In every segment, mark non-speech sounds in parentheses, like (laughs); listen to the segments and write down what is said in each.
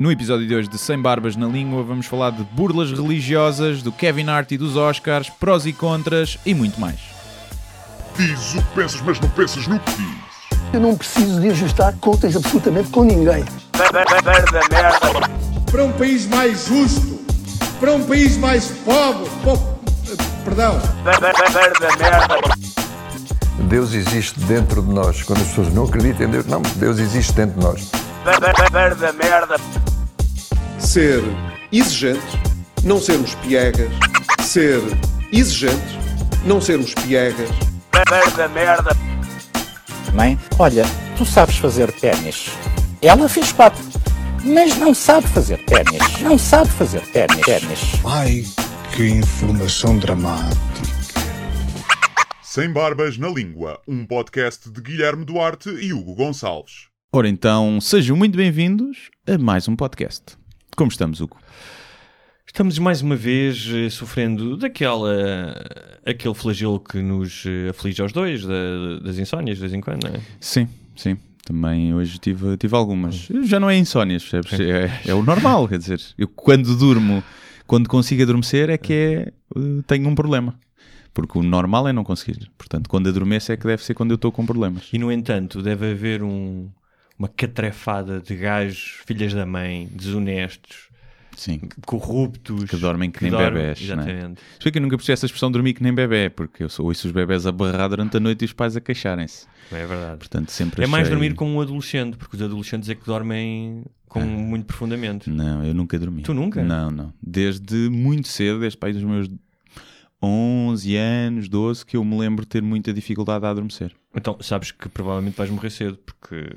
No episódio de hoje de Sem Barbas na Língua, vamos falar de burlas religiosas, do Kevin Hart e dos Oscars, prós e contras e muito mais. Diz o que pensas, mas não pensas no que dizes. Eu não preciso de ajustar contas absolutamente com ninguém. para um país mais justo, para um país mais pobre, po- perdão, Deus existe dentro de nós. Quando as pessoas não acreditam em Deus, não, Deus existe dentro de nós. Ser exigente, não sermos piegas, ser exigente, não sermos piegas, Mãe, olha, tu sabes fazer ténis. Ela fez quatro, mas não sabe fazer ténis. Não sabe fazer ténis. ténis. ai que informação dramática. Sem Barbas na Língua, um podcast de Guilherme Duarte e Hugo Gonçalves. Ora então, sejam muito bem-vindos a mais um podcast. Como estamos, Hugo? Estamos mais uma vez eh, sofrendo daquela aquele flagelo que nos eh, aflige aos dois, da- das insónias de vez em quando, não é? Sim, sim. Também hoje tive, tive algumas. Já não é insónias, percebes? É, é o normal, quer dizer. Eu quando durmo, quando consigo adormecer, é que é, eh, tenho um problema. Porque o normal é não conseguir. Portanto, quando adormeço é que deve ser quando eu estou com problemas. E no entanto, deve haver um- uma catrefada de gajos, filhas da mãe, desonestos, Sim. corruptos, Que dormem que nem dormem- bebés, é? Exatamente. Se bem que eu nunca percebi essa expressão dormir que nem bebê, porque eu sou, ouço os bebés a berrar durante a noite e os pais a queixarem-se. É verdade. Portanto, sempre É mais achei- dormir como um adolescente, porque os adolescentes é que dormem com muito profundamente. Não, eu nunca dormi. Tu nunca? Não, não. Desde muito cedo, desde pai dos meus 11 anos, 12, que eu me lembro de ter muita dificuldade a adormecer. Então, sabes que provavelmente vais morrer cedo, porque,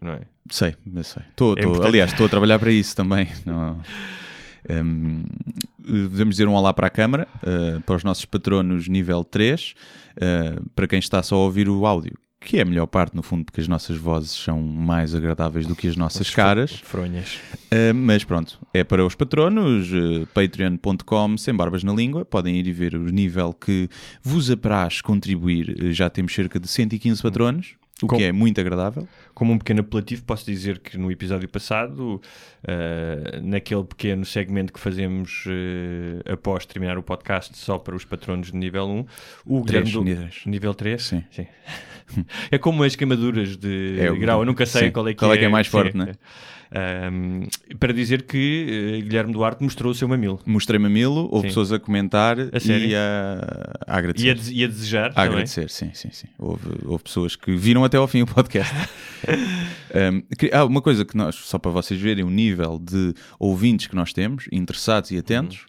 não é? Sei, eu sei. Tô, É tô- importante. aliás, estou a trabalhar para isso também. Não- Hum, devemos dizer um olá para a Câmara, uh, para os nossos patronos nível 3, uh, para quem está só a ouvir o áudio, que é a melhor parte, no fundo, porque as nossas vozes são mais agradáveis do que as nossas caras. Fronhas. Uh, mas pronto, é para os patronos, uh, patreon.com, sem barbas na língua, podem ir e ver o nível que vos apraz contribuir. Uh, já temos cerca de 115 patronos, o que é muito agradável. Como um pequeno apelativo, posso dizer que no episódio passado, eh, naquele pequeno segmento que fazemos eh, após terminar o podcast só para os patronos de nível 1, o Guilherme do... níveis. Nível 3? Sim. (laughs) é como as queimaduras de É grau, eu nunca sei sim. qual é que Qual é que é mais Sim. forte, né? Ahm, para dizer que eh, Guilherme Duarte mostrou o seu mamilo. Mostrei mamilo, houve Sim. pessoas a comentar A e a, a agradecer. E a, de- e a desejar A também. agradecer, sim, sim, sim. Houve, houve pessoas que viram até ao fim o podcast. (laughs) Um, que- ah, uma coisa que nós, só para vocês verem o nível de ouvintes que nós temos, interessados e atentos,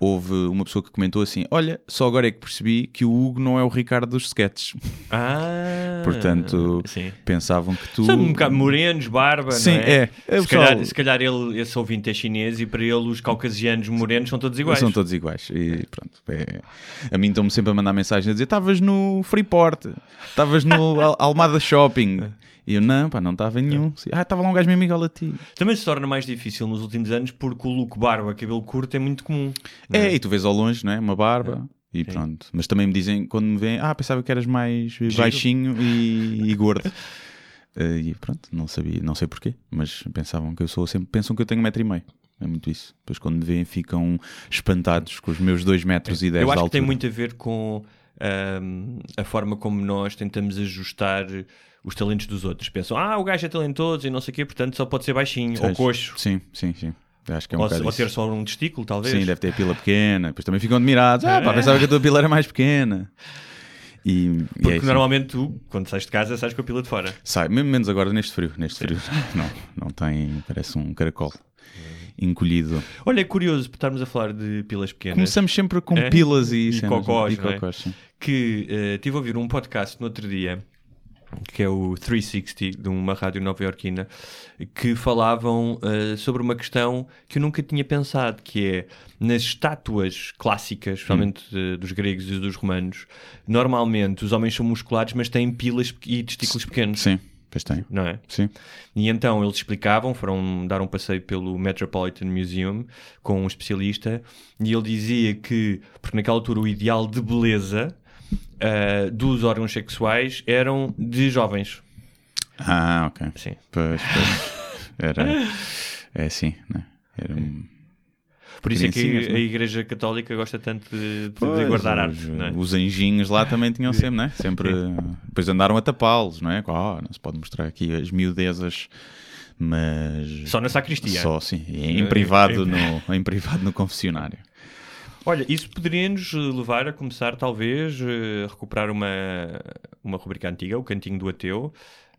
houve uma pessoa que comentou assim: Olha, só agora é que percebi que o Hugo não é o Ricardo dos sketches. (laughs) Ah, Portanto, sim. pensavam que tu. São um bocado morenos, barba, Sim, não é? é. É se, calhar, pessoal- se calhar ele, esse ouvinte é chinês e para ele os caucasianos morenos são todos iguais. São todos iguais. E pronto. é- A mim estão-me sempre a mandar mensagem a dizer: Estavas no Freeport, estavas no Al- Almada Shopping. E eu, não, pá, não estava nenhum. Ah, estava lá um gajo mesmo igual a ti. Também se torna mais difícil nos últimos anos porque o look barba, cabelo curto é muito comum. não É, e tu vês ao longe, não é? Uma barba. E Sim. pronto. Mas também me dizem, quando me veem, ah, pensava que eras mais baixinho e, e gordo. (laughs) Eh, e pronto, não sabia, não sei porquê, mas pensavam que eu sou sempre, pensam que eu tenho um metro e meio. É muito isso. Depois quando me veem ficam espantados com os meus dois metros e dez Eu de acho que tem muito a ver com a forma como nós tentamos ajustar os talentos dos outros. Pensam, ah, o gajo é talentoso e não sei o quê, portanto só pode ser baixinho ou coxo. Sim, sim, sim. Acho que é um ou, ou ter só um testículo, talvez. Sim, deve ter a pila pequena. Depois também ficam admirados. Ah, pá, pensava que a tua pila era mais pequena. E, e é Porque normalmente tu, quando sais de casa, sais com a pila de fora. Sai, mesmo menos agora neste frio. Neste frio (laughs) não, não tem, parece um caracol encolhido. Olha, é curioso por estarmos a falar de pilas pequenas. Começamos sempre com É? pilas e, E cocós, é? sim. que eh, tive a ouvir um podcast no outro dia que é o 360 de uma rádio nova-iorquina que falavam eh, sobre uma questão que eu nunca tinha pensado que é nas estátuas clássicas especialmente eh, dos gregos e dos romanos normalmente os homens são musculados mas têm pilas e testículos pequenos Sim, pois tem. não é? Sim. E então eles explicavam, foram dar um passeio pelo Metropolitan Museum com um especialista, e ele dizia que, porque naquela altura o ideal de beleza ah, dos órgãos sexuais eram de jovens. Ah, ok. Sim. Pois, pois. Era, É assim, né? Era um... Por isso é que Criancinhas, a não é? Igreja Católica gosta tanto de, de Pois, guardar os, arte. não é? os anjinhos lá também tinham sempre, né? Sempre. Depois andaram a tapá-los, não é? Ah, não se pode mostrar aqui as miudezas, mas. Só na sacristia. Só, sim. Em privado, (laughs) no, em privado no confessionário. Olha, isso poderia-nos levar a começar, talvez, eh, a recuperar uma, uma rubrica antiga, o Cantinho do Ateu,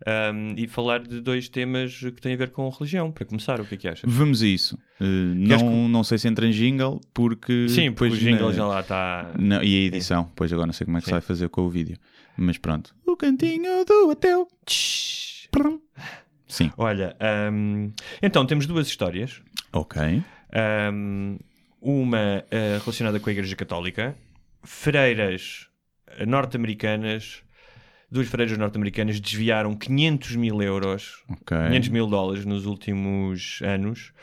ahm, e falar de dois temas que têm a ver com religião. Para começar, o que é que achas? Vamos a isso. Uh, não, não sei se entra em jingle, porque. Sim, porque o jingle na- já lá está. Não, e a edição, pois agora não sei como é que se Sim. vai fazer com o vídeo. Mas pronto. O cantinho do ateu. Sim, Olha, ahm, então temos duas histórias. ok. Um, uma eh, relacionada com a Igreja Católica, freiras eh, norte-americanas, duas freiras norte-americanas desviaram 500 mil euros, Ok. 500 mil dólares nos últimos anos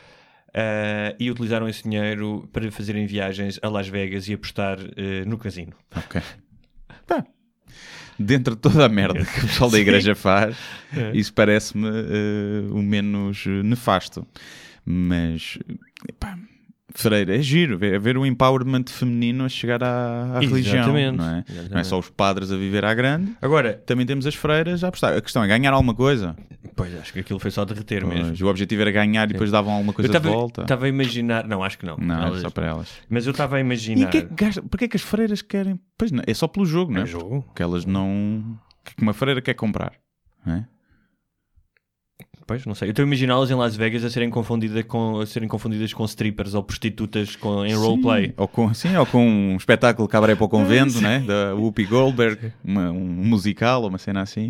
eh, e utilizaram esse dinheiro para fazerem viagens a Las Vegas e apostar eh, no casino. Ok. Pá, Dentro de toda a merda que o pessoal da igreja (laughs) faz, É. isso parece-me o menos nefasto. Mas, pá, Freire, é giro ver, é ver o empowerment feminino a chegar à, à religião. Exatamente. Não é? não é Exatamente. só os padres a viver à grande, Agora, também temos as freiras a apostar. A questão é ganhar alguma coisa. pois acho que aquilo foi só derreter mesmo. Pois, o objetivo era ganhar e depois davam alguma coisa de estava volta. estava a imaginar, não, acho que não. Não, Elas- é só para elas. Mas eu estava a E imaginar. o que é que gasta? Porquê é que as freiras querem? Pois não, é só pelo jogo, não é? É jogo. Que elas não. O é que uma freira quer comprar? Não é? Pois, não sei. Eu estou a imaginá-las em Las Vegas a serem, confundida com, a serem confundidas com strippers ou prostitutas com, em roleplay. Sim, ou com, sim, ou com um espetáculo cabaré para o convento, né? da Whoopi Goldberg, uma- um musical ou uma cena assim.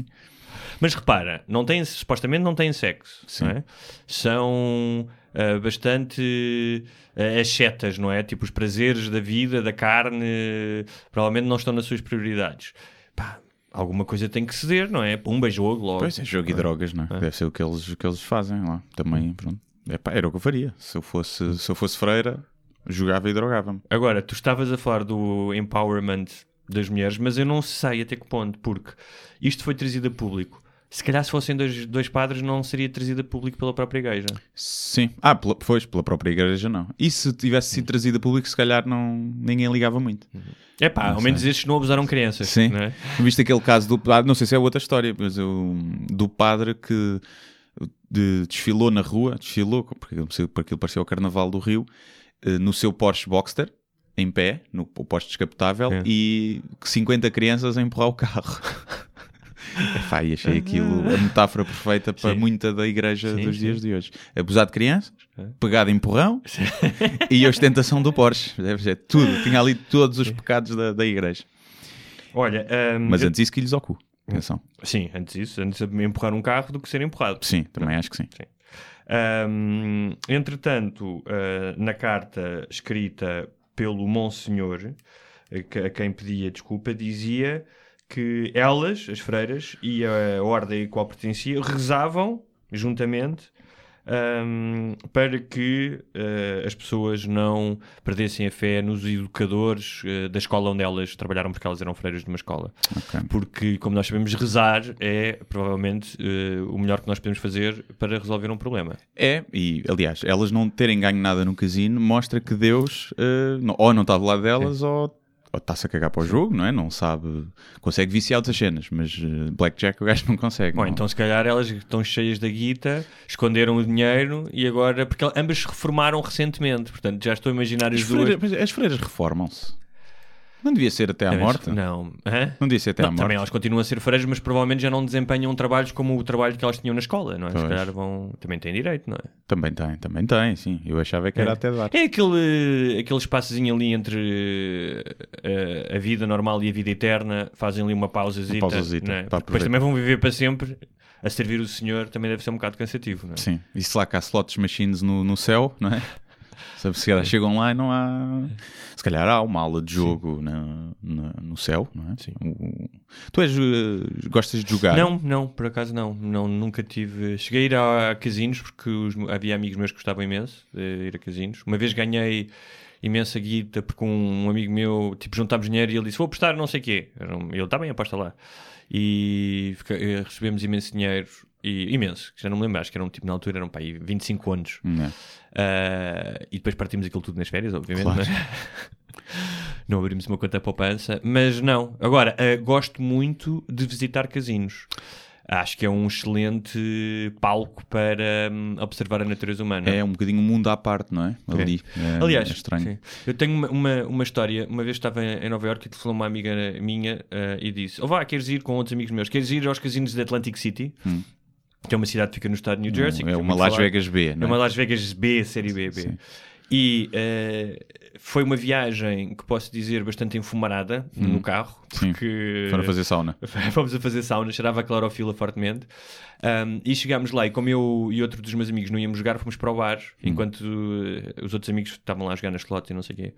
Mas repara, não têm, supostamente não têm sexo. Sim. não é? São ah, bastante uh, ascetas, não é? Tipo, os prazeres da vida, da carne, provavelmente não estão nas suas prioridades. Pá, alguma coisa tem que ceder, não é? Pumba, jogo logo. Pois é, jogo e drogas, não é? Deve ser o que eles, o que eles fazem lá. Também, pronto. Epá, era o que eu faria. Se eu fosse, se eu fosse freira, jogava e drogava-me. Agora, tu estavas a falar do empowerment das mulheres, mas eu não sei até que ponto, porque isto foi trazido a público. Se calhar se fossem dois, dois padres não seria trazido a público pela própria igreja. Sim. Ah, pela, pois, pela própria igreja não. E se tivesse sido trazido a público, se calhar não, ninguém ligava muito. É pá, ao menos estes não abusaram crianças. Sim. não é? Viste aquele caso do. ah, não sei se é outra história, mas o, do padre que de- desfilou na rua, desfilou, porque porque aquilo parecia o Carnaval do Rio, eh, no seu Porsche Boxster, em pé, no Porsche descapotável, É. e 50 crianças a empurrar o carro. (laughs) Epá, e achei aquilo a metáfora perfeita para Sim. muita da igreja Sim, dos sim. dias de hoje. Abusar de crianças, pegar de empurrão (laughs) e a ostentação do Porsche. Deve ser tudo. Tinha ali todos os pecados da, da igreja. Olha, hum, Mas eu- antes isso que lhes ao cu. Atenção. sim, antes isso, antes de empurrar um carro do que ser empurrado. Sim, também acho que sim. Hum, entretanto, ah, na carta escrita pelo Monsenhor, a quem pedia desculpa, dizia que elas, as freiras, e a ordem a qual pertencia, rezavam juntamente hum, para que eh, as pessoas não perdessem a fé nos educadores eh, da escola onde elas trabalharam, porque elas eram freiras de uma escola. Ok. Porque, como nós sabemos, rezar é provavelmente eh, o melhor que nós podemos fazer para resolver um problema. É, e aliás, elas não terem ganho nada no casino mostra que Deus não- ou não está do lado delas ou ou está-se a cagar para o jogo, não é? Não sabe, consegue viciar outras cenas, mas eh, Blackjack o gajo não consegue. Bom, não. então se calhar elas estão cheias da guita, esconderam o dinheiro e agora. Porque ambas se reformaram recentemente, portanto já estou a imaginar as, as, duas. freiras, mas as freiras reformam-se. Não devia ser até à Também- morte? Não. Hã? Não devia ser até Não, à morte. também elas continuam a ser freiras, mas provavelmente já não desempenham trabalhos como o trabalho que elas tinham na escola, não é? Se Pois. calhar vão. Também têm direito, não é? Também tem, também tem, sim. Eu achava que era É. até dar. É aquele, aquele espaçozinho ali entre eh, a vida normal e a vida eterna, fazem ali uma pausazita. Uma pausazita, é? para Depois também vão viver para sempre. A servir o Senhor também deve ser um bocado cansativo, não é? Sim. E se lá que há slots machines no, no céu, não é? Sabe, se calhar chegam lá e não há. Se calhar há uma aula de jogo na, na- no céu, não é? Sim. O- Tu és, eh, gostas de jogar? Não, não, por acaso não. não. Nunca tive. Cheguei a ir a, a casinos porque os- havia amigos meus que gostavam imenso de ir a casinos. Uma vez ganhei imensa guita porque um, amigo meu, tipo, juntámos dinheiro e ele disse: Vou apostar não sei o quê. Ele está bem, aposta lá. E eh, recebemos imenso dinheiro E, imenso, já não me lembro, acho que eram tipo na altura, eram pá, aí 25 anos. Ah, e depois partimos aquilo tudo nas férias, obviamente. Claro. (laughs) Não, é? Abrimos uma conta poupança, mas não. Agora, ah, gosto muito de visitar casinos. Acho que é um excelente palco para hum, observar a natureza humana. É um bocadinho um mundo à parte, não é? Ali. É, Aliás, é estranho. sim. eu tenho uma, uma, uma história. Uma vez estava em Nova Iorque e telefonou uma amiga minha ah, e disse: Oh, vá, queres ir com outros amigos meus? Queres ir aos casinos de Atlantic City? Que é uma cidade que fica no estado de New Jersey. que é uma Las falado. Vegas B, É não é? uma Las Vegas B, série B. B. Sim. E eh, foi uma viagem que posso dizer bastante enfumarada no carro. Hum. Sim. Porque Foram fazer sauna. (laughs) Fomos a fazer sauna, cheirava a clorofila fortemente. Um, e chegámos lá, e como eu e outro dos meus amigos não íamos jogar, fomos para o bar, Hum. enquanto eh, os outros amigos estavam lá a jogar nas slots e não sei o quê.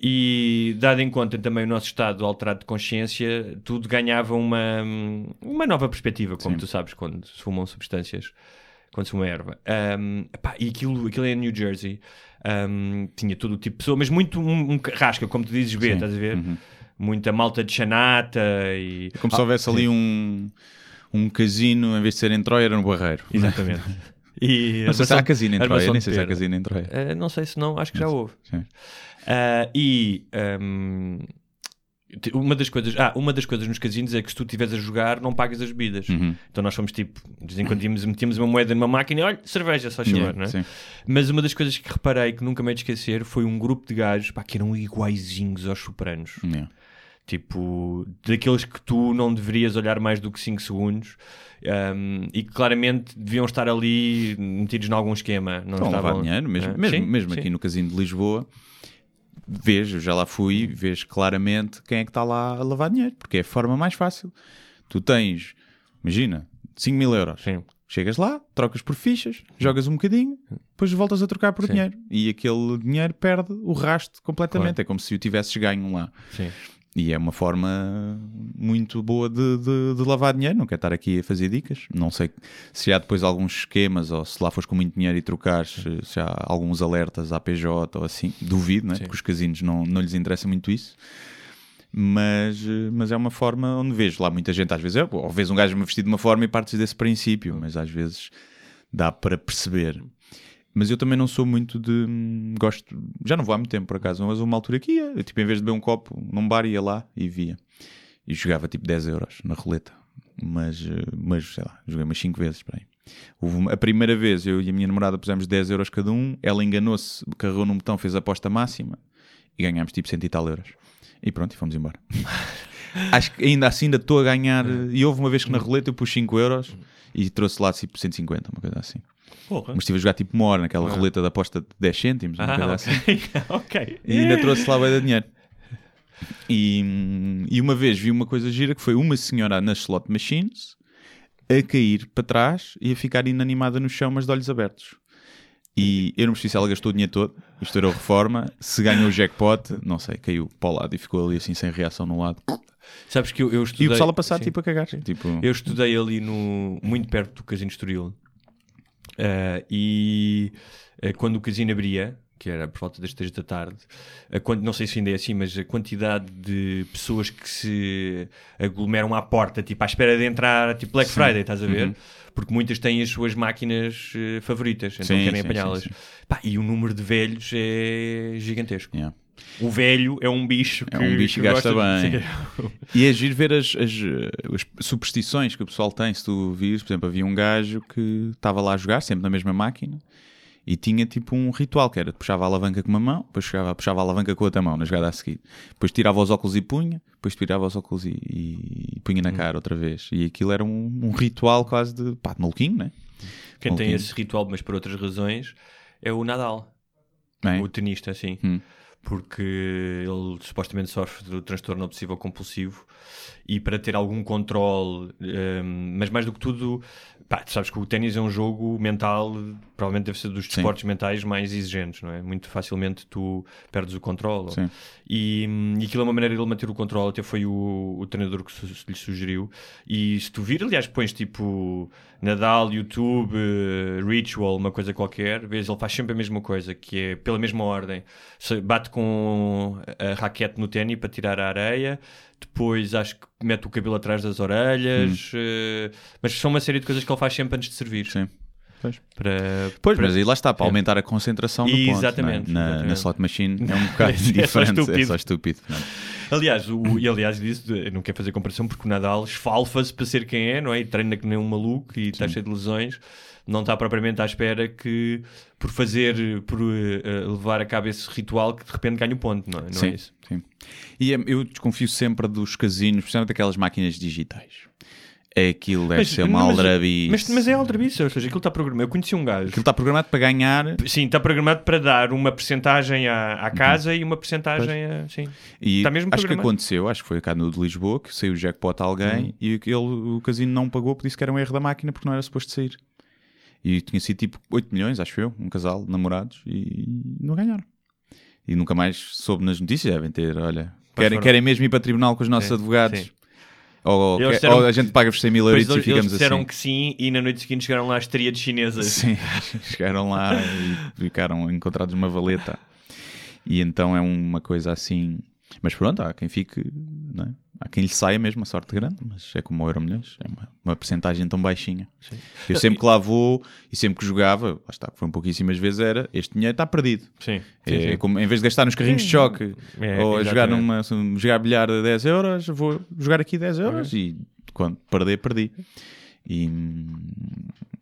E, dado em conta também o nosso estado alterado de consciência, tudo ganhava uma, uma nova perspectiva, como Sim. tu sabes, quando se fumam substâncias, quando se fuma erva. Um, e aquilo, aquilo é New Jersey, um, tinha todo o tipo de pessoa, mas muito um, um rasca, como tu dizes, B, Sim. estás a ver? Uhum. Muita malta de chanata e. É como se Ah, houvesse ali um, um casino, em vez de ser em Troia, era no Barreiro. Exatamente. (laughs) E Não sei se há casino em Troia, nem sei se há casino em Troia. Ah, não sei se não, acho que já houve. Sim. Ah, e te- uma das coisas, ah, uma das coisas nos casinos é que se tu estiveres a jogar, não pagas as bebidas. Uhum. Então nós fomos tipo, de vez em quando íamos- metíamos uma moeda numa máquina e olha, cerveja, só chamar, Yeah, é? Mas uma das coisas que reparei que nunca me hei de esquecer foi um grupo de gajos pá, que eram iguaizinhos aos sopranos. Yeah. Tipo, daqueles que tu não deverias olhar mais do que 5 segundos um, e que claramente deviam estar ali metidos em algum esquema. Não Estão a estavam, dinheiro, mesmo, Ah, mesmo, sim, mesmo sim. aqui no casino de Lisboa, vês, eu já lá fui, vês claramente quem é que está lá a lavar dinheiro, porque é a forma mais fácil. Tu tens, imagina, 5 mil euros. Sim. Chegas lá, trocas por fichas, jogas um bocadinho, depois voltas a trocar por Sim. dinheiro. E aquele dinheiro perde o rasto completamente. É como se o tivesses ganho lá. Sim. E é uma forma muito boa de, de- de lavar dinheiro. Não quero estar aqui a fazer dicas. Não sei se há depois alguns esquemas ou se lá fores com muito dinheiro e trocares, se- se há alguns alertas à PJ ou assim. Duvido, né? porque os casinos não, não lhes interessa muito isso. Mas, eh, mas é uma forma onde vejo lá muita gente. Às vezes, é, ou vês um gajo vestido de uma forma e partes desse princípio, mas às vezes dá para perceber. Mas eu também não sou muito de. hum, Gosto. Já não vou há muito tempo, por acaso, mas uma altura que ia. Eu, tipo, em vez de beber um copo num bar, ia lá e via. E jogava tipo 10 euros na roleta. Mas, eh, mas sei lá, joguei umas 5 vezes. Para aí. Uma- a primeira vez eu e a minha namorada pusemos 10 euros cada um. Ela enganou-se, carregou num botão, fez a aposta máxima e ganhámos tipo 100 e tal euros. E pronto, e fomos embora. (laughs) Acho que ainda assim ainda estou a ganhar. E houve uma vez que na roleta eu pus 5 euros e trouxe lá tipo 150, uma coisa assim. Porra. Mas estive a jogar tipo uma hora naquela roleta de aposta de 10 cêntimos, uma Ah, coisa assim. (laughs) ok. E ainda trouxe lá de dinheiro. E, e uma vez vi uma coisa gira que foi uma senhora nas slot machines a cair para trás e a ficar inanimada no chão, mas de olhos abertos. E eu não percebi se ela gastou o dinheiro todo, estourou reforma, se ganhou o jackpot, não sei, caiu para o lado e ficou ali assim sem reação no lado. Sabes que eu, eu estudei... E o pessoal a passar Sim. tipo a cagar. Tipo, Eu estudei ali no, muito perto do Casino Estoril. Ah, e ah, quando o casino abria, que era por volta das 3 da tarde, a quant- não sei se ainda é assim, mas a quantidade de pessoas que se aglomeram à porta, tipo à espera de entrar, tipo Black Friday, estás a ver? Porque muitas têm as suas máquinas eh, favoritas, então Sim, querem sim, apanhá-las. sim, sim. E o número de velhos é gigantesco. yeah. O velho é um bicho que, É um bicho que gasta gosta de- bem. E é giro ver as, as, eh, as superstições que o pessoal tem. Se tu vires, por exemplo, havia um gajo que estava lá a jogar, sempre na mesma máquina, e tinha tipo um ritual que era puxava a alavanca com uma mão, depois puxava, puxava a alavanca com a outra mão na jogada a seguir. Depois tirava os óculos e punha, depois tirava os óculos e, e punha na cara outra vez. E aquilo era um, um ritual quase de pá, de maluquinho, né? Quem tem Ok. esse ritual, mas por outras razões, é o Nadal. É? O tenista, sim. Hum. Porque ele supostamente sofre do transtorno obsessivo compulsivo e para ter algum controle, hum, mas mais do que tudo, pá, tu sabes que o ténis é um jogo mental, provavelmente deve ser dos desportos mentais mais exigentes, não é? Muito facilmente tu perdes o controle. Sim. E, e aquilo é uma maneira dele manter o controle, até foi o, o treinador que su- lhe sugeriu. E se tu vir, aliás, pões tipo Nadal, YouTube, eh, Ritual, uma coisa qualquer, vês, ele faz sempre a mesma coisa, que é pela mesma ordem. Se- Bate com a raquete no ténis para tirar a areia, depois acho que mete o cabelo atrás das orelhas, eh, mas são uma série de coisas que ele faz sempre antes de servir. Sim. Pois. Para, Pois, para- mas aí lá está, para É. aumentar a concentração do ponto. Exatamente, é? Na, exatamente. na slot machine é um bocado (laughs) É só diferente. É estúpido. só estúpido. não é? Aliás, o, e aliás disso, eu não quero fazer comparação porque o Nadal esfalfa-se para ser quem é, não é? E treina que nem um maluco e está cheio de lesões. Não está propriamente à espera que, por fazer, por eh, levar a cabo esse ritual, que de repente ganha um ponto, não é? Não sim, é isso? sim. E é- eu desconfio sempre dos casinos, principalmente daquelas máquinas digitais. É aquilo, deve ser uma mas- aldrabice. Mas, mas é aldrabice, ou seja, aquilo está programado. Eu conheci um gajo. Aquilo está programado para ganhar Sim, está programado para dar uma percentagem à, à casa e uma percentagem a. Sim. E Está mesmo acho que aconteceu, acho que foi cá no de Lisboa, que saiu o jackpot a alguém Uhum. e aquele, o casino não pagou porque disse que era um erro da máquina porque não era suposto sair. E tinha sido tipo 8 milhões, acho eu, um casal namorados e não ganharam. E nunca mais soube nas notícias, devem ter, olha, querem, querem mesmo ir para tribunal com os nossos Sim, advogados. sim. Ou, disseram ou a gente paga-vos 100 mil euros e ficamos eles disseram assim. que sim e na noite seguinte chegaram lá as tríades chinesas. Sim, (laughs) chegaram lá e ficaram encontrados uma valeta. E então é uma coisa assim. Mas pronto, há quem fique, não é? há quem lhe saia mesmo a sorte grande, mas é como o Euro Milhões, é uma, uma percentagem tão baixinha. Eu sempre que lá vou e sempre que jogava, lá está, foram pouquíssimas vezes, era este dinheiro está perdido. Sim. É, sim, sim. como, em vez de gastar nos carrinhos de choque É, ou jogar, numa, jogar bilhar a 10 euros, vou jogar aqui 10 euros e quando perder, perdi. E,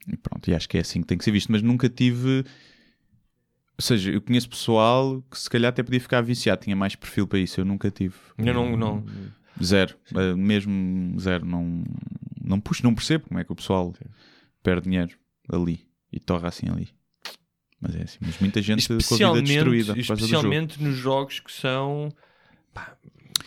e pronto, e acho que é assim que tem que ser visto. Mas nunca tive. Ou seja, eu conheço pessoal que se calhar até podia ficar viciado, tinha mais perfil para isso. Eu nunca tive. Eu não, não. Zero. Eh, Mesmo zero. Não, não puxo, não percebo como é que o pessoal perde dinheiro ali e torra assim ali. Mas é assim. Mas muita gente com a vida Especialmente, destruída do jogo. especialmente nos jogos que são pá,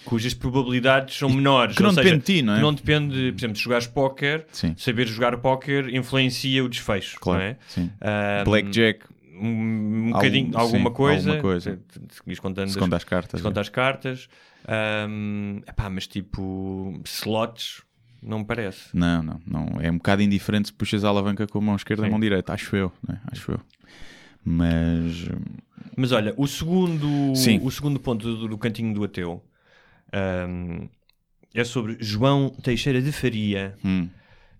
cujas probabilidades são menores. que não depende de ti, não é? não depende, por exemplo, se jogares póquer, Sim. saber jogar póquer influencia o desfecho. Claro. Não é? Sim. Ah, Blackjack, um, um bocadinho, alguma sim, coisa, alguma coisa. se contando as- as cartas. se conta as cartas. Ahm, epá, mas tipo, slots, não me parece. Não, não, não. É um bocado indiferente se puxas a alavanca com a mão esquerda e a mão direita, acho eu, né? acho eu. Mas Mas olha, o segundo, Sim. o segundo ponto do, do cantinho do ateu ahm, é sobre João Teixeira de Faria, hum,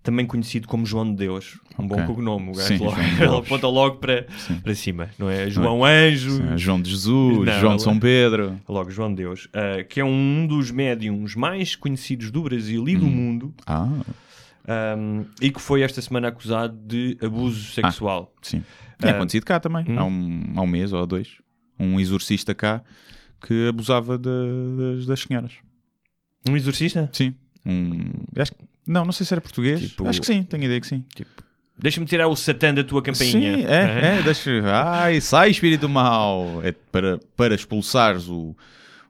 também conhecido como João de Deus. Um bom Ok. cognome, o gajo Sim, logo, ele (laughs) aponta logo para, para cima, não é? João Anjo, sim, João de Jesus, Não, João de São Pedro. logo João de Deus, ah, que é um dos médiums mais conhecidos do Brasil e do Hum. mundo. Ah, Um, e que foi esta semana acusado de abuso sexual. sim. Tinha Ah, acontecido cá também, hum. há, um, há um mês ou há dois. Um exorcista cá que abusava de- das, das senhoras. Um exorcista? Sim. Um, acho, que- não, não sei se era português. Tipo- Acho que sim, tenho ideia que sim. Deixa-me tirar o satã da tua campainha. Sim, é, é, deixa. Ai, sai espírito mau. É para, para expulsares o.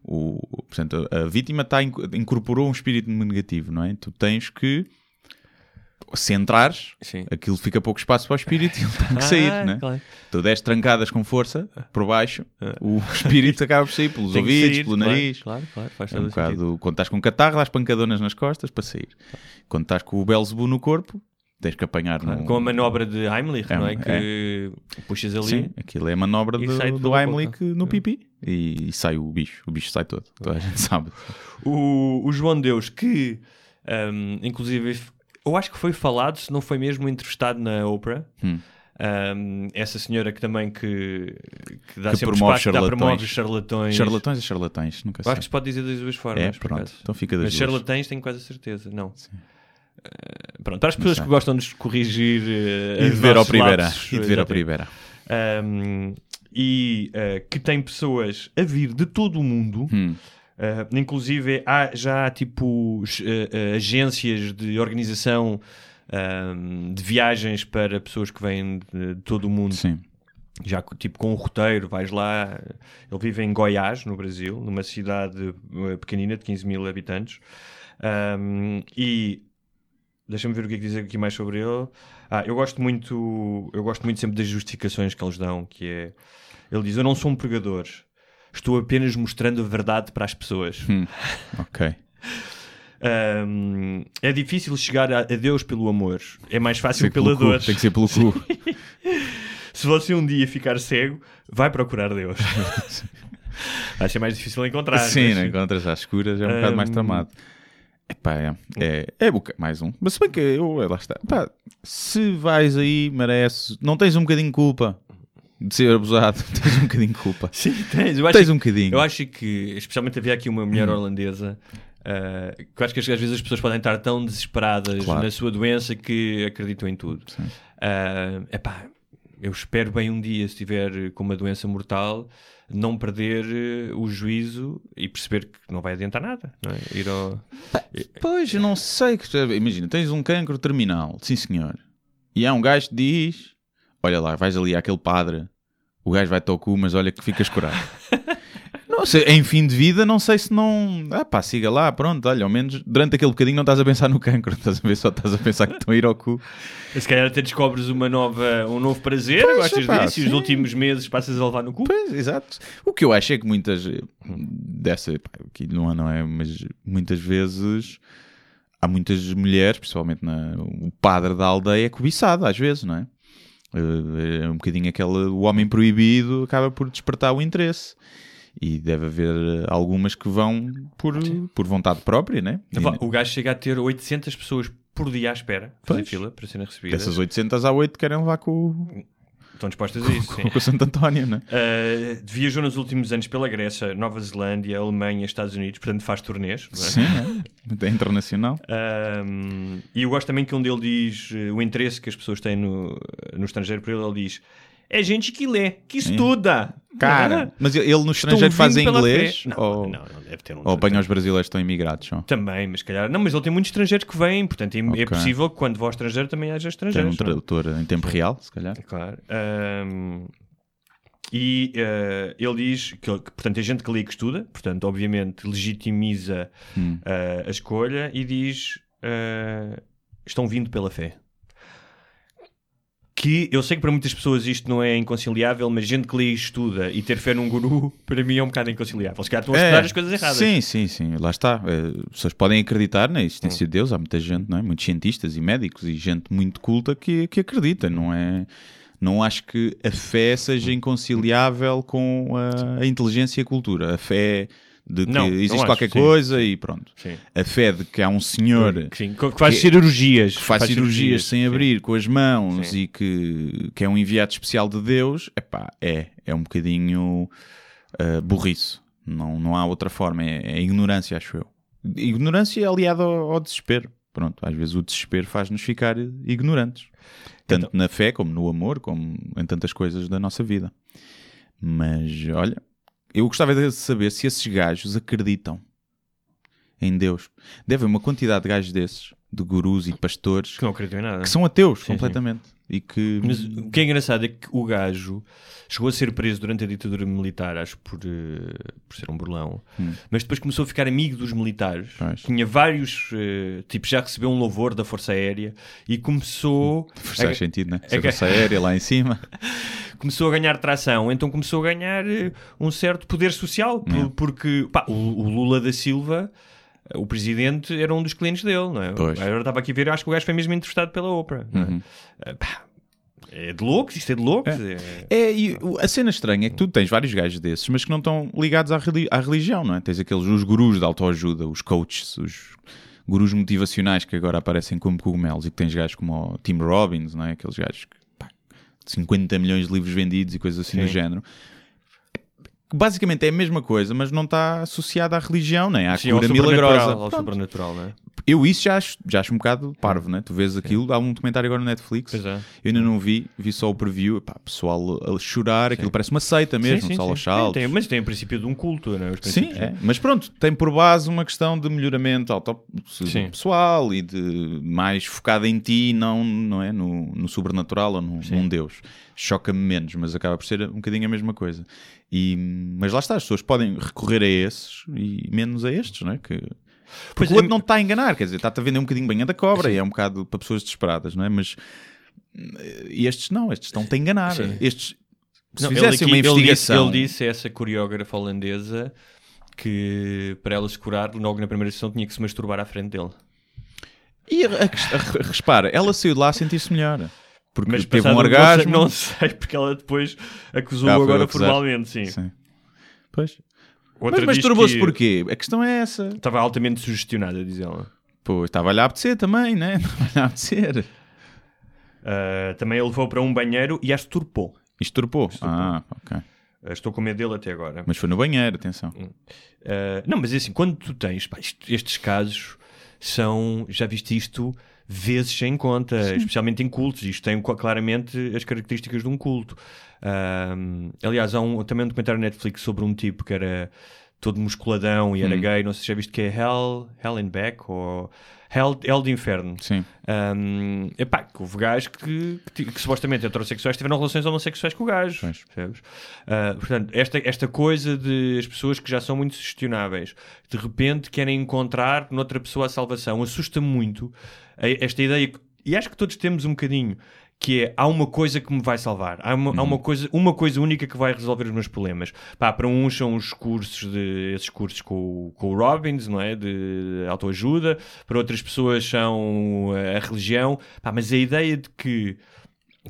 o portanto, a, vítima tá, inc- incorporou um espírito negativo, não é? Tu tens que. Se entrares, Sim. aquilo fica pouco espaço para o espírito e ele tem que (laughs) sair, Ah, não é? claro. Tu deste trancadas com força por baixo, o espírito acaba por sair pelos Tem ouvidos, sair, pelo claro, nariz. Claro, claro, faz É todo um o sentido. bocado. Quando estás com catarro, dás pancadonas nas costas para sair. Quando estás com o Belzebu no corpo, tens que apanhar Claro, no- Com a manobra de Heimlich, É, não é? Que puxas ali. Sim, aquilo é a manobra do, do Heimlich boca. no pipi e, e sai o bicho. O bicho sai todo. Toda a gente sabe. O, o João Deus, que um, inclusive eu acho que foi falado, se não foi mesmo entrevistado na Oprah. Hum. Um, essa senhora que também que, que dá Que sempre promove espaço, dá, promove charlatões. charlatões. Charlatões e charlatães, nunca sei. acho que se pode dizer das duas formas. É, pronto. Então fica das Mas duas. charlatães tenho quase a certeza, não. Eh, pronto, para as pessoas que gostam de nos corrigir eh, E de os ver ao primeira. lapsos, E de ver ao primeira. Um, e uh, que tem pessoas a vir de todo o mundo. Hum. Uh, inclusive há já há, tipo uh, uh, agências de organização um, de viagens para pessoas que vêm de, de todo o mundo Sim. já tipo com um roteiro, vais lá. Ele vive em Goiás, no Brasil, numa cidade eh, pequenina de 15 mil habitantes. Um, e deixa-me ver o que é que dizer aqui mais sobre ele. Ah, eu gosto muito, eu gosto muito sempre das justificações que eles dão, que é ele diz: Eu não sou um pregador, estou apenas mostrando a verdade para as pessoas. Hum. Ok. Ahm, é difícil chegar a, Deus pelo amor, é mais fácil pela cu, dor. Tem que ser pelo cu. (laughs) Se você um dia ficar cego, vai procurar Deus. (laughs) vai ser mais difícil encontrar. Sim, mas- encontras às escuras, é um bocado mais tramado. Epá, é, é, é mais um. Mas se bem que eu, lá está. Pá, se vais aí, mereces. Não tens um bocadinho de culpa de ser abusado. (laughs) Tens um bocadinho de culpa. (laughs) Sim, tens. Eu acho, Tens um bocadinho. eu acho que, especialmente havia aqui uma mulher Hum. holandesa. ah, que eu acho que às vezes as pessoas podem estar tão desesperadas Claro. na sua doença que acreditam em tudo. É epá, eu espero bem um dia, se estiver com uma doença mortal, não perder eh, o juízo e perceber que não vai adiantar nada. Não é? Ir ao... Pois, eu não sei. que- Imagina, tens um cancro terminal, sim senhor. E há um gajo que diz: Olha lá, vais ali àquele padre, o gajo vai-te ao cu, mas olha que ficas curado. (laughs) não sei, em fim de vida, não sei se não. Ah pá, siga lá, pronto, olha, ao menos durante aquele bocadinho não estás a pensar no cancro, (laughs) estás a ver, só estás a pensar que estão a ir ao cu. Se calhar até descobres uma nova, um novo prazer, Pois, gostas epá, disso, e os sim. últimos meses passas a levar no cu. Pois, exato. O que eu acho é que muitas dessa, pá, aqui não, é- não é, mas muitas vezes há muitas mulheres, principalmente na, o padre da aldeia, é cobiçado às vezes, não é? Eh, É um bocadinho aquele o homem proibido acaba por despertar o interesse. E deve haver algumas que vão por, por vontade própria, né? E Epá, O gajo chega a ter 800 pessoas por dia à espera, fazer Pois. fila para serem recebidas. dessas 800 há 8 querem levar com, o- Estão dispostas a isso. com o Santo António, né? Uh, viajou nos últimos anos pela Grécia, Nova Zelândia, Alemanha, Estados Unidos, portanto faz turnês. é? Sim, é, é internacional. Um, e eu gosto também que onde ele diz uh, o interesse que as pessoas têm no, no estrangeiro por ele, ele diz: é gente que lê, que estuda. Cara, mas ele no estrangeiro faz em inglês? Não, ou... não, não deve ter um. Ou apanha os brasileiros que estão imigrados só? Também, mas se calhar. Não, mas ele tem muitos estrangeiros que vêm, portanto é, é Ok. possível que quando vá ao estrangeiro também haja Tem estrangeiros. um não é? tradutor em tempo real, se calhar. Claro. Ahm, e eh, ele diz que, portanto, é gente que lê e que estuda, portanto, obviamente, legitimiza Hum. eh, a escolha e diz: eh, estão vindo pela fé. Que eu sei que para muitas pessoas isto não é inconciliável, mas gente que lê e estuda e ter fé num guru, (laughs) para mim é um bocado inconciliável. Se calhar estão a estudar as coisas erradas. Sim, sim, sim. Lá está. As pessoas podem acreditar na existência Hum. de Deus. Há muita gente, não é? Muitos cientistas e médicos e gente muito culta que, que acredita. Não é? Não acho que a fé seja inconciliável com a, a inteligência e a cultura. A fé de que Não, não existe acho, qualquer sim. coisa e pronto. Sim. A fé de que há um senhor Que, sim, que faz que- cirurgias. que faz cirurgias sem sim. abrir com as mãos Sim. e que, que é um enviado especial de Deus, epá, é, é um bocadinho uh, burrice. Não, não há outra forma, é, é ignorância, acho eu. Ignorância é aliada ao, ao desespero. Pronto, às vezes o desespero faz-nos ficar ignorantes. Tanto Então- na fé, como no amor, como em tantas coisas da nossa vida. Mas, olha, eu gostava de saber se esses gajos acreditam em Deus. Deve haver uma quantidade de gajos desses, de gurus e pastores, Que não acreditam em nada. que são ateus Sim, sim. E que. Mas o que é engraçado é que o gajo chegou a ser preso durante a ditadura militar, acho por, eh, por ser um burlão, mas depois começou a ficar amigo dos militares. Hum. Pois. Tinha vários, eh, tipo, já recebeu um louvor da Força Aérea e começou, (laughs) Faz a, sentido, né? a força aérea lá em cima. (laughs) começou a ganhar tração, então começou a ganhar eh, um certo poder social, por- porque pá, o, o Lula da Silva. O presidente era um dos clientes dele, não é? Pois. Uhum. Agora estava aqui a ver, eu acho que o gajo foi mesmo entrevistado pela Oprah. não é? Eh, pá, é de loucos, isto é de loucos. é- É, e o- a cena estranha é que tu tens vários gajos desses, mas que não estão ligados à, à religião, não é? Tens aqueles, os gurus de autoajuda, os coaches, os gurus motivacionais que agora aparecem como cogumelos e que tens gajos como o Tim Robbins, não é? Aqueles gajos que, pá, 50 milhões de livros vendidos e coisas assim do Sim. género. Que Basicamente é a mesma coisa, mas não está associada à religião, nem à Sim, ao cura sobrenatural, milagrosa. ao sobrenatural, não é? Eu isso já acho, já acho um bocado parvo, né? Tu vês aquilo, há um documentário agora no Netflix. É. Eu ainda não vi, vi só o preview. Pessoal a chorar, aquilo parece uma seita mesmo, Sim, sim, sim. tem- mas tem o princípio de um culto, não é? Os Sim, é. mas pronto, tem por base uma questão de melhoramento auto Sim. pessoal e de mais focada em ti, não, não é? No, no sobrenatural ou no, num Deus. Choca-me menos, mas acaba por ser um bocadinho a mesma coisa. E, mas lá está, as pessoas podem recorrer a esses e menos a estes, não é? Que, Pois porque o é, outro não te está a enganar, quer dizer, está-te a vender um bocadinho banha da cobra e é um bocado para pessoas desesperadas, não é? Mas estes não, estes estão-te a enganar. Sim. Estes, se Não, ele fizessem uma ele disse- investigação. Ele disse, essa coreógrafa holandesa que para ela se curar, logo na primeira sessão tinha que se masturbar à frente dele. E a, a, a, a- repara, ela saiu de lá a sentir-se melhor. Porque Mas teve um orgasmo. Não sei, porque ela depois acusou Ah, agora acusar. formalmente, sim. Sim. Pois. Outra mas masturbou-se que porquê? A questão é essa. Estava altamente sugestionada, diz ela. Pô, estava-lhe a apetecer também, né? (laughs) Estava-lhe a apetecer. Ah, também a levou para um banheiro e a esturpou. Isto turpou. Ah, ok. Ah, estou com medo dele até agora. Mas foi no banheiro, atenção. Uh, não, mas é assim, quando tu tens pá, isto- estes casos são, já viste isto vezes sem conta, especialmente em cultos. Isto tem claramente as características de um culto. Um, aliás, há um, também um documentário na Netflix sobre um tipo que era todo musculadão e era gay. Não sei se já viste que é Hell, Hell and Back ou Hell, Hell de Inferno. Sim. Um, epá, que houve gajos que, que, que supostamente heterossexuais tiveram relações homossexuais com o gajo. Pois. percebes? Ah, portanto, esta, esta coisa de as pessoas que já são muito sugestionáveis de repente querem encontrar noutra pessoa a salvação assusta-me muito esta ideia, e acho que todos temos um bocadinho. Que é, há uma coisa que me vai salvar, há uma, há uma, coisa, uma coisa única que vai resolver os meus problemas. Pá, para uns são os cursos, de, esses cursos com, o- com o Robbins, não é? De autoajuda, para outras pessoas são eh, a religião, Pá, mas a ideia de que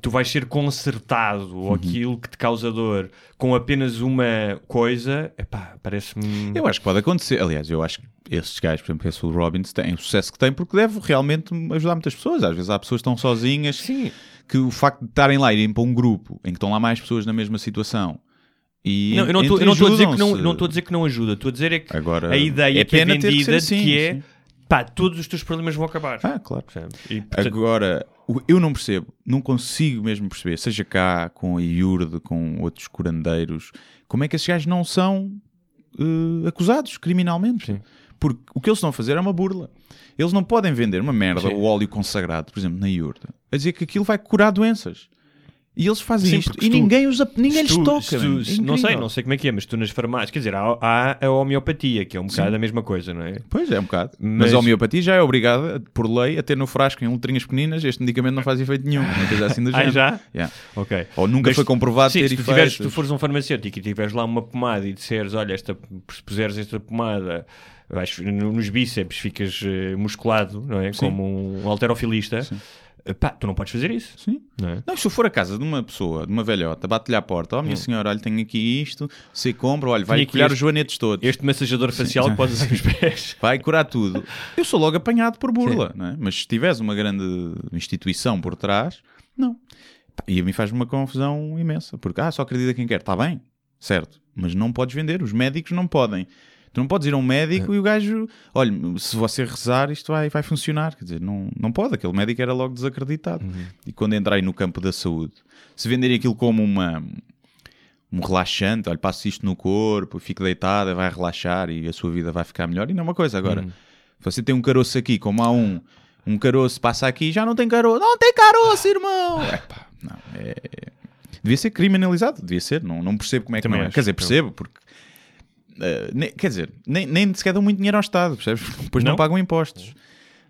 tu vais ser consertado ou aquilo que te causa dor com apenas uma coisa, epá, parece-me. Eu acho que pode acontecer. Aliás, eu acho que esses gajos, por exemplo, esse o Robbins, tem o sucesso que tem porque deve realmente ajudar muitas pessoas. Às vezes há pessoas que estão sozinhas Sim. que o facto de estarem lá e irem para um grupo em que estão lá mais pessoas na mesma situação e Não, eu não estou eu não estou a dizer que não, não estou a dizer que não ajuda, estou a dizer é que Agora, a ideia é que é ter que ser vendida assim, que é sim. pá, todos os teus problemas vão acabar. Ah, claro. E, portanto, Agora, eu não percebo, não consigo mesmo perceber, seja cá com a Iurde, com outros curandeiros, como é que esses gajos não são eh, acusados criminalmente? Porque o que eles estão a fazer é uma burla. Eles não podem vender uma merda, Sim. o óleo consagrado, por exemplo, na Iurde, a dizer que aquilo vai curar doenças. E eles fazem Sim, isto e tu- ninguém, usa, ninguém lhes tu- toca. tu-. É não sei, não sei como é que é, mas tu nas farmácias, quer dizer, há, há a homeopatia, que é um bocado a mesma coisa, não é? Pois é, um bocado. Mas, Mas- a homeopatia já é obrigada, por lei, a ter no frasco em letrinhas pequeninas este medicamento não faz efeito nenhum. Uma coisa assim do (laughs) Ah, género. já? Yeah. Ok. Ou nunca Mas- foi comprovado Sim, ter se tu, efeitos. tiveres, se tu fores um farmacêutico e tiveres lá uma pomada e disseres, olha, esta, se puseres esta pomada vais, nos bíceps ficas eh, musculado, não é? Como um alterofilista, eh, pá, tu não podes fazer isso. Sim. Não é? Não, se eu for a casa de uma pessoa, de uma velhota, bate-lhe à porta, ó minha senhora, olha, tenho aqui isto, você compra, olha, vai colher este- os joanetes todos, Este massajador facial que podes usar nos pés. (laughs) vai curar tudo. Eu sou logo apanhado por burla, não é? Mas se tivesse uma grande instituição por trás, não. E a mim faz-me uma confusão imensa, porque, ah, só acredita quem quer, está bem, certo, mas não podes vender, os médicos não podem. Tu não podes ir a um médico e o gajo, olha, se você rezar, isto vai, vai funcionar. Quer dizer, não, não pode. Aquele médico era logo desacreditado. E quando entrei no campo da saúde, se venderem aquilo como uma, um relaxante, olha, passo isto no corpo, fico deitada, vai relaxar e a sua vida vai ficar melhor. E não é uma coisa. Agora, você tem um caroço aqui, como há um, um caroço passa aqui já não tem caroço. Não tem caroço, irmão! (laughs) Epá, não, é... Devia ser criminalizado, devia ser. Não, não percebo como é que Também não é. acho, Quer dizer, percebo, porque Uh, ne- quer dizer, nem, nem sequer dão muito dinheiro ao Estado, percebes? (laughs) Depois não, Não? pagam impostos,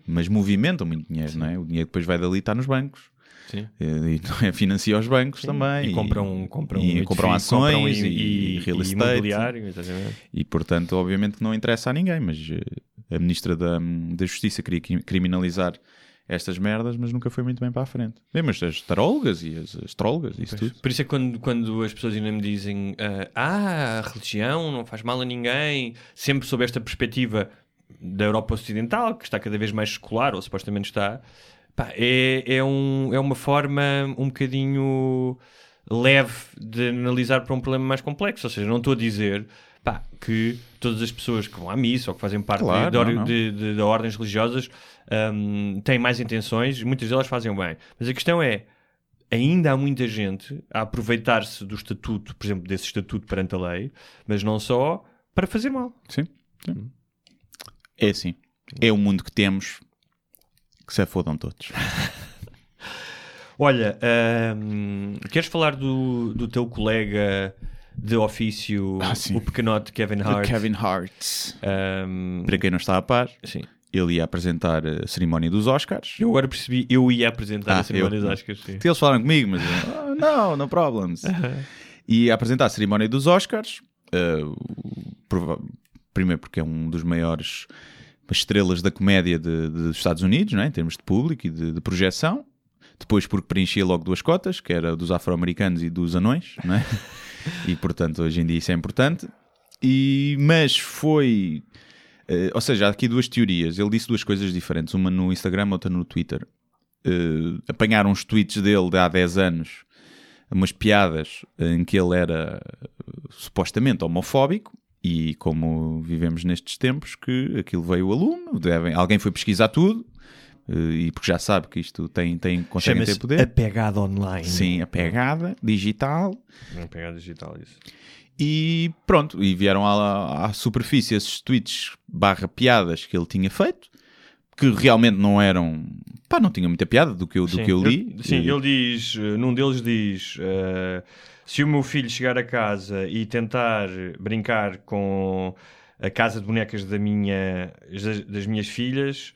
mas movimentam muito dinheiro, não é? O dinheiro depois vai dali e está nos bancos. Sim. E, e não é, financia os bancos também. E compram, compram, e, compram ações compram e, real e estate. imobiliário, exatamente. E portanto, obviamente que não interessa a ninguém, mas eh, a Ministra da, da Justiça queria cri- criminalizar estas merdas, mas nunca foi muito bem para a frente. Bem, mas as tarólogas e as astrólogas, isso tudo. Por isso é que quando, quando as pessoas ainda me dizem ah, ah, a religião não faz mal a ninguém, sempre sob esta perspectiva da Europa Ocidental, que está cada vez mais secular, ou supostamente está, pá, é, é, um, é uma forma um bocadinho leve de analisar para um problema mais complexo. Ou seja, não estou a dizer pá, que todas as pessoas que vão à missa ou que fazem parte Claro, de, não, não. de- de- de ordens religiosas hum, têm mais intenções, muitas delas fazem bem. Mas a questão é, ainda há muita gente a aproveitar-se do estatuto, por exemplo, desse estatuto perante a lei, mas não só para fazer mal. Sim. sim. É assim. É o mundo que temos. Que se fodam todos. (laughs) Olha, hum, queres falar do, do teu colega de ofício, Ah, o pequenote Kevin Hart? Kevin Hart. Hum, Para quem não está a par, sim. ele ia apresentar a cerimónia dos Oscars. Eu agora percebi, eu ia apresentar Ah, a cerimónia eu- dos Oscars. Sim. Eles falaram comigo, mas (laughs) "Ah, não, no problems. E ia apresentar a cerimónia dos Oscars. uh, prova- primeiro porque é um dos maiores estrelas da comédia de- de- dos Estados Unidos, não é? em termos de público e de, de projeção. Depois porque preenchia logo duas cotas, que era dos afro-americanos e dos anões, não é? (laughs) e portanto hoje em dia isso é importante. E, mas foi. eh, ou seja, há aqui duas teorias. Ele disse duas coisas diferentes, uma no Instagram, outra no Twitter. Eh, apanharam os tweets dele de há 10 anos, umas piadas em que ele era supostamente homofóbico. E como vivemos nestes tempos, que aquilo veio aluno, devem, alguém foi pesquisar tudo, e porque já sabe que isto tem, tem, consegue ter poder. a pegada online. Sim, a pegada digital. A pegada digital, isso. E pronto, e vieram à, à superfície esses tweets barra piadas que ele tinha feito, que realmente não eram. pá, não tinha muita piada do que eu, do Sim, que eu li. ele- sim, E- ele diz, eh, num deles diz, eh, se o meu filho chegar a casa e tentar brincar com a casa de bonecas da minha, das, das minhas filhas,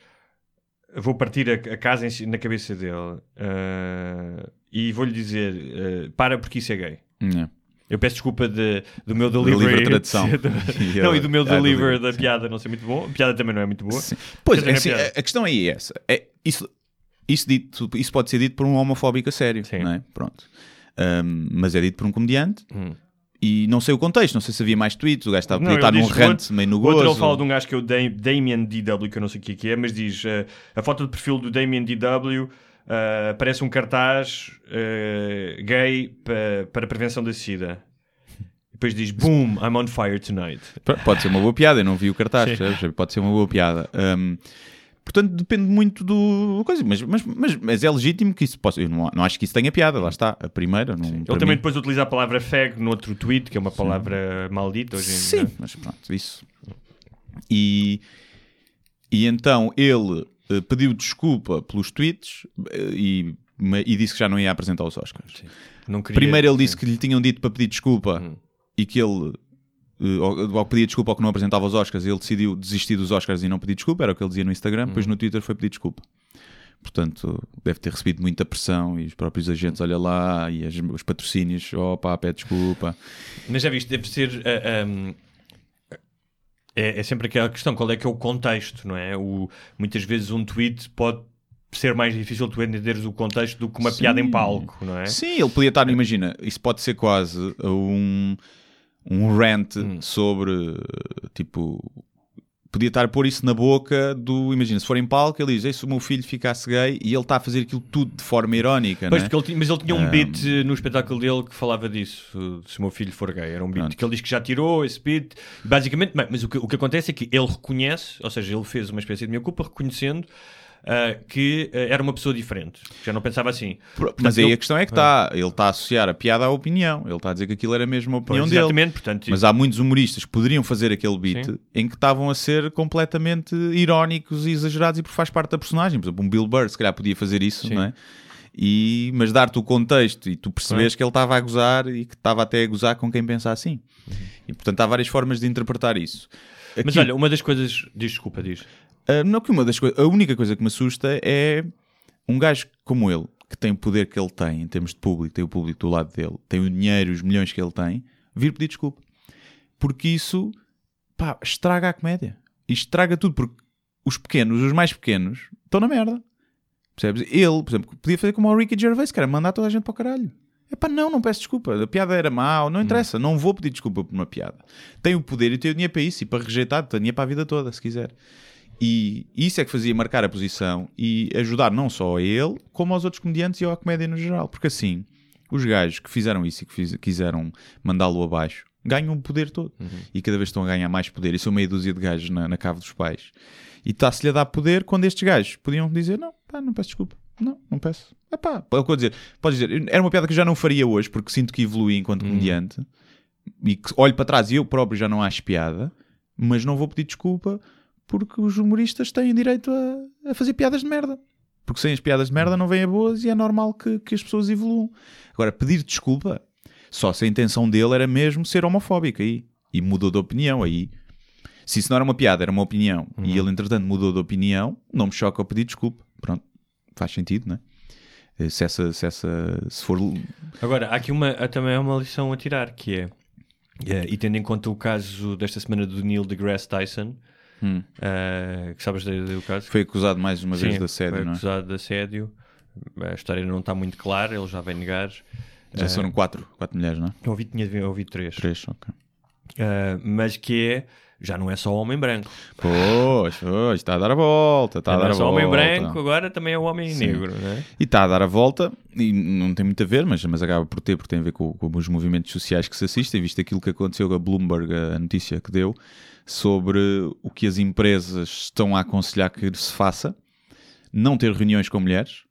vou partir a, a casa em na cabeça dele Eh, e vou-lhe dizer, eh, para porque isso é gay. Yeah. Eu peço desculpa de- do meu delivery. livre (laughs) tradução. do- E não, e do meu Ah, do delivery da piada não ser muito bom. A piada também não é muito boa. Sim. Pois, é não é assim, a, a questão aí é essa. É, isso, isso, dito, isso pode ser dito por um homofóbico a sério, Sim. não é? Pronto. Ahm, mas é dito por um comediante. Hum. E não sei o contexto, não sei se havia mais tweets, o gajo estava, podia estar num rant outro- meio no Outro gozo. ele fala de um gajo que é o Da- Damien DW, que eu não sei o que é é, mas diz eh, a foto de perfil do Damien DW eh, parece um cartaz eh, gay pa- para a prevenção da SIDA. Depois diz Boom, I'm on fire tonight. Pode ser uma boa piada, eu não vi o cartaz, pode ser uma boa piada. Hum, portanto, depende muito do coisa, mas, mas, mas, mas é legítimo que isso possa. Eu não, não acho que isso tenha piada, lá está, a primeira. Não, Ele também mim- depois utiliza a palavra fag no outro tweet, que é uma palavra maldita hoje em Sim, dia. mas pronto, isso. E, e então ele eh, pediu desculpa pelos tweets eh, e, e disse que já não ia apresentar os Oscars. Queria- Primeiro ele sim. disse que lhe tinham dito para pedir desculpa Hum. e que ele, eh, ao, pedir desculpa ao que não apresentava os Oscars, ele decidiu desistir dos Oscars e não pedir desculpa, era o que ele dizia no Instagram, depois no Twitter foi pedir desculpa. Portanto, deve ter recebido muita pressão e os próprios agentes, olha lá, e as- os patrocínios, opa, pede desculpa. Mas já viste, deve ser. ah, um, é, é sempre aquela questão: qual é que é o contexto, não é? O, muitas vezes um tweet pode ser mais difícil tu entenderes o contexto do que uma Sim. piada em palco, não é? Sim, ele podia estar, imagina, isso pode ser quase um, um rant Hum. sobre, tipo, podia estar a pôr isso na boca do, imagina, se for em palco, ele diz, "Ei, se o meu filho ficasse gay, e ele está a fazer aquilo tudo de forma irónica, Pois, é? ele mas ele tinha um beat eh, no espetáculo dele que falava disso, se o meu filho for gay. Era um beat Pronto. que ele diz que já tirou esse beat. Basicamente, mas o que, o que acontece é que ele reconhece, ou seja, ele fez uma espécie de minha culpa reconhecendo ah, que ah, era uma pessoa diferente. Já não pensava assim. Portanto, Mas aí ele- a questão é que está, ele está a associar a piada à opinião, ele está a dizer que aquilo era mesmo a Pois, opinião dele. exatamente, portanto, Mas há muitos humoristas que poderiam fazer aquele beat Sim. em que estavam a ser completamente irónicos e exagerados e por faz parte da personagem. Por exemplo, um Bill Burr se calhar podia fazer isso, Sim. não é? E, mas dar-te o contexto e tu percebes que ele estava a gozar e que estava até a gozar com quem pensa assim. E portanto há várias formas de interpretar isso. Mas Aqui- olha, uma das coisas. Diz desculpa, diz. Uh, não que uma das coisas, a única coisa que me assusta é um gajo como ele, que tem o poder que ele tem em termos de público, tem o público do lado dele, tem o dinheiro, os milhões que ele tem, vir pedir desculpa. Porque isso, pá, estraga a comédia. Isto estraga tudo, porque os pequenos, os mais pequenos, estão na merda. Percebes? Ele, por exemplo, podia fazer como o Ricky Gervais, que era mandar toda a gente para o caralho. Epá, não, não peço desculpa. A piada era mau, não interessa. Não vou pedir desculpa por uma piada. Tenho o poder e tenho o dinheiro para isso e para rejeitar, tenho dinheiro para a vida toda, se quiser. E isso é que fazia marcar a posição e ajudar não só a ele, como aos outros comediantes e à comédia no geral. Porque assim, os gajos que fizeram isso e que fiz- quiseram mandá-lo abaixo ganham o poder todo. E cada vez estão a ganhar mais poder. E são meia dúzia de gajos na, na cave dos pais. E está-se-lhe a dar poder quando estes gajos podiam dizer: Não, pá, não peço desculpa. Não, não peço. É pá, pode dizer, pode dizer, era uma piada que eu já não faria hoje porque sinto que evolui enquanto comediante e que olho para trás e eu próprio já não acho piada, mas não vou pedir desculpa porque os humoristas têm direito a, a fazer piadas de merda. Porque sem as piadas de merda não vêm a boas e é normal que, que as pessoas evoluam. Agora, pedir desculpa, só se a intenção dele era mesmo ser homofóbico aí. E mudou de opinião aí. Se isso não era uma piada, era uma opinião, e ele entretanto mudou de opinião, não me choca eu pedir desculpa. Pronto, faz sentido, não é? Se essa, se essa, se for Agora, há aqui uma, há também uma lição a tirar, que é Eh, e tendo em conta o caso desta semana do Neil deGrasse Tyson, eh, que sabes do, caso? Foi acusado mais uma vez Sim, de assédio, foi não é? acusado de assédio. A história não está muito clara, ele já vem negar. Já foram quatro, quatro mulheres, não é? Ouvi, tinha eu ouvi três. Três, ok. Eh, mas que é, já não é só homem branco. Pois, pois, está a dar a volta, está a não dar é a só volta. homem branco, agora também é homem Sim. negro, não é? E está a dar a volta, e não tem muito a ver, mas, mas acaba por ter, porque tem a ver com, com os movimentos sociais que se assistem, visto aquilo que aconteceu a Bloomberg, a notícia que deu, sobre o que as empresas estão a aconselhar que se faça, não ter reuniões com mulheres,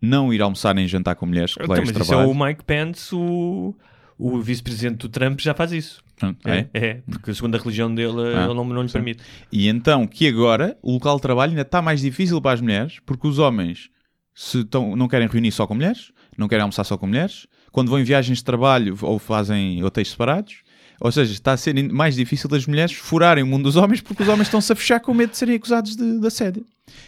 não ir almoçar nem jantar com mulheres, Então, colegas mas de isso é o Mike Pence, o, o vice-presidente do Trump, já faz isso. É? É, porque segundo a religião dele, Ah, ele não, não lhe sim. permite. E então que agora o local de trabalho ainda está mais difícil para as mulheres, porque os homens se estão, não querem reunir só com mulheres, não querem almoçar só com mulheres, quando vão em viagens de trabalho ou fazem hotéis separados, ou seja, está a ser mais difícil das mulheres furarem o mundo dos homens porque os homens estão-se a fechar com medo de serem acusados de, de assédio.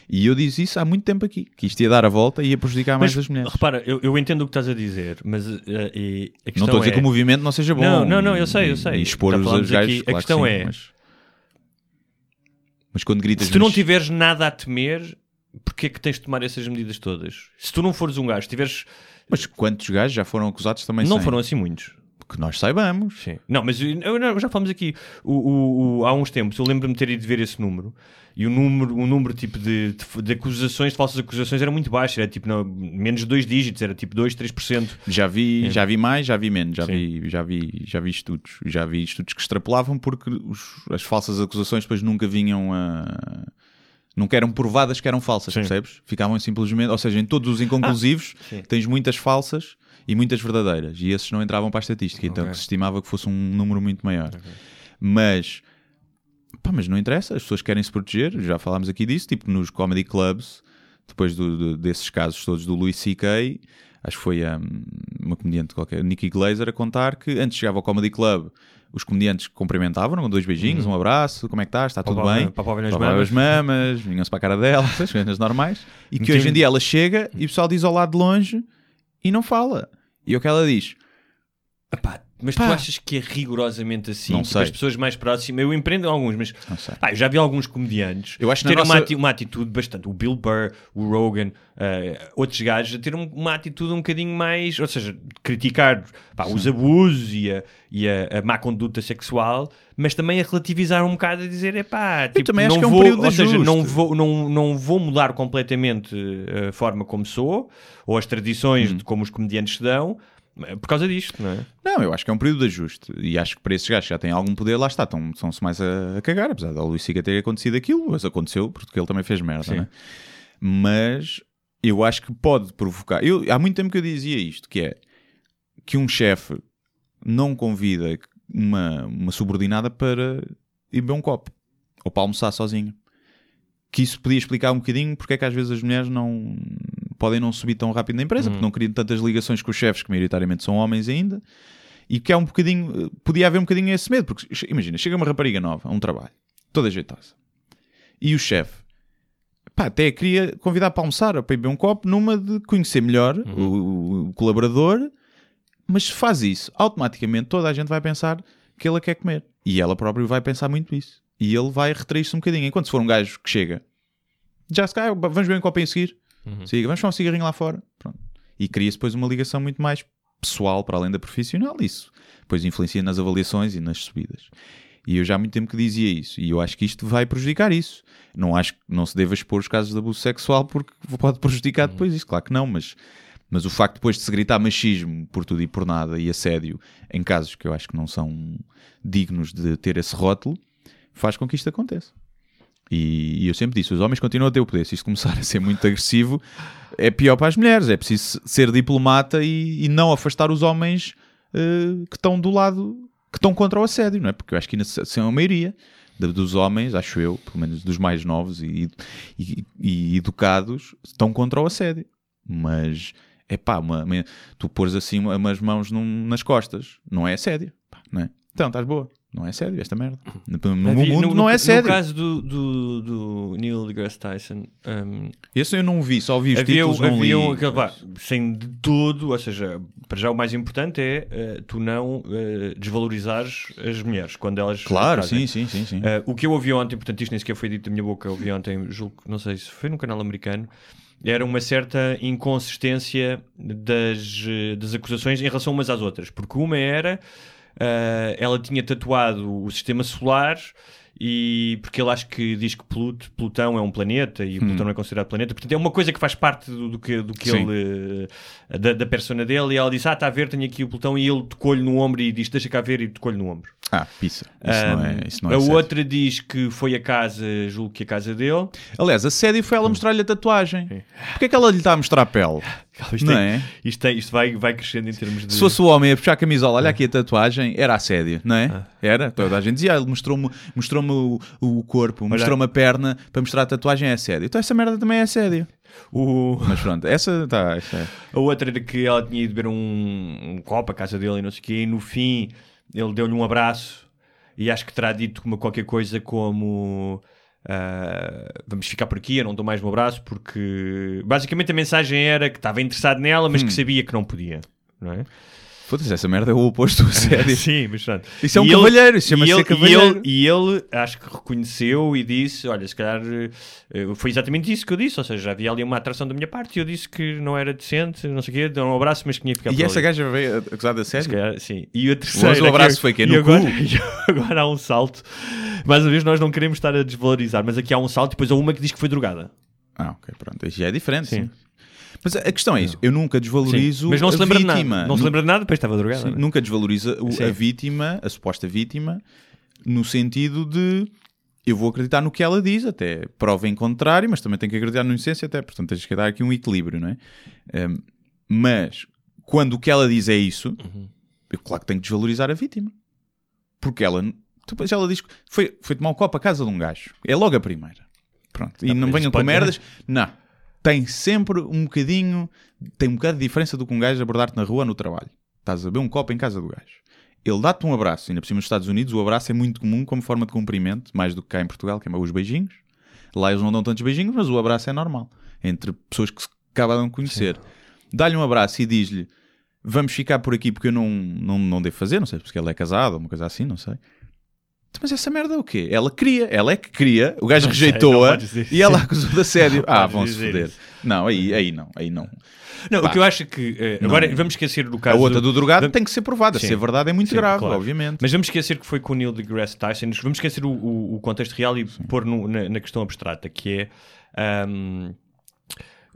E eu disse isso há muito tempo aqui, que isto ia dar a volta e ia prejudicar mais Mas as mulheres. repara, eu, eu entendo o que estás a dizer, mas e a Não questão estou a dizer é... que o movimento não seja bom. Não, não, não, eu sei, eu sei. E expor os gajos, aqui. A claro que questão sim, é- Mas, mas quando gritas... Se tu não tiveres nada a temer, porquê é que tens de tomar essas medidas todas? Se tu não fores um gajo, tiveres... Mas quantos gajos já foram acusados também não sem? foram assim muitos. Que nós saibamos. Sim. Não, mas eu, eu- já falamos aqui o, o- o- há uns tempos, eu lembro-me de ter ido ver esse número e o número, o número tipo de, de, de acusações, de falsas acusações era muito baixo, era tipo não, menos de dois dígitos, era tipo 2, 3%. Já vi, É. já vi mais, já vi menos, já Sim. vi, já vi, já vi estudos, já vi estudos que extrapolavam porque os- as falsas acusações depois nunca vinham a nunca eram provadas que eram falsas, Sim. percebes? Ficavam simplesmente, ou seja, em todos os inconclusivos Ah, tens muitas falsas e muitas verdadeiras e esses não entravam para a estatística, então Ok. que se estimava que fosse um número muito maior. Mas Pá, mas não interessa, as pessoas querem se proteger, já falámos aqui disso, tipo nos comedy clubs, depois do- do- desses casos todos do Louis C.K., acho que foi hum, uma comediante qualquer, Nikki Glazer, a contar que antes chegava ao comedy club, os comediantes cumprimentavam, com dois beijinhos, um abraço, como é que estás, está tudo Papavam- bem? papavam-lhe as Papavam mamas. as mamas, vinham-se para a cara dela, essas coisas normais, e que hoje em dia ela chega e o pessoal diz ao lado de longe e não fala. E o que ela diz? Epá, mas Pá. tu achas que é rigorosamente assim? Não Tipo, sei. As pessoas mais próximas, eu empreendo alguns, mas eu já vi alguns comediantes Eu acho terem uma, nossa- ati- uma atitude bastante. O Bill Burr, o Rogan, eh, outros gajos a ter um- uma atitude um bocadinho mais, ou seja, criticar pá, os abusos e, a, e a, a má conduta sexual, mas também a relativizar um bocado a dizer, é pá, tipo, também não acho que é um vou, ou seja, não vou, não, não vou mudar completamente eh, a forma como sou ou as Hum. tradições de como os comediantes se dão. Eh, Por causa disto, não é? Não, eu acho que é um período de ajuste. E acho que para esses gajos que já têm algum poder, lá está, estão- estão-se mais a, a cagar. Apesar da Luís Siga ter acontecido aquilo, mas aconteceu porque ele também fez merda, né? Mas eu acho que pode provocar. Eu, há muito tempo que eu dizia isto: que é que um chefe não convida uma, uma subordinada para ir beber um copo ou para almoçar sozinho. Que isso podia explicar um bocadinho porque é que às vezes as mulheres não podem não subir tão rápido na empresa, porque não criam tantas ligações com os chefes, que maioritariamente são homens ainda, e que é um bocadinho, eh, podia haver um bocadinho esse medo, porque imagina, chega uma rapariga nova a um trabalho, toda jeitosa, e o chefe, pá, até queria convidar para almoçar para ir beber um copo, numa de conhecer melhor o, o colaborador, mas se faz isso, automaticamente toda a gente vai pensar que ele a quer comer, e ela própria vai pensar muito isso, e ele vai retrair-se um bocadinho, enquanto se for um gajo que chega, já se cai, vamos beber um copo em seguir, Siga, vamos fumar um cigarrinho lá fora. Pronto. E cria-se depois uma ligação muito mais pessoal para além da profissional. Isso depois influencia nas avaliações e nas subidas. E eu já há muito tempo que dizia isso. E eu acho que isto vai prejudicar isso. Não acho que não se deva expor os casos de abuso sexual porque pode prejudicar depois isso. Claro que não, mas, mas o facto depois de se gritar machismo por tudo e por nada e assédio em casos que eu acho que não são dignos de ter esse rótulo faz com que isto aconteça. E, e eu sempre disse: os homens continuam a ter o poder. Se isto começar a ser muito agressivo, é pior para as mulheres. É preciso ser diplomata e, e não afastar os homens eh, que estão do lado, que estão contra o assédio, não é? Porque eu acho que ainda são a maioria dos homens, acho eu, pelo menos dos mais novos e, e- e educados, estão contra o assédio. Mas é pá, uma, uma- tu pôres assim uma- umas mãos num- nas costas, não é assédio, pá, não é? Então, estás boa. Não é sério esta merda. No, no Havia- mundo no- não é sério. No caso do, do, do Neil deGrasse Tyson, um, Esse eu não vi, só vi os havia, títulos, não li. havia um, aquele, vá, sem de todo, ou seja, para já o mais importante é eh, tu não eh, desvalorizares as mulheres quando elas Claro, sim, sim, sim. sim. Eh, o que eu ouvi ontem, portanto, isto nem sequer foi dito da minha boca, eu ouvi ontem, julgo, não sei se foi num canal americano, era uma certa inconsistência das, das acusações em relação umas às outras. Porque uma era, eh, ela tinha tatuado o sistema solar e porque ele acho que diz que Pluto, Plutão é um planeta e Plutão não é considerado planeta, portanto é uma coisa que faz parte do, do que, do que Sim. ele eh, da, da persona dele. E ela diz, ah, está a ver, tenho aqui o Plutão. E ele tocou-lhe no ombro e diz, deixa cá ver. E tocou-lhe no ombro. Ah, pizza. Isso não é, isso não é a outra diz que foi a casa, julgo que a casa dele. Aliás, a sério foi ela mostrar-lhe a tatuagem. Porquê é que ela lhe está a mostrar a pele? (laughs) Isto, Não tem- é? isto, tem- isto vai, vai crescendo em termos de. Se fosse o homem a puxar a camisola, olha aqui a tatuagem, era assédio, não é? Ah. Era. Toda a gente dizia, ah, ele mostrou-me mostrou o, o corpo, mostrou-me a perna para mostrar a tatuagem é assédio. Então essa merda também é assédio. O... Mas pronto, essa está. é. A outra era que ela tinha ido beber um, um copo à casa dele e não sei o quê, e no fim ele deu-lhe um abraço e acho que terá dito uma, qualquer coisa como. ah, vamos ficar por aqui, eu não dou mais um abraço porque basicamente a mensagem era que estava interessado nela, mas Hum. que sabia que não podia, não é? Foda-se, essa merda é o oposto do (laughs) assédio. Sim, mas pronto. Isso é um E cavalheiro, isso chama-se cavalheiro. E ele, e ele acho que reconheceu e disse: Olha, se calhar eh, foi exatamente isso que eu disse. Ou seja, havia ali uma atração da minha parte e eu disse que não era decente, não sei o quê, deu um abraço, mas que tinha que ficar E essa ali. gaja veio acusada de assédio? calhar, sim. E a terceira. Mas o abraço que- (laughs) foi quê? e No agora, (laughs) e agora há um salto. Mais uma vez, nós não queremos estar a desvalorizar, mas aqui há um salto e depois há uma que diz que foi drogada. Ah, ok, pronto. Isso já é diferente, sim. Sim. Mas a questão é isso, eu nunca desvalorizo Mas não se a lembra de vítima. nada. Não se lembra de nada, depois estava drogada. Sim, é? nunca desvaloriza Sim. a vítima, a suposta vítima, no sentido de eu vou acreditar no que ela diz, até prova em contrário, mas também tenho que acreditar na inocência, até, portanto tens que dar aqui um equilíbrio, não é? Ehm, mas quando o que ela diz é isso, Uhum. eu claro que tenho que desvalorizar a vítima, porque ela depois ela diz que foi, foi tomar um copo à casa de um gajo, é logo a primeira, pronto, e Não, não venham com merdas, não. Tem sempre um bocadinho, tem um bocado de diferença do que um gajo abordar-te na rua ou no trabalho. Estás a beber um copo em casa do gajo. Ele dá-te um abraço, ainda por cima nos Estados Unidos, o abraço é muito comum como forma de cumprimento, mais do que cá em Portugal, que é os beijinhos. Lá eles não dão tantos beijinhos, mas o abraço é normal. Entre pessoas que se acabam de conhecer. Dá-lhe um abraço e diz-lhe: Vamos ficar por aqui porque eu não, não, não devo fazer, não sei, porque ele é casado ou uma coisa assim, não sei. Mas essa merda é o quê? Ela queria, ela é que queria, o gajo (laughs) Não não rejeitou-a e ela acusou de assédio. (laughs) ah, vão-se foder. isso. Não, aí, aí não, aí não. Não, Pá. o que eu acho é que. eh, agora vamos esquecer do A caso. outra do drogado Vamos- tem que ser provada. Sim. Se é verdade, é muito Sim, grave, claro. obviamente. Mas vamos esquecer que foi com o Neil deGrasse Tyson. Vamos esquecer o, o- o contexto real e pôr no- na, na questão abstrata, que é ahm,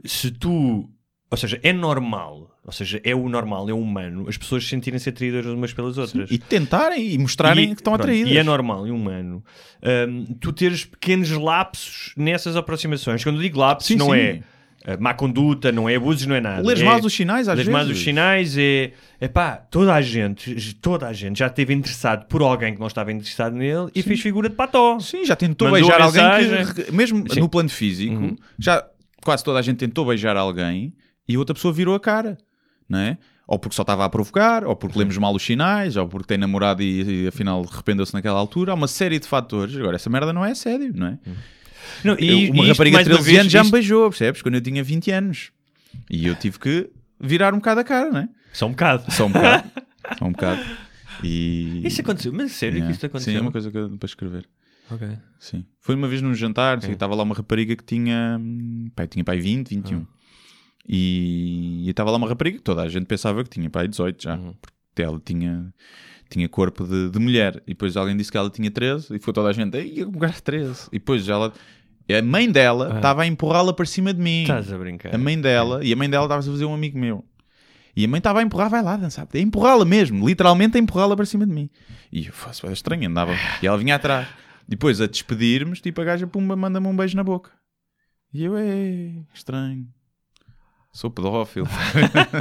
se tu. Ou seja, é normal, ou seja, é o normal, é o humano, as pessoas sentirem-se atraídas umas pelas outras. E tentarem e mostrarem E- que estão pronto, atraídas. E é normal e humano ahm, tu teres pequenos lapsos nessas aproximações. Quando eu digo lapsos, Sim, não sim. é ah, má conduta, não é abusos, não é nada. Lês é, mais os sinais, às Lês vezes. mais os sinais é, é pá, toda a gente, toda a gente já esteve interessado por alguém que não estava interessado nele e fez figura de pató. Sim, já tentou Mandou beijar alguém que, mesmo Sim. no plano físico, Uhum. já quase toda a gente tentou beijar alguém e outra pessoa virou a cara, não é? Ou porque só estava a provocar, ou porque lemos mal os sinais, ou porque tem namorado e, e afinal arrependeu-se naquela altura. Há uma série de fatores. Agora, essa merda não é sério, não é? Não, Eu- e, uma e isto, rapariga de uma 13 vez, anos já me isto- beijou, percebes? Quando eu tinha 20 anos. E eu tive que virar um bocado a cara, não é? Só um bocado. Só um bocado. (laughs) Só um bocado. E... Isso aconteceu, mas sério Yeah. que isto aconteceu? Sim, é uma coisa que eu- para escrever. Ok. Sim. Foi uma vez num jantar, sei, estava lá uma rapariga que tinha, hum, pai, tinha pai 20, 21. E e estava lá uma rapariga que toda a gente pensava que tinha pai 18 já, porque ela tinha, tinha corpo de, de mulher. E depois alguém disse que ela tinha 13 e foi toda a gente, ei, eu lugar 13. E depois ela, a mãe dela estava a empurrá-la para cima de mim. Estás a brincar. A mãe dela, e a mãe dela estava a fazer um amigo meu. E a mãe estava a empurrar, vai lá dançar. A empurrá-la mesmo, literalmente a empurrá-la para cima de mim. E eu faço, estranho, andava. (sighs) E ela vinha atrás. Depois a despedirmos, tipo a gaja, pumba, manda-me um beijo na boca. E eu, é estranho. Sou pedófilo.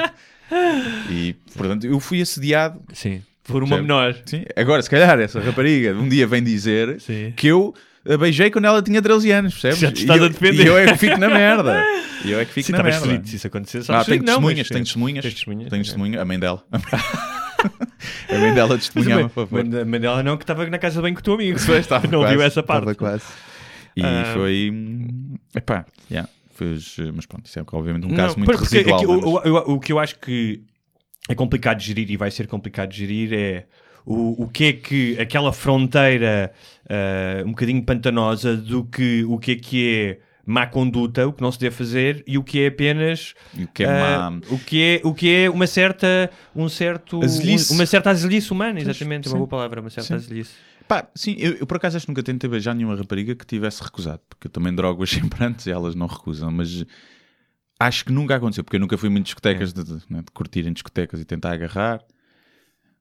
(laughs) e, portanto, eu fui assediado. Sim. Por uma menor. Sim. Agora, se calhar, essa rapariga um dia vem dizer Sim. que eu a beijei quando ela tinha 13 anos, percebes? Já te estás eu- a defender. E eu é que fico na merda. E eu é que fico Sim, na estavas merda. ferido se isso acontecer. Ah, sabes ferido? Não, testemunhas, tem testemunhas. Tens testemunhas? Tem testemunha, a mãe dela. (laughs) A mãe dela testemunhava, Mas a mãe dela não, que estava na casa bem com o teu amigo. Estava (laughs) não quase, viu essa parte. estava quase. E Ah. foi. hum, Epá, yeah, fez, mas pronto, isso é obviamente um Não, caso muito residual. aqui, mas- o, o- o que eu acho que é complicado de gerir e vai ser complicado de gerir é o, o que é que aquela fronteira ah, um bocadinho pantanosa do que o que é que é má conduta, o que não se deve fazer e o que é apenas o que é ah, má- o que é o que é uma certa um certo Azelice. uma certa azelice humana, exatamente, é uma sim. boa palavra, uma certa Sim. azelice. Pá, sim, eu, eu por acaso acho que nunca tentei beijar nenhuma rapariga que tivesse recusado, porque eu também drogo-as (laughs) sempre antes e elas não recusam, mas acho que nunca aconteceu, porque eu nunca fui muito discotecas de, de, né, de curtir em discotecas e tentar agarrar.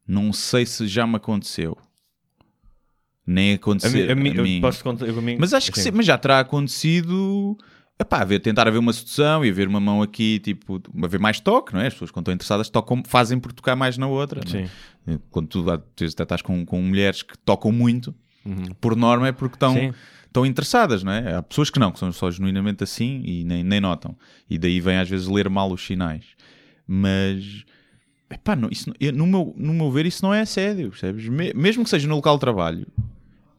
Não sei se já me aconteceu. Nem A aconteceu mim, a mim- a mim. eu posso contar, eu, a mim- Mas acho que Sim. mas já terá acontecido. Epá, haver, tentar haver uma sedução e haver uma mão aqui, tipo, haver mais toque, não é? As pessoas, quando estão interessadas, tocam, fazem por tocar mais na outra. não é? Sim. Quando tu estás com, com mulheres que tocam muito, por norma é porque estão, Sim. estão interessadas, não é? Há pessoas que não, que são só genuinamente assim e nem, nem notam. E daí vem às vezes ler mal os sinais. Mas, epá, não, isso, eu- no, meu, no meu ver, isso não é assédio, percebes? Me- mesmo que seja no local de trabalho,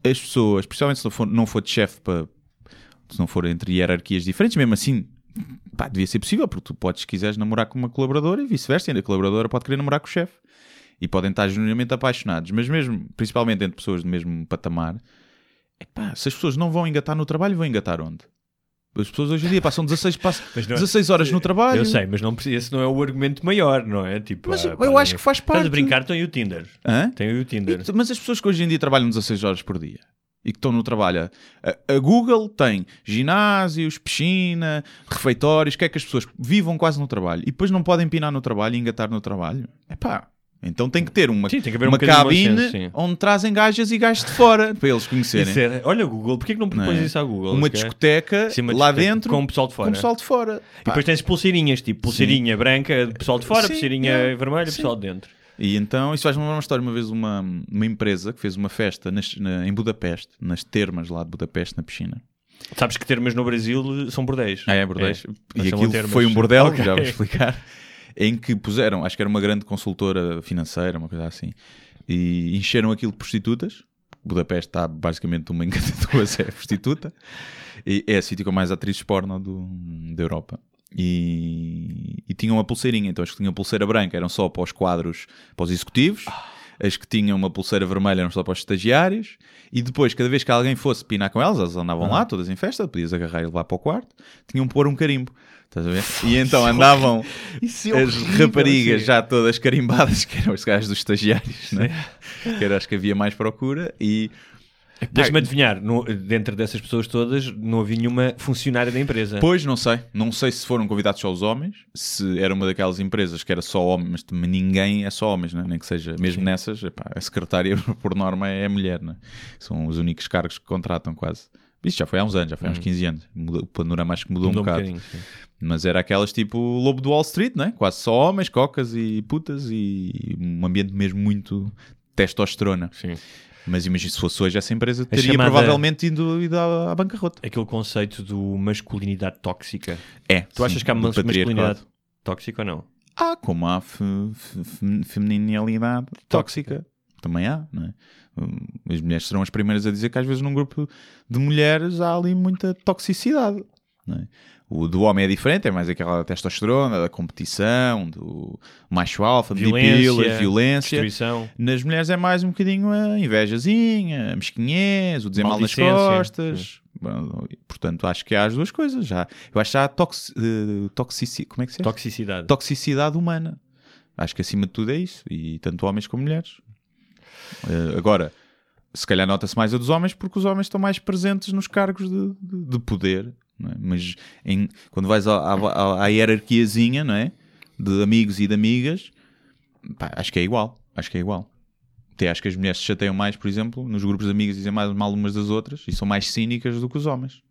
as pessoas, principalmente se não for, não for de chefe para. Se não for entre hierarquias diferentes, mesmo assim, pá, devia ser possível, porque tu podes, se quiseres, namorar com uma colaboradora e vice-versa, ainda a colaboradora pode querer namorar com o chefe. E podem estar genuinamente apaixonados, mas mesmo, principalmente entre pessoas do mesmo patamar, epá, se as pessoas não vão engatar no trabalho, vão engatar onde? As pessoas hoje em dia passam 16, passam (laughs) não é- 16 horas no trabalho. Eu sei, mas não esse não é o argumento maior, não é? Tipo, Mas ah, eu pá, acho que faz Estás parte. a brincar, tem o Tinder. Hã? Tem o Tinder. E- Mas as pessoas que hoje em dia trabalham 16 horas por dia e que estão no trabalho, a, a Google tem ginásios, piscina, refeitórios, quer que as pessoas vivam quase no trabalho e depois não podem pinar no trabalho e engatar no trabalho. Epá, então tem que ter uma, Sim, que um uma bom cabine sim. onde trazem gajas e gajos de fora para eles conhecerem. Era- Olha, Google, porquê que não propões Não é? isso à Google? Uma discoteca Sim, uma lá discoteca dentro com o pessoal de fora. pessoal de fora. E depois tens pulseirinhas, tipo pulseirinha branca, pessoal de fora, Sim, pulseirinha é. vermelha, Sim. pessoal de dentro. E então, isso faz-me lembrar uma história. Uma vez, uma, uma empresa que fez uma festa nas- na- em Budapeste, nas termas lá de Budapeste, na piscina. Sabes que termas no Brasil são bordéis. Ah, é, bordéis. É. E São aquilo foi um bordel, Ok. que já vou explicar, (laughs) em que puseram, acho que era uma grande consultora financeira, uma coisa assim, e encheram aquilo de prostitutas. Budapeste está basicamente uma (laughs) duas é prostituta. E é a sítio com mais atrizes porno do, da Europa. E, e tinham uma pulseirinha, então as que tinham pulseira branca eram só para os quadros, para os executivos. As que tinham uma pulseira vermelha eram só para os estagiários. E depois, cada vez que alguém fosse pinar com elas, elas andavam lá, todas em festa, podias agarrar e levar para o quarto, tinham que pôr um carimbo. Estás a ver? E então andavam é as horrível, raparigas sim. já todas carimbadas, que eram os gajos dos estagiários, né? que era as que havia mais procura. E Deixa-me adivinhar, no- dentro dessas pessoas todas não havia nenhuma funcionária da empresa. Pois, não sei. Não sei se foram convidados só os homens, se era uma daquelas empresas que era só homens, mas ninguém é só homens, né? nem que seja. Mesmo nessas, epá, a secretária, (laughs) por norma, é mulher. Né? São os únicos cargos que contratam quase. Isso já foi há uns anos, já foi há uns 15 anos. Muda- O panorama acho que mudou, Mudou um um bocado. sim. Mas era aquelas tipo Lobo do Wall Street, né? quase só homens, cocas e putas e um ambiente mesmo muito testosterona. Sim. Mas imagina se fosse hoje essa empresa A teria chamada- provavelmente ido, ido à, à bancarrota. Aquele conceito do masculinidade tóxica. É. Tu achas sim, que há mas- masculinidade tóxica ou não? Há, como há fe- fe- feminilidade tóxica. Também há, não é? Hum, As mulheres serão as primeiras a dizer que às vezes num grupo de mulheres há ali muita toxicidade. é? O do homem é diferente, é mais aquela testosterona, da competição, do macho alfa, Violência, violência. Destruição. Nas mulheres é mais um bocadinho a invejazinha, a mesquinhez, o dizer mal nas costas. Bom, Portanto, acho que há as duas coisas. Já. Eu acho que há toxi, eh, toxici- como é que se? Toxicidade. toxicidade humana. Acho que acima de tudo é isso. E tanto homens como mulheres. Eh, agora, se calhar nota-se mais a dos homens porque os homens estão mais presentes nos cargos de, de- de poder. é? Mas em- quando vais à, à, à hierarquiazinha não é? de amigos e de amigas, pá, acho que é igual. Acho que é igual. Até acho que as mulheres se chateiam mais, por exemplo, nos grupos de amigas dizem mais mal umas das outras e são mais cínicas do que os homens.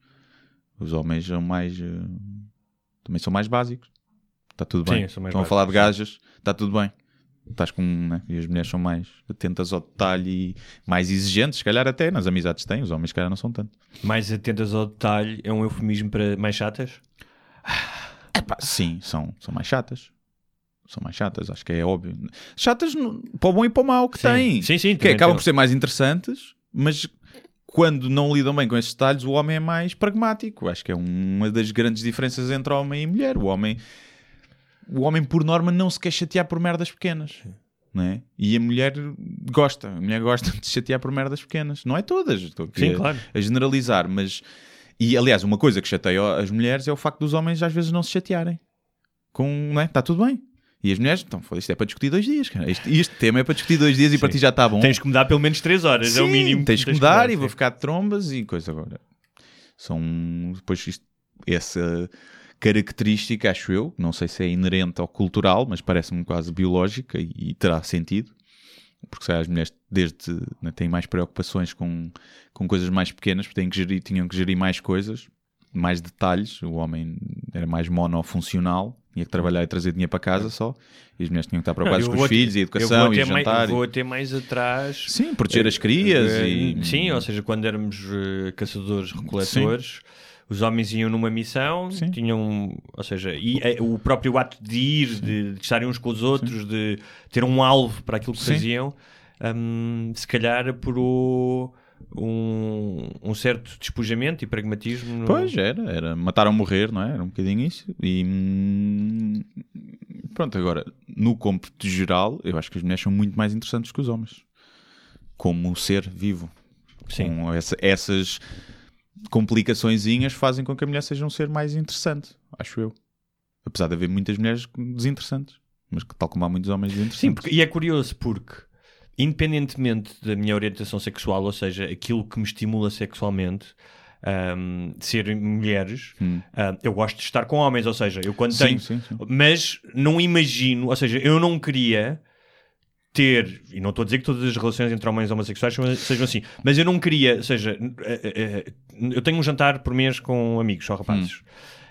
Os homens são mais. eh, também são mais básicos. Está tudo Sim, bem. mais Estão a falar de gajas, está tudo bem. Estás com. né? E as mulheres são mais atentas ao detalhe e mais exigentes, se calhar até nas amizades têm, os homens, se calhar, não são tanto. Mais atentas ao detalhe é um eufemismo para mais chatas? Epá, sim, são, são mais chatas. São mais chatas, acho que é óbvio. Chatas no- para o bom e para o mau que Sim. têm. Sim, sim, Que acabam por ser mais interessantes, mas quando não lidam bem com esses detalhes, o homem é mais pragmático. Acho que é uma das grandes diferenças entre homem e mulher. O homem, o homem por norma, não se quer chatear por merdas pequenas. Não é? E a mulher gosta, a mulher gosta de se chatear por merdas pequenas. Não é todas, estou aqui Sim, a, claro. a generalizar, mas e aliás, uma coisa que chateia as mulheres é o facto dos homens às vezes não se chatearem. Com, não é? Está tudo bem. E as mulheres, então, isto é para discutir dois dias, cara. Este, este tema é para discutir dois dias e para ti já está bom. Tens que mudar pelo menos 3 horas, é o Sim, mínimo. Tens que mudar e sim. vou ficar de trombas e coisa agora. São depois isto, essa característica, acho eu, não sei se é inerente ao cultural, mas parece-me quase biológica e, e terá sentido. Porque as mulheres desde né, têm mais preocupações com, com coisas mais pequenas, porque têm que gerir, tinham que gerir mais coisas, mais detalhes. O homem era mais monofuncional, tinha que trabalhar e trazer dinheiro para casa só, e as mulheres tinham que estar preocupadas com os até- filhos e a vou educação e o mais- jantar. e- Vou até mais atrás. Sim, proteger as crias Eh, e... Sim, ou seja, quando éramos eh, caçadores-recoletores, os homens iam numa missão, Sim. tinham, ou seja, e, eh, o próprio ato de ir, de, de estarem uns com os outros, de ter um alvo para aquilo que Sim. faziam, hum, se calhar apurou um, um certo despojamento e pragmatismo. no- Pois era, era matar ou morrer, não é? Era um bocadinho isso. E hum, pronto, agora, no cômputo geral, eu acho que as mulheres são muito mais interessantes que os homens. Como ser vivo. Sim. Com essa- essas complicaçõezinhas fazem com que a mulher seja um ser mais interessante, acho eu. Apesar de haver muitas mulheres desinteressantes. Mas que, tal como há muitos homens desinteressantes. Sim, porque- e é curioso porque, independentemente da minha orientação sexual, ou seja, aquilo que me estimula sexualmente, ahm, ser mulheres, ah, eu gosto de estar com homens, ou seja, eu quando Sim, tenho. sim, sim. Mas não imagino, ou seja, eu não queria ter, e não estou a dizer que todas as relações entre homens homossexuais sejam- assim, mas eu não queria, ou seja, eh, eh, eh, eu tenho um jantar por mês com amigos, só rapazes. Hum.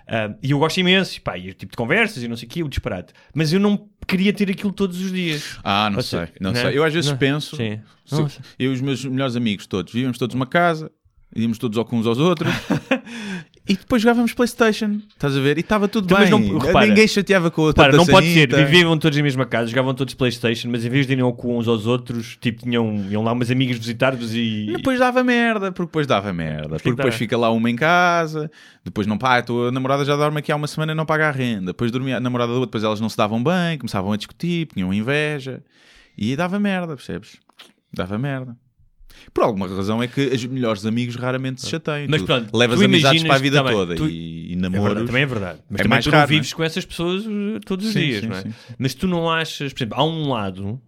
Ah, e eu gosto imenso, e pá, e o tipo de conversas e não sei o que, o disparate. Mas eu não queria ter aquilo todos os dias. Ah, não Ou sei, não né? sei. Eu às vezes Não. penso, Sim. se- Não eu e os meus melhores amigos todos, vivíamos todos numa casa, íamos todos ao- uns aos outros (laughs) e depois jogávamos Playstation, estás a ver? E estava tudo mas bem. não- repara- Ninguém chateava com o outro. Para, da não pode ser, viviam todos na mesma casa, jogavam todos Playstation, mas em vez de irem ao cu uns aos outros, tipo, tinham, iam lá umas amigas visitar-vos e... E depois dava merda, porque depois dava merda. Porque que depois fica lá uma em casa, depois não paga, a tua namorada já dorme aqui há uma semana e não paga a renda. Depois dormia a namorada da outra, depois elas não se davam bem, começavam a discutir, tinham inveja. E dava merda, percebes? Dava merda. Por alguma razão é que os melhores amigos raramente se chateiam. Mas Tu pronto, levas tu amizades para a vida também, toda tu- e, e É verdade, também é verdade. Mas É também mais tu raro, não vives não com essas pessoas uh, todos os Sim, dias, sim, não é? sim, Mas tu não achas, por exemplo, há um lado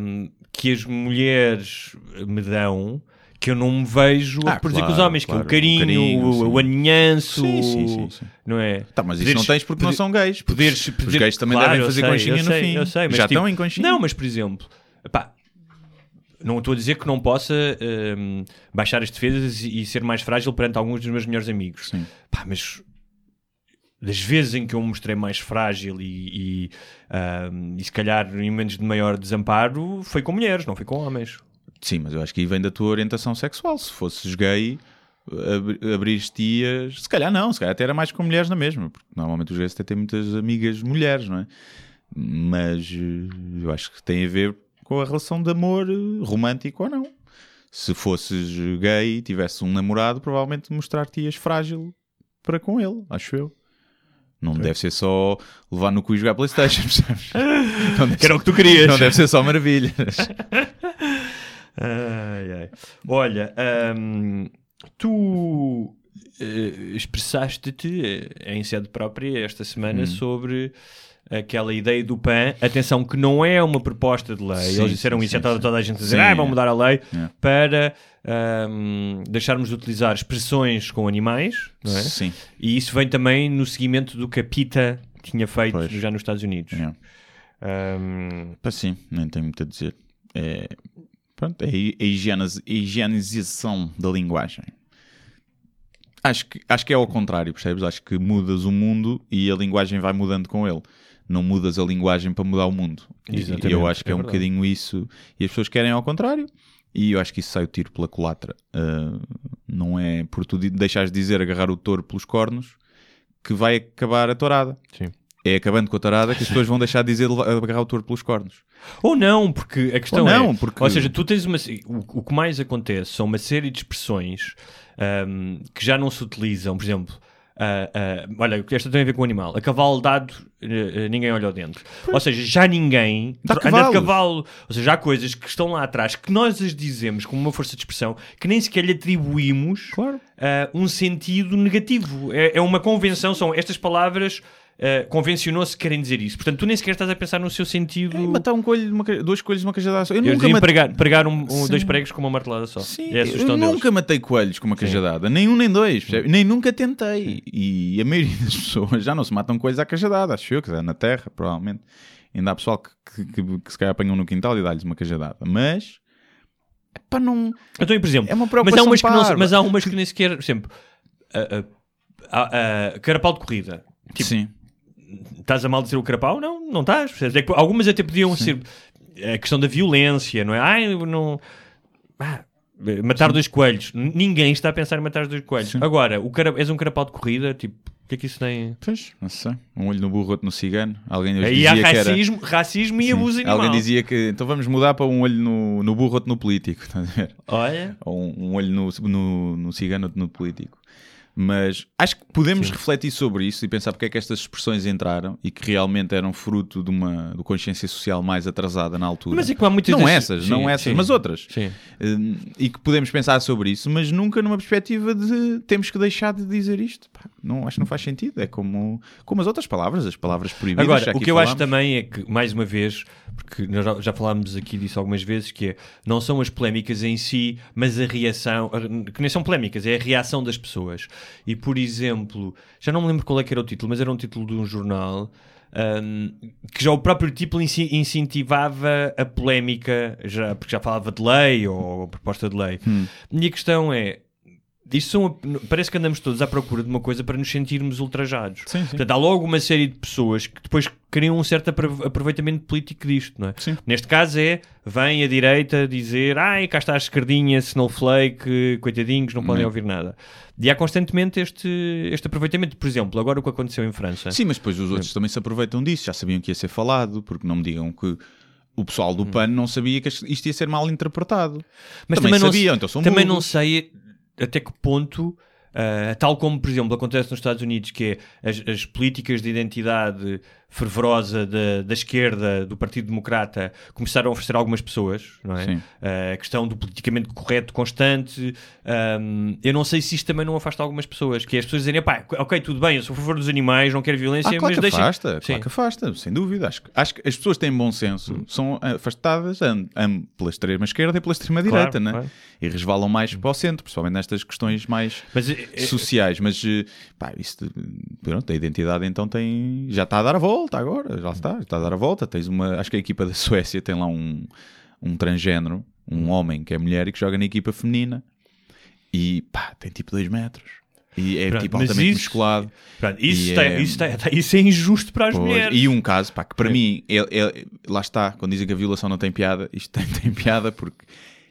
hum, que as mulheres me dão que eu não me vejo a Ah, reproduzir com os claro, homens, claro, que é o carinho, o carinho, o, o aninhanço, Sim, sim, sim, sim. não é? Tá, mas isso Poderes- não tens porque não são gays. Poderes, os gays também claro, devem fazer sei, conchinha no sei, fim. Sei, mas Já tipo, estão em conchinha. Não, mas por exemplo, pá, não estou a dizer que não possa hum, baixar as defesas e, e ser mais frágil perante alguns dos meus melhores amigos. Sim. Pá, mas das vezes em que eu me mostrei mais frágil e, e, hum, e se calhar em momentos de maior desamparo foi com mulheres, não foi com homens. Sim, mas eu acho que aí vem da tua orientação sexual. Se fosses gay, ab abririas. Se calhar não, se calhar até era mais com mulheres na mesma, porque normalmente os gays até têm muitas amigas mulheres, não é? Mas eh, eu acho que tem a ver com a relação de amor eh, romântico ou não. Se fosses gay e tivesse um namorado, provavelmente mostrar-te-ias frágil para com ele, acho eu. Não deve ser só levar no cu e jogar Playstation, (laughs) percebes? (laughs) Que era o que tu querias. Não deve ser só maravilhas. (laughs) Ai, ai. Olha, hum, tu eh, expressaste-te eh, em sede própria esta Hum. semana sobre aquela ideia do PAN. Atenção, que não é uma proposta de lei. Sim, Eles disseram sim, isso, sim, toda a gente a dizer, ah, vão é. mudar a lei É. para hum, deixarmos de utilizar expressões com animais, não é? Sim. E isso vem também no seguimento do que a PITA tinha feito Pois. já nos Estados Unidos. É. Pá, sim, nem tenho muito a dizer. É, pronto, é a higieniz- a higienização da linguagem. Acho que, acho que é ao contrário, percebes? Acho que mudas o mundo e a linguagem vai mudando com ele. Não mudas a linguagem para mudar o mundo. Exatamente, E eu acho que é, é um verdade. bocadinho isso. E as pessoas querem ao contrário. E eu acho que isso sai o tiro pela culatra. Ah, não é por tu deixares de dizer agarrar o touro pelos cornos que vai acabar a tourada. Sim. é acabando com a tarada que as pessoas vão deixar de dizer agarrar o touro pelos cornos. Ou não, porque a questão Ou não, é. porque- Ou seja, tu tens uma. O, o que mais acontece são uma série de expressões ahm, que já não se utilizam. Por exemplo, ah, ah, olha, esta tem a ver com o animal. A cavalo dado, eh, ninguém olha ao dentro. Ou seja, já ninguém Dá anda de cavalo. Ou seja, há coisas que estão lá atrás que nós as dizemos como uma força de expressão que nem sequer lhe atribuímos Claro. ah, um sentido negativo. É, é uma convenção, são estas palavras. Ah, convencionou-se que querem dizer isso. Portanto, tu nem sequer estás a pensar no seu sentido. E matar um coelho, uma dois coelhos uma cajadada só. Eu, Eu nunca matei... pregar, pregar um, um- dois pregos com uma martelada só. Sim, é eu deles. nunca matei coelhos com uma cajadada, nem um nem dois, percebe? nem nunca tentei. E a maioria (laughs) das pessoas já não se matam coelhos à cajadada, acho eu, que é na terra, provavelmente. Ainda há pessoal que, que, que, que se calhar apanham no quintal e dá-lhes uma cajadada, mas pá, não. Então, por exemplo, É uma mas há, umas que não, mas há umas que nem sequer, por exemplo, a, a- a carapau de corrida. Tipo, Sim, estás a mal dizer o carapau? Não, não estás. É algumas até podiam ser a questão da violência, não é? Ai, não. Ah, matar dois coelhos. Ninguém está a pensar em matar dois coelhos. Agora, o cara, és um carapau de corrida, tipo, o que é que isso tem? pois, não sei. Um olho no burro, outro no cigano. Alguém hoje Aí há dizia que era. racismo, racismo e Sim. abuso animal. Alguém dizia que então vamos mudar para um olho no, no burro, outro no político. (laughs) Olha, ou um, um olho no, no, no cigano, outro no político. Mas acho que podemos refletir sobre isso e pensar porque é que estas expressões entraram e que realmente eram fruto de uma de consciência social mais atrasada na altura. Mas é que há muitas não essas, Sim, não essas, sim. mas outras. sim. Hum, E que podemos pensar sobre isso, mas nunca numa perspectiva de temos que deixar de dizer isto. Pá, não, acho que não faz sentido. É como, como as outras palavras, as palavras proibidas. Agora, o que eu acho falámos. também é que, mais uma vez, porque nós já, já falámos aqui disso algumas vezes, que é, não são as polémicas em si, mas a reação, que nem são polémicas, é a reação das pessoas. E, por exemplo, já não me lembro qual é que era o título, mas era um título de um jornal. hum, que já o próprio título inci- incentivava a polémica, já, porque já falava de lei ou proposta de lei. Hum. E a questão é: isto são, parece que andamos todos à procura de uma coisa para nos sentirmos ultrajados. Sim, sim. Portanto, há logo uma série de pessoas que depois criam um certo apro- aproveitamento político disto, não é? Sim. Neste caso é, vem a direita dizer ai, cá está a esquerdinha, snowflake, coitadinhos, não podem Não. ouvir nada. E há constantemente este, este aproveitamento. Por exemplo, agora o que aconteceu em França. Sim, mas depois os outros também se aproveitam disso, já sabiam que ia ser falado, porque não me digam que o pessoal Hum. do PAN não sabia que isto ia ser mal interpretado. Mas também, também, não, sabiam, se- então são também não burros. sei até que ponto, ah, tal como, por exemplo, acontece nos Estados Unidos, que é as, as políticas de identidade fervorosa da, da esquerda, do Partido Democrata, começaram a oferecer a algumas pessoas, não é? Sim. Ah, a questão do politicamente correto constante. ahm, eu não sei se isto também não afasta algumas pessoas, que é as pessoas dizerem, pá, ok, tudo bem, eu sou a favor dos animais, não quero violência, Ah, claro mas deixem... afasta, Sim. Hum. claro que afasta, sem dúvida. Acho, que- acho que as pessoas têm bom senso, são afastadas am- am- pela extrema esquerda e pela extrema Claro, direita, né? claro. E resvalam mais para o centro, principalmente nestas questões mais Mas, eh, eh, sociais. Mas, pá, isso, de- pronto, a identidade então tem, já está a dar a volta agora, já está, está a dar a volta. Tens uma, acho que a equipa da Suécia tem lá um, um transgênero, um homem que é mulher e que joga na equipa feminina e pá, tem tipo 2 metros. E é Pronto, tipo altamente isso- musculado. pronto, isso, está- é- isso, está- isso é injusto para as Pois, mulheres. E um caso, pá, que para É. mim, é- é- lá está, quando dizem que a violação não tem piada, isto tem, (laughs) tem piada porque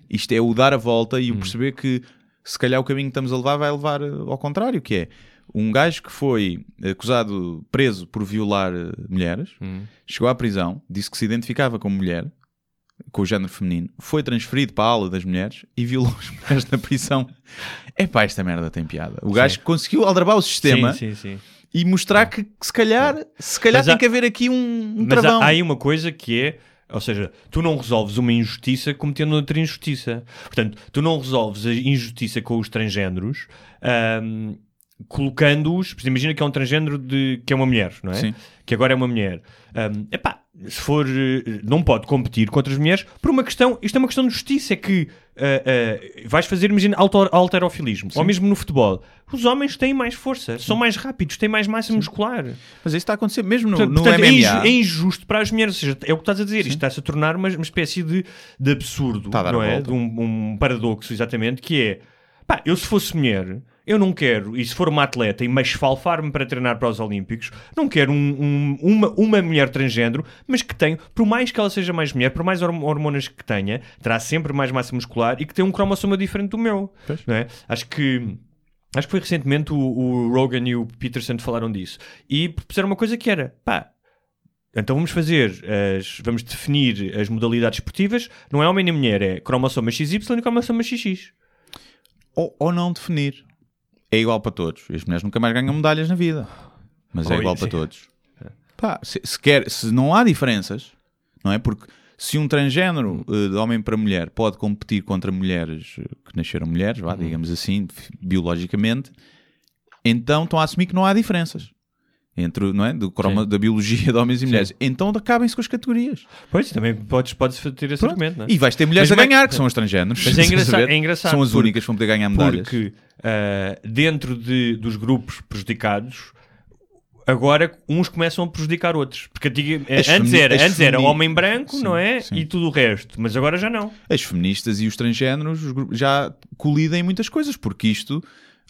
isto é o dar a volta Hum. e o perceber que se calhar o caminho que estamos a levar vai levar ao contrário, que é um gajo que foi acusado, preso por violar eh, mulheres, Hum. chegou à prisão, disse que se identificava como mulher, com o género feminino, foi transferido para a ala das mulheres e violou as (laughs) mulheres na prisão. É pá, esta merda tem piada. O gajo conseguiu aldrabar o sistema Sim, sim, sim. e mostrar que, que se calhar, se calhar Mas tem há- que haver aqui um, um Mas há, há aí uma coisa que é, ou seja, tu não resolves uma injustiça cometendo outra injustiça. Portanto, tu não resolves a injustiça com os transgêneros ahm, colocando-os. Imagina que é um transgênero de, que é uma mulher, não é? Sim. Que agora é uma mulher. Ahm, epá, se for. eh, Não pode competir com outras mulheres por uma questão. Isto é uma questão de justiça. É que ah, ah, vais fazer, imagina, alter- alterofilismo. Ou mesmo no futebol. Os homens têm mais força, são mais rápidos, têm mais massa muscular. Mas isso está a acontecer mesmo no, Portanto, no portanto, é, MMA. é injusto para as mulheres. Ou seja, é o que estás a dizer. Isto está-se a tornar uma, uma espécie de, de absurdo, não é? De um, um paradoxo, exatamente, que é pá, eu se fosse mulher, eu não quero, e se for uma atleta e me esfalfar-me para treinar para os Olímpicos, não quero um- um- uma, uma mulher transgênero, mas que tem, por mais que ela seja mais mulher, por mais horm- hormonas que tenha, terá sempre mais massa muscular e que tem um cromossoma diferente do meu. Não é? Acho que Acho que foi recentemente o, o Rogan e o Peterson falaram disso. E puseram uma coisa que era, pá, então vamos fazer, as, vamos definir as modalidades esportivas, não é homem nem mulher, é cromossoma XY e cromossoma XX. Ou, ou não definir. É igual para todos. As mulheres nunca mais ganham medalhas na vida. Mas é igual para todos. Pá, se, se quer, se não há diferenças, não é? Porque se um transgénero eh, de homem para mulher pode competir contra mulheres eh, que nasceram mulheres, vá, digamos assim, biologicamente, então estão a assumir que não há diferenças. Entre, não é? Do croma, Sim. da biologia de homens e mulheres. Então acabem-se com as categorias. Pois, também podes, podes ter esse Pronto. argumento, não é? E vais ter mulheres Mas a ganhar, que são os transgéneros. Mas é engraçado- é engraçado São as porque- únicas que vão poder ganhar medalhas. Porque ah, dentro de, dos grupos prejudicados, agora uns começam a prejudicar outros. Porque antes, era, antes era homem branco, Sim, não é? sim. E tudo o resto. Mas agora já não. as feministas e os transgéneros já colidem em muitas coisas, porque isto,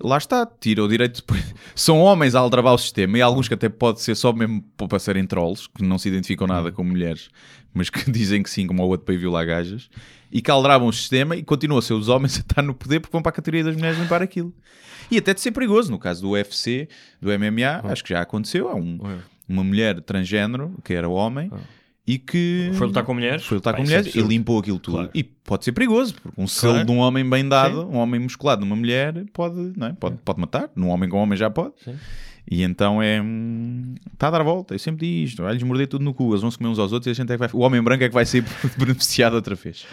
lá está, tira o direito. de- (laughs) São homens a aldrabar o sistema e alguns que até pode ser só mesmo para serem trolls, que não se identificam nada com mulheres, mas que (laughs) dizem que sim, como o outro para ir violar gajas, e que aldrabam o sistema e continuam a ser os homens (laughs) a estar no poder porque vão para a categoria das mulheres limpar aquilo. E até de ser perigoso, no caso do UFC, do MMA, acho que já aconteceu. Há um- uma mulher transgénero, que era homem, e que Foi lutar com mulheres? foi lutar Pá, com isso é mulheres e limpou aquilo tudo. Claro. E pode ser perigoso, porque um selo Claro. de um homem bem dado, um homem musculado numa mulher, pode, não é? pode, pode matar. Num homem com homem já pode. E então é. hum, Está a dar a volta. Eu sempre digo isto: vai-lhes morder tudo no cu. Eles vão se comer uns aos outros e a gente é que vai. O homem branco é que vai ser (laughs) beneficiado outra vez.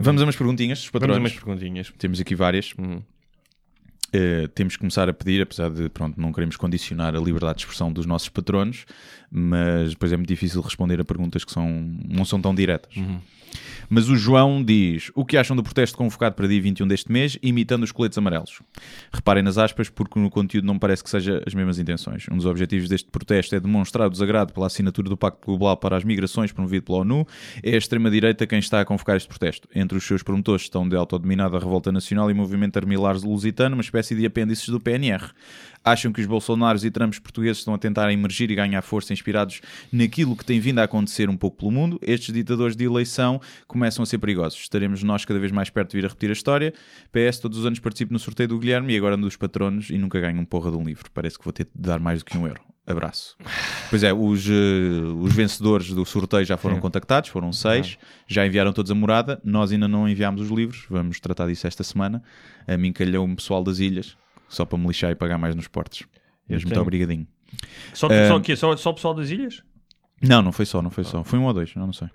Vamos a umas perguntinhas dos Vamos a patrões. umas perguntinhas. Temos aqui várias. Hum. Eh, temos que começar a pedir, apesar de pronto, não queremos condicionar a liberdade de expressão dos nossos patronos, mas depois é muito difícil responder a perguntas que são, não são tão diretas. Mas o João diz: O que acham do protesto convocado para dia 21 deste mês, imitando os coletes amarelos? Reparem nas aspas, porque no conteúdo não parece que seja as mesmas intenções. Um dos objetivos deste protesto é demonstrar o desagrado pela assinatura do Pacto Global para as Migrações promovido pela ONU. É a extrema-direita quem está a convocar este protesto. Entre os seus promotores estão de autodominada Revolta Nacional e Movimento Armilares Lusitano, uma espécie de apêndices do PNR. Acham que os Bolsonaros e Trumps portugueses estão a tentar emergir e ganhar força inspirados naquilo que tem vindo a acontecer um pouco pelo mundo? Estes ditadores de eleição começam a ser perigosos. Estaremos nós cada vez mais perto de vir a repetir a história. PS, todos os anos participo no sorteio do Guilherme e agora ando dos patronos e nunca ganho um porra de um livro. Parece que vou ter de dar mais do que um euro. Abraço. Pois é, os, eh, os vencedores do sorteio já foram contactados, foram seis, já enviaram todos a morada. Nós ainda não enviámos os livros, vamos tratar disso esta semana. A mim calhou-me pessoal das ilhas, só para me lixar e pagar mais nos portos. Mas muito obrigadinho. Só, Eh, só, o quê? Só, só o pessoal das ilhas? Não, não foi só, não foi só. Foi um ou dois, não, não sei.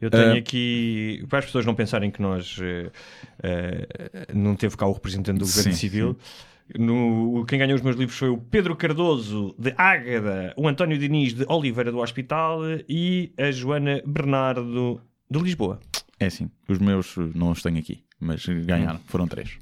Eu tenho Eh, aqui, para as pessoas não pensarem que nós eh, não teve cá o representante do governo Sim, civil. No, quem ganhou os meus livros foi o Pedro Cardoso de Ágada, o António Diniz de Oliveira do Hospital e a Joana Bernardo de Lisboa. É assim, os meus não os tenho aqui, mas ganharam, foram três.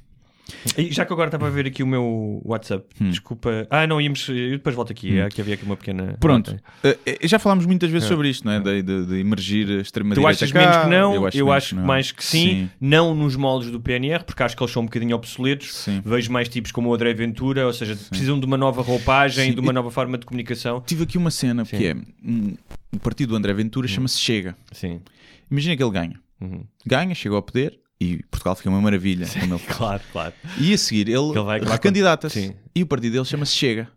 E já que agora estava a ver aqui o meu WhatsApp, desculpa. Ah, não, íamos. Eu depois volto aqui. É que havia aqui uma pequena. Pronto. Eh, eh, já falámos muitas vezes sobre isto, não é? De, de, de emergir a extrema-direita Tu achas cá, menos que não? Eu menos acho, não. mais que sim. Não nos moldes do PNR, porque acho que eles são um bocadinho obsoletos. Sim. Vejo mais tipos como o André Ventura, ou seja, precisam de uma nova roupagem, Sim. de uma nova forma de comunicação. Tive aqui uma cena que é hum, o partido do André Ventura chama-se Chega. Sim. Imagina que ele ganha. Uhum. Ganha, chega ao poder e Portugal fica uma maravilha. ele- (laughs) Claro, claro. E a seguir ele, Ele recandidata-se. Sim. E o partido dele chama-se Chega.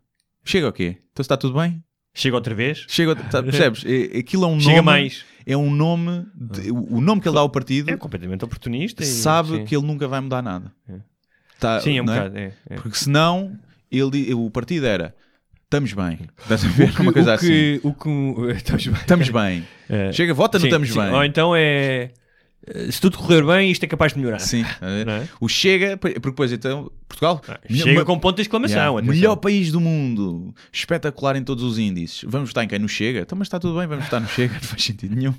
Chega o quê? Então está tudo bem? Chega outra vez? Chega, tá- (laughs) percebes? É- Aquilo é um Chega nome. mais. É um nome. de- o nome que ele dá ao partido É completamente oportunista. E, sabe sim. que ele nunca vai mudar nada. Tá, Sim, é um não bocado. É, é. Porque senão ele, o partido era estamos bem. (laughs) Estás a ver? Uma coisa o assim. que, O que. Estamos bem. Estamos bem. É. Chega, vota no Sim, estamos sim. bem. Ou então é. Se tudo correr bem, isto é capaz de melhorar. Sim. (laughs) Não é? O Chega, porque depois então, Portugal, Chega ma- com ponto de exclamação. Yeah, melhor país do mundo, espetacular em todos os índices. Vamos votar em quem? No Chega? Então, mas está tudo bem, vamos votar no Chega, (laughs) não faz sentido nenhum.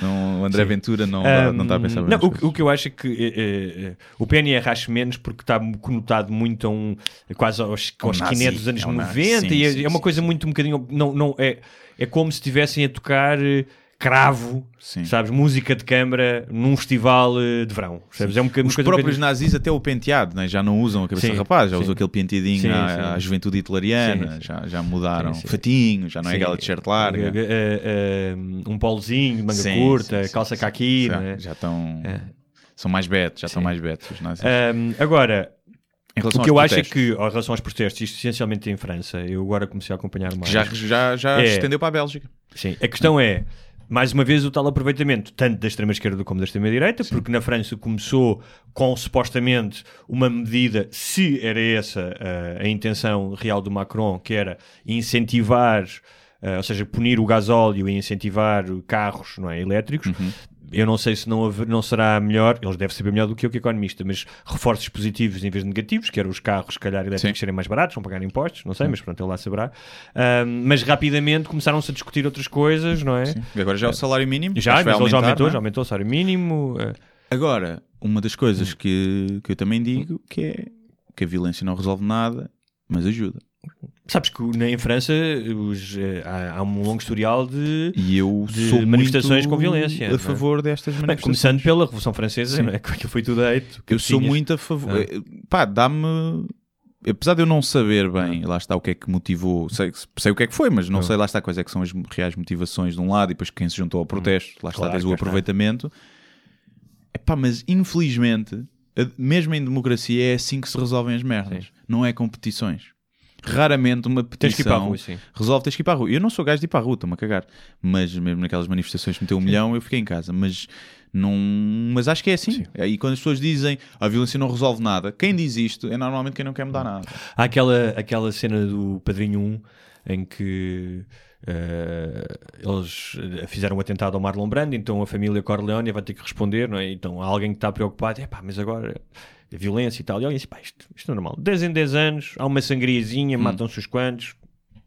Não, o André Ventura não, dá- não está a pensar bem. não, o, o que eu acho é que eh, eh, eh, o PNR acho menos porque está conotado muito a um quase aos, Um aos nazi, skinhead dos anos é um nazi, 90 sim, e é, sim, é uma sim, coisa muito um bocadinho não, não, é, é como se estivessem a tocar eh, cravo, Sim. sabes, música de câmara num festival eh, de verão. Sabes? É um bocadinho, Os um próprios nazis até o penteado, né? já não usam a cabeça Sim, de rapaz, já usam aquele penteadinho Sim, à, juventude hitleriana. Já, já mudaram. Fatinho, já não é aquela t-shirt larga. Eh, eh, um polozinho manga curta, calça caqui, já, né? já estão. É. São mais betos, já estão mais betos os nazis. Ahm, agora, O que eu aos acho é protestos, que, em relação aos protestos, isto essencialmente em França, eu agora comecei a acompanhar mais. já, já, já É. estendeu para a Bélgica. Sim, a questão é, mais uma vez, o tal aproveitamento, tanto da extrema-esquerda como da extrema-direita, porque na França começou com supostamente uma medida, se era essa uh, a intenção real do Macron, que era incentivar, uh, ou seja, punir o gasóleo e incentivar carros não é, elétricos. Eu não sei se não, haver- não será melhor, eles devem saber melhor do que eu que economista, mas reforços positivos em vez de negativos, que eram os carros, se calhar, elétricos Sim. serem mais baratos, vão pagar impostos, não sei, mas pronto, ele lá saberá. Ahm, mas rapidamente começaram-se a discutir outras coisas, não é? E agora já é o salário mínimo. Já, mas ele já aumentar, aumentou, é? já aumentou o salário mínimo. eh, Agora, uma das coisas que, que eu também digo que é que a violência não resolve nada, mas ajuda. Sabes que na- em França os, eh, há, há um longo historial de. Eu De manifestações com violência, a é? favor destas Bem, manifestações. começando pela Revolução Francesa, Sim. não é? Que foi tudo hate. Eu sou muito a favor. Ah. eh, Pá, dá-me. Apesar de eu não saber bem, lá está o que é que motivou, sei, sei o que é que foi, mas não Ah. sei lá está quais é que são as reais motivações de um lado e depois quem se juntou ao protesto, lá está Claro, cá o aproveitamento. Epá, mas infelizmente, mesmo em democracia é assim que se resolvem as merdas, não é competições. Raramente uma petição rua, sim. resolve tens que ir para a rua. Eu não sou gajo de ir para a rua, estou-me a cagar. Mas mesmo naquelas manifestações que meteu um milhão, eu fiquei em casa. Mas não. Mas acho que é assim. E quando as pessoas dizem a violência não resolve nada, quem diz isto é normalmente quem não quer mudar nada. Há aquela, aquela cena do Padrinho 1 em que eh, eles fizeram um atentado ao Marlon Brando, então a família Corleone vai ter que responder, não é? Então há alguém que está preocupado, é pá, mas agora violência e tal. E alguém diz, pá, isto, isto é normal. 10 em 10 anos, há uma sangriazinha, matam-se os quantos.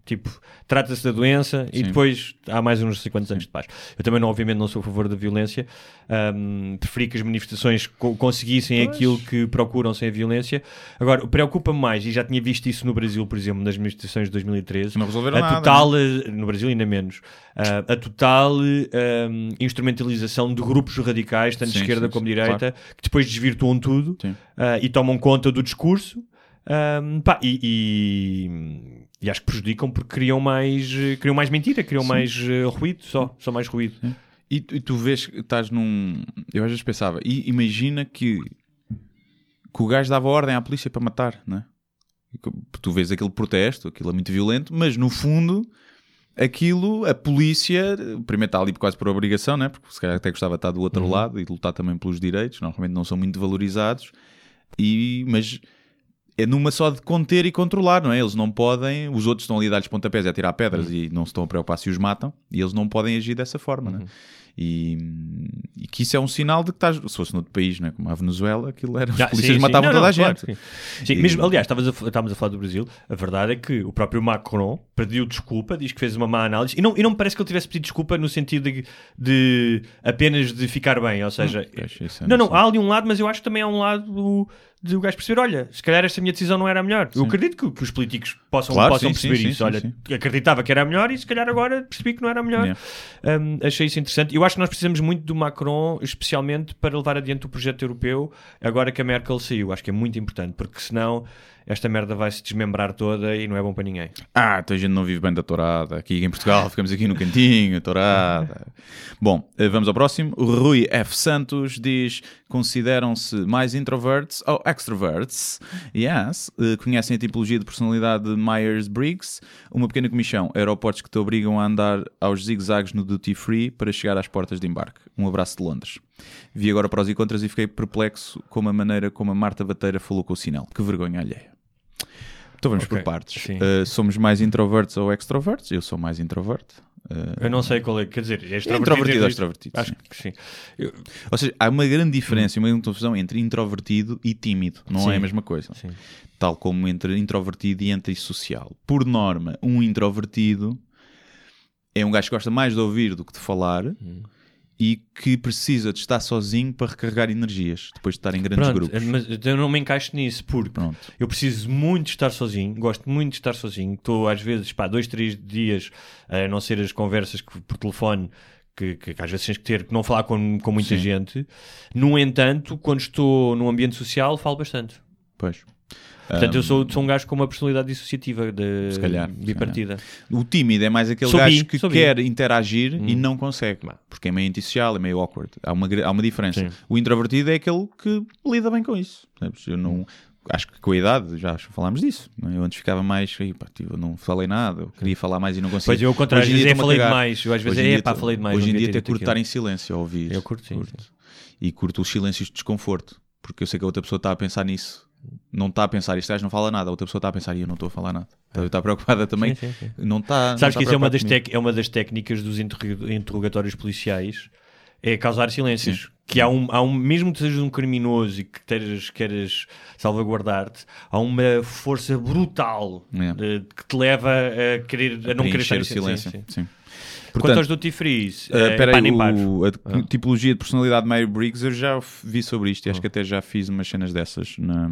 Tipo, trata-se da doença e Sim. depois há mais uns 50 anos de paz. Eu também, não, obviamente, não sou a favor da violência. Ahm, preferi que as manifestações co- conseguissem aquilo que procuram sem a violência. Agora, preocupa-me mais, e já tinha visto isso no Brasil, por exemplo, nas manifestações de 2013, Não resolveram a nada, total, eh, no Brasil ainda menos, ah, a total ahm, instrumentalização de grupos radicais, tanto de Sim, esquerda sim, como sim, de direita, que depois desvirtuam tudo ah, e tomam conta do discurso. Ahm, pá, e, e- e acho que prejudicam porque criam mais, criam mais mentira, criam mais eh, ruído, só, só mais ruído. E, tu- e tu vês que estás num. Eu às vezes pensava, e imagina que, que o gajo dava ordem à polícia para matar, não é? E que- Tu vês aquele protesto, aquilo é muito violento, mas no fundo, aquilo, a polícia, primeiro está ali quase por obrigação, né? porque se calhar até gostava de estar do outro lado e de lutar também pelos direitos, normalmente não são muito valorizados, e, mas é numa só de conter e controlar, não é? Eles não podem, os outros estão ali a dar-lhes pontapés e a tirar pedras e não se estão a preocupar se os matam, e eles não podem agir dessa forma, não é? E, e que isso é um sinal de que estás, se fosse noutro país, não é? como a Venezuela, aquilo era, os Ah, polícias sim, sim. matavam Não, toda não, a claro, gente. sim. E- mesmo, aliás, estavas a, estávamos a falar do Brasil. A verdade é que o próprio Macron pediu desculpa, diz que fez uma má análise. E não, e não me parece que ele tivesse pedido desculpa no sentido de, de apenas de ficar bem. Ou seja, isso eu não, não há ali um lado, mas eu acho que também há um lado do, de o gajo perceber: olha, se calhar esta minha decisão não era a melhor. Eu acredito que, que os políticos possam, Claro, possam sim, sim, perceber sim, isso. sim, olha, sim. acreditava que era a melhor e se calhar agora percebi que não era a melhor. Yeah. Um, achei isso interessante. Eu acho que nós precisamos muito do Macron, especialmente para levar adiante o projeto europeu, agora que a Merkel saiu. Acho que é muito importante, porque senão esta merda vai se desmembrar toda e não é bom para ninguém. Ah, então a gente não vive bem da tourada. Aqui em Portugal ficamos aqui no cantinho, tourada. Bom, eh, vamos ao próximo. O Rui F. Santos diz: consideram-se mais introverts ou extroverts? Yes. Eh, Conhecem a tipologia de personalidade de Myers-Briggs? Uma pequena comissão. Aeroportos que te obrigam a andar aos zigzags no duty free para chegar às portas de embarque. Um abraço de Londres. Vi agora prós e contras e fiquei perplexo com a maneira como a Marta Bateira falou com o sinal. Que vergonha alheia. Então vamos Ok, por partes. Uh, somos mais introvertos ou extrovertos? Eu sou mais introverto. Uh, Eu não sei qual é, quer dizer, é extrovertido. introvertido ou extrovertido, Acho sim. que sim. Eu- Ou seja, há uma grande diferença, uma grande confusão entre introvertido e tímido. Não Sim. é a mesma coisa. Sim. Tal como entre introvertido e antissocial. Por norma, um introvertido é um gajo que gosta mais de ouvir do que de falar Hum. E que precisa de estar sozinho para recarregar energias depois de estar em grandes Pronto, grupos. mas eu não me encaixo nisso porque Pronto. eu preciso muito de estar sozinho, gosto muito de estar sozinho. Estou às vezes, pá, dois, três dias, a não ser as conversas que, por telefone que, que às vezes tens que ter, que não falar com, com muita Sim. gente. No entanto, quando estou num ambiente social, falo bastante. Pois. Portanto, eu sou, sou um gajo com uma personalidade dissociativa de Se calhar, bipartida. O tímido é mais aquele Sou gajo bi, que sou bi. quer interagir e Hum. não consegue, porque é meio antissocial, é meio awkward. Há uma, há uma diferença. Sim. O introvertido é aquele que lida bem com isso. Eu não, acho que com a idade já falámos disso. não é? Eu antes ficava mais, "Ei, pá, tipo, eu não falei nada, eu queria falar mais e não conseguia. Pois eu, ao contrário, Hoje às vezes é falei demais. Eu às vezes Hoje em é dia pá, falei demais. Hoje em dia até curto estar aquilo. em silêncio a ouvir. Eu curto, sim, sim. E curto os silêncios de desconforto, porque eu sei que a outra pessoa está a pensar nisso. Não está a pensar, este gajo não fala nada, a outra pessoa está a pensar e eu não estou a falar nada. Então, Está preocupada também. Sim, sim, sim. Não está. não Sabes está que isso é uma, das tec- é uma das técnicas dos interro- interrogatórios policiais é causar silêncios. Que há um, há um, mesmo que sejas um criminoso e que queres, queres salvaguardar-te, há uma força brutal É. de- que te leva a, querer, a não querer estar o silêncio. silêncio. Sim, Sim. Quanto Portanto, aos duty frees, Ah, é, espera pá, aí, nem pares. o- a tipologia de personalidade Mary Briggs, eu já vi sobre isto e acho que até já fiz umas cenas dessas na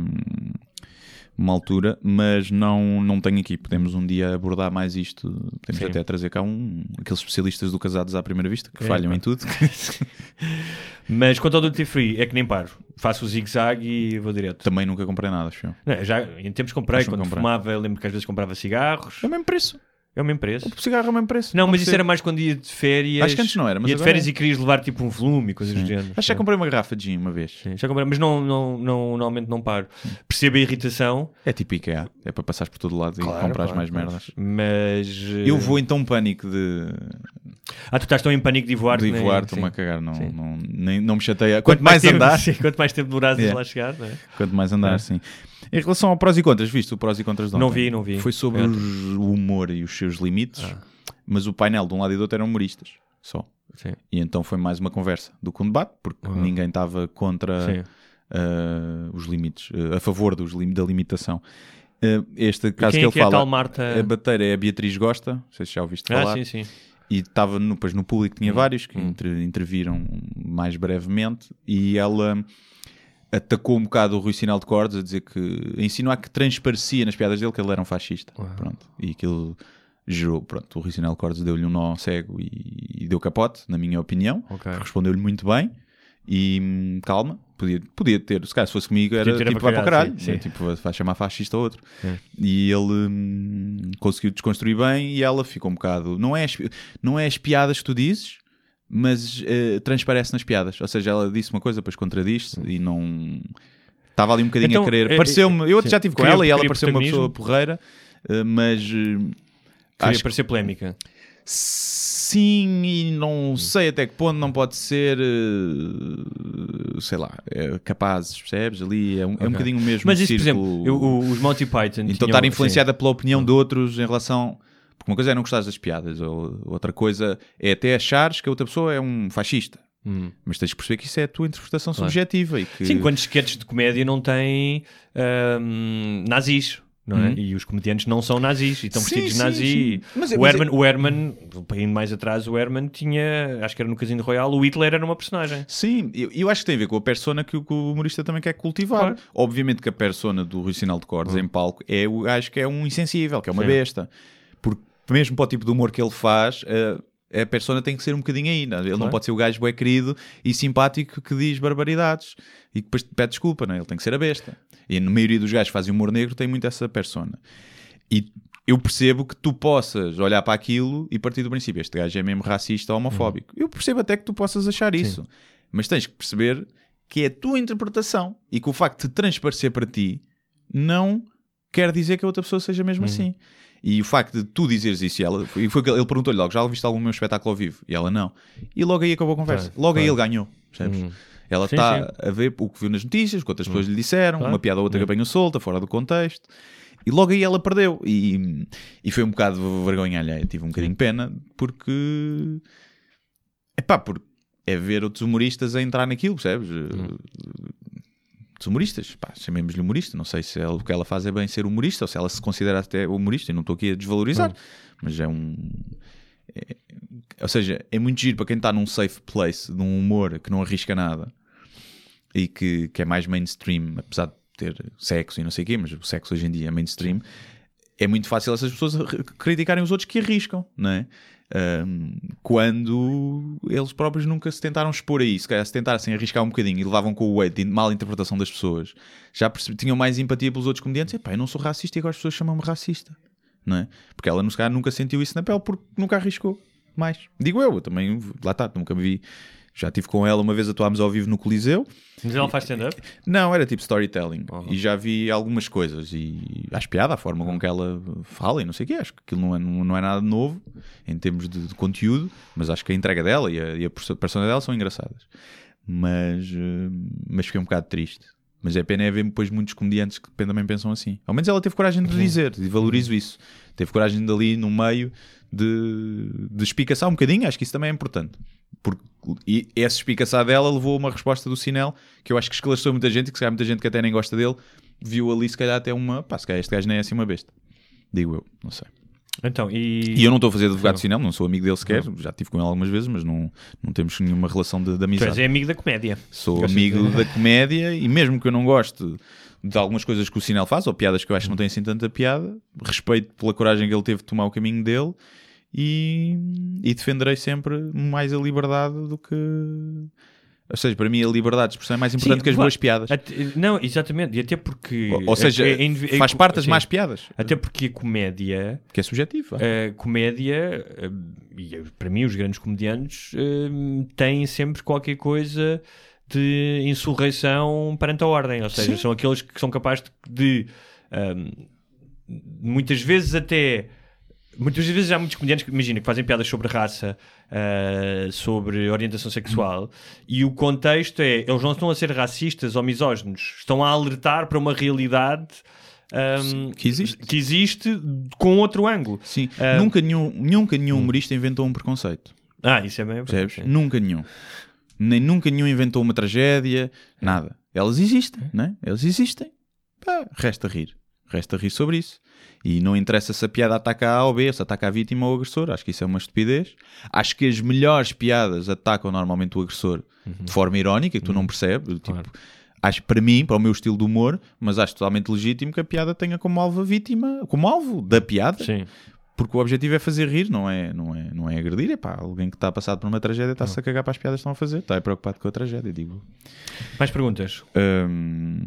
uma altura, mas não, não tenho aqui. Podemos um dia abordar mais isto. Podemos Sim. até trazer cá um, aqueles especialistas do Casados à Primeira Vista que É, falham em tudo. (laughs) Mas quanto ao duty free, é que nem paro. Faço o zigue-zague e vou direto. Também nunca comprei nada, acho eu. Não, já em tempos comprei, Acho quando comprei. fumava, lembro que às vezes comprava cigarros. É o mesmo preço. É o mesmo preço. O cigarro é o mesmo preço. Não, mas isso era mais quando ia de férias. Acho que antes não era, mas ia de agora férias é. e querias levar tipo um volume e coisas do género. Acho que já comprei uma garrafa de gin uma vez. Sim, já comprei, mas não, não, não, normalmente não paro. Percebo a irritação, É tipo IKEA. É para passares por todo lado e Claro, comprar claro, mais claro. merdas. mas. eh, Eu vou então pânico de, Ah, tu estás tão em pânico de voar de que nem- voar, sim. estou-me a cagar. Não, Sim. não, nem, não me chateia. Quanto, mais, tempo, andar, (laughs) sim, quanto mais tempo demorares a Yeah. lá chegar, não é? Quanto mais andar, sim. Em relação ao prós e contras, viste o prós e contras de Não ontem? vi, não vi. Foi sobre É. o humor e os seus limites, mas o painel de um lado e do outro eram humoristas, só. Sim. E então foi mais uma conversa do que um debate, porque ninguém estava contra ah, os limites, ah, a favor dos lim- da limitação. Ah, este caso que é ele é a fala, tal Marta? a bateira é a Beatriz Gosta, não sei se já ouviste falar. Ah, sim, sim. e estava no, depois no público tinha vários que inter- interviram mais brevemente e ela atacou um bocado o Rui Sinal de Cordes a dizer que a insinuar que transparecia nas piadas dele que ele era um fascista pronto, e aquilo gerou, pronto, o Rui Sinal de Cordes deu-lhe um nó cego e, e deu capote, na minha opinião Ok. respondeu-lhe muito bem e hum, calma, podia, podia ter, se calhar se fosse comigo era tipo vai para o caralho, sim, né? sim. tipo vai chamar fascista ou outro É. e ele hum, conseguiu desconstruir bem e ela ficou um bocado, não é as, não é as piadas que tu dizes mas eh, transparece nas piadas, ou seja ela disse uma coisa, depois contradiz-se e não estava ali um bocadinho Então, a querer, é- pareceu-me, eu sim. já estive com ela e ela pareceu uma pessoa porreira eh, mas eh, Queria acho que parecer polémica. Sim, e não sei até que ponto não pode ser, sei lá, é capazes, percebes? Ali é um, é um bocadinho o mesmo Mas isso, por círculo. exemplo, eu- os Monty Python. então tinham- estar influenciada pela opinião de outros em relação. Porque uma coisa é não gostares das piadas, ou outra coisa é até achares que a outra pessoa é um fascista. Hum. Mas tens que perceber que isso é a tua interpretação subjetiva e que Sim, quantos sketches de comédia não têm ahm, nazis? Não é? E os comediantes não são nazis e estão vestidos de nazi. Mas é- o, mas Herman, o Herman, indo mais atrás, o Herman tinha, acho que era no Casino Royal, o Hitler era uma personagem. Sim, eu, eu acho que tem a ver com a persona que o, que o humorista também quer cultivar. Claro. Obviamente que a persona do Rui Sinal de Cordes em palco é o gajo que é um insensível, que é uma Sim. besta. Mesmo para o tipo de humor que ele faz, eh, a persona tem que ser um bocadinho aí. não é? Ele não pode ser o gajo bué querido e simpático que diz barbaridades e que depois pede desculpa, não é? Ele tem que ser a besta. E a maioria dos gajos que fazem humor negro tem muito essa persona. E eu percebo que tu possas olhar para aquilo e partir do princípio, este gajo é mesmo racista ou homofóbico. Eu percebo até que tu possas achar isso. Mas tens que perceber que é a tua interpretação e que o facto de transparecer para ti não quer dizer que a outra pessoa seja mesmo assim. E o facto de tu dizeres isso, e ela, e foi ele perguntou-lhe logo: já viste algum meu espetáculo ao vivo? E ela não. E logo aí acabou a conversa. Logo aí ele ganhou. Percebes? Ela Sim, está a ver o que viu nas notícias, que outras pessoas lhe disseram, Claro. uma piada ou outra que apanhou solta, fora do contexto. E logo aí ela perdeu. E, e foi um bocado vergonha alheia. Tive um bocadinho de pena porque. Epá, porque é ver outros humoristas a entrar naquilo, percebes? Humoristas, chamemos-lhe humorista. Não sei se ela- o que ela faz é bem ser humorista ou se ela se considera até humorista. E não estou aqui a desvalorizar, mas é um. é- ou seja, é muito giro para quem está num safe place, num humor que não arrisca nada e que, que é mais mainstream, apesar de ter sexo e não sei o quê, mas o sexo hoje em dia é mainstream, é muito fácil essas pessoas re- criticarem os outros que arriscam, não é? Ahm, quando eles próprios nunca se tentaram expor a isso, se tentassem arriscar um bocadinho e levavam com o weight de mal interpretação das pessoas, já percebi- tinham mais empatia pelos outros comediantes. Epá, eu não sou racista e agora as pessoas chamam-me racista, não é? Porque ela, se calhar, nunca sentiu isso na pele porque nunca arriscou mais. Digo eu, eu também, lá está, nunca me vi Já estive com ela uma vez, atuámos ao vivo no Coliseu. Mas ela faz stand-up? Não, era tipo storytelling. E já vi algumas coisas. E acho piada a forma com que ela fala e não sei o quê. Acho que aquilo não é, não, não é nada novo em termos de, de conteúdo, mas acho que a entrega dela e a, e a persona dela são engraçadas. Mas, eh, mas fiquei um bocado triste. Mas é pena é ver depois muitos comediantes que também pensam assim. Ao menos ela teve coragem de dizer, e valorizo isso. Teve coragem de ali no meio de, de espicaçar um bocadinho, acho que isso também é importante. Porque, e essa espicaçar dela levou a uma resposta do Sinel que eu acho que esclareceu muita gente, e que se calhar muita gente que até nem gosta dele, viu ali se calhar até uma. Pá, se calhar este gajo nem é assim uma besta. Digo eu, não sei. Então, e... E eu não estou a fazer advogado de cinema, não sou amigo dele sequer, já estive com ele algumas vezes, mas não, não temos nenhuma relação de, de Tu amizade. és é amigo da comédia. Sou Gostas amigo de- da comédia e mesmo que eu não goste de algumas coisas que o Sinel faz, ou piadas que eu acho que não têm assim tanta piada, respeito pela coragem que ele teve de tomar o caminho dele e, e defenderei sempre mais a liberdade do que. Ou seja, para mim a liberdade de expressão é mais importante Sim, que as boas piadas. Não, exatamente. E até porque... Ou, ou seja, é- é indivi- é- faz parte das sim. más piadas, Até porque a comédia... que é subjetivo. vá. A comédia, eh, e eh, para mim os grandes comediantes, eh, têm sempre qualquer coisa de insurreição perante a ordem. Ou seja, Sim. são aqueles que são capazes de, ehm, muitas vezes até... Muitas vezes há muitos comediantes que, imagina, que fazem piadas sobre raça, eh, sobre orientação sexual, e o contexto é, eles não estão a ser racistas ou misóginos, estão a alertar para uma realidade ehm, que existe. que existe com outro ângulo. Sim, Ah, nunca, nenhum, nunca nenhum humorista inventou um preconceito. Ah, isso é bem verdade. Nunca nenhum. Nem nunca nenhum inventou uma tragédia, nada. Elas existem, né? Elas existem. Pá, resta rir. Resta rir sobre isso. E não interessa se a piada ataca A ou B, se ataca a vítima ou o agressor. Acho que isso é uma estupidez. Acho que as melhores piadas atacam normalmente o agressor de forma irónica, que tu não percebes. Tipo, Acho para mim, para o meu estilo de humor, mas acho totalmente legítimo que a piada tenha como alvo a vítima, como alvo da piada. Sim. Porque o objetivo é fazer rir, não é, não é, não é agredir. É pá, alguém que está a passar por uma tragédia está-se a cagar para as piadas que estão a fazer. Está preocupado com a tragédia, digo. Mais perguntas? Hum,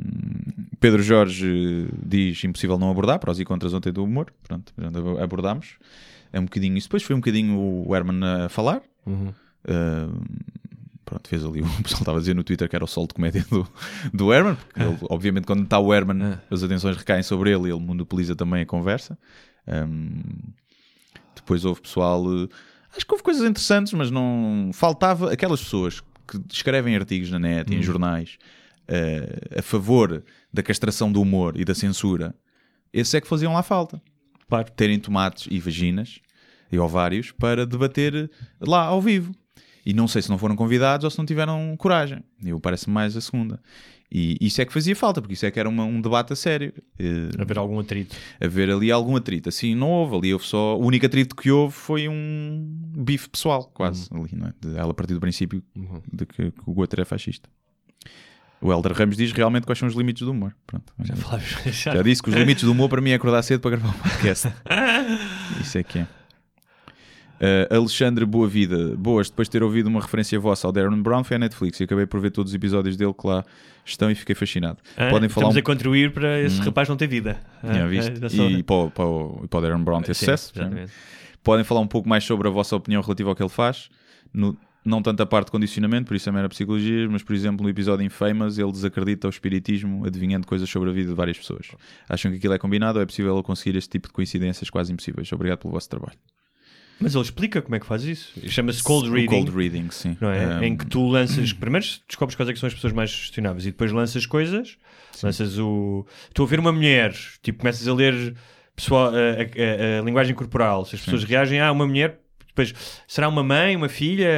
Pedro Jorge diz impossível não abordar, prós e contras ontem do humor. Pronto, abordámos. É um bocadinho isso. Depois foi um bocadinho o Herman a falar. Hum, pronto, fez ali. (laughs) O pessoal estava a dizer no Twitter que era o sol de comédia do, do Herman. Porque ele, obviamente, quando está o Herman, as atenções recaem sobre ele e ele monopoliza também a conversa. Hum, depois houve pessoal. eh, Acho que houve coisas interessantes, mas não. Faltava aquelas pessoas que escrevem artigos na net e em jornais eh, a favor da castração do humor e da censura. Esses é que faziam lá falta. Claro. Terem tomates e vaginas e ovários para debater lá ao vivo. E não sei se não foram convidados ou se não tiveram coragem. Eu parece-me mais a segunda. E isso é que fazia falta, porque isso é que era uma- um debate a sério. Eh, Haver algum atrito. haver ali algum atrito. Assim, não houve. Ali houve só. O único atrito que houve foi um bife pessoal, quase. Ali, não é? De ela a partir do princípio de que, que o outro é fascista. O Helder Ramos diz realmente quais são os limites do humor. Pronto. Já, Flávio, já disse que os limites do humor para mim é acordar cedo para gravar o podcast. (laughs) Isso é que é. Uh, Alexandre Boa Vida, boas, depois de ter ouvido uma referência vossa ao Darren Brown, foi à Netflix e acabei por ver todos os episódios dele que lá estão e fiquei fascinado. Ah, Podem falar Estamos um a contribuir para esse rapaz não ter vida. Ah, visto. sou- E para, o- para, o- para o Darren Brown ter Sim, sucesso. exatamente. Podem falar um pouco mais sobre a vossa opinião relativa ao que ele faz. No- não tanto a parte de condicionamento, por isso é mera psicologia, mas por exemplo no episódio Infamous ele desacredita o espiritismo adivinhando coisas sobre a vida de várias pessoas. Acham que aquilo é combinado ou é possível conseguir este tipo de coincidências quase impossíveis? Obrigado pelo vosso trabalho. Mas ele explica como é que faz isso. Chama-se cold reading. cold reading, sim. Não é? Um, Em que tu lanças, primeiro descobres quais é que são as pessoas mais sugestionáveis e depois lanças coisas, lanças o. Estou a ver uma mulher, tipo, começas a ler pessoal, a, a- a- a linguagem corporal. Se as pessoas reagem, ah, uma mulher, depois será uma mãe, uma filha,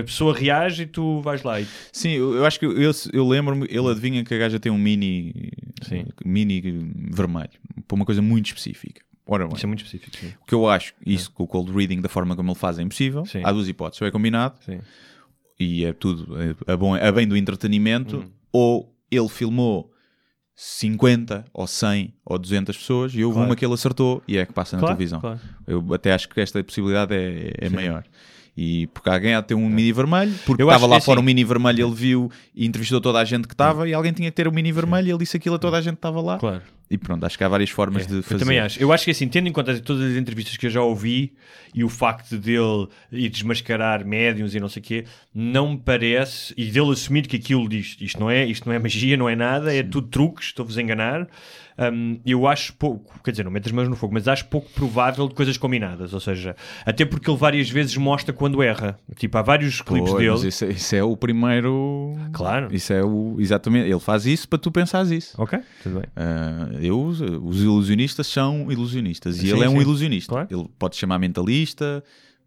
a pessoa reage e tu vais lá. E... Sim, eu, eu acho que eu, eu, eu lembro-me, ele adivinha que a gaja tem um mini, Sim. mini vermelho, para uma coisa muito específica. Ora bem, Isso é muito específico. Sim. o que eu acho, isso com o cold reading, da forma como ele faz, é impossível. Sim. Há duas hipóteses, ou é combinado, Sim. e é tudo é, a, bom, a bem do entretenimento, Uhum. ou ele filmou 50 ou 100 ou 200 pessoas e houve Claro. uma que ele acertou e é que passa na Claro, televisão. claro. Eu até acho que esta possibilidade é, é maior. E porque alguém há de ter um mini vermelho, porque Eu estava lá que fora assim- um mini vermelho, ele viu e entrevistou toda a gente que estava, e alguém tinha que ter o mini vermelho e ele disse aquilo a toda a gente que estava lá. Claro. E pronto, acho que há várias formas É, de eu fazer. também acho. Eu acho que assim, tendo em conta todas as entrevistas que eu já ouvi e o facto dele ir desmascarar médiums e não sei o quê, não me parece, e dele assumir que aquilo diz isto não é, isto não é magia, não é nada, é tudo truques, estou-vos a enganar. Hum, eu acho pouco, quer dizer, não meto as mãos no fogo, mas acho pouco provável de coisas combinadas. Ou seja, até porque ele várias vezes mostra quando erra. Tipo, há vários clipes Pois, mas dele. Isso, é- isso é o primeiro. Claro. Isso é o. Exatamente. Ele faz isso para tu pensares isso. Ok, tudo bem. Ah, eu, os ilusionistas são ilusionistas e Sim, ele é um sim. ilusionista. Claro. Ele pode chamar mentalista,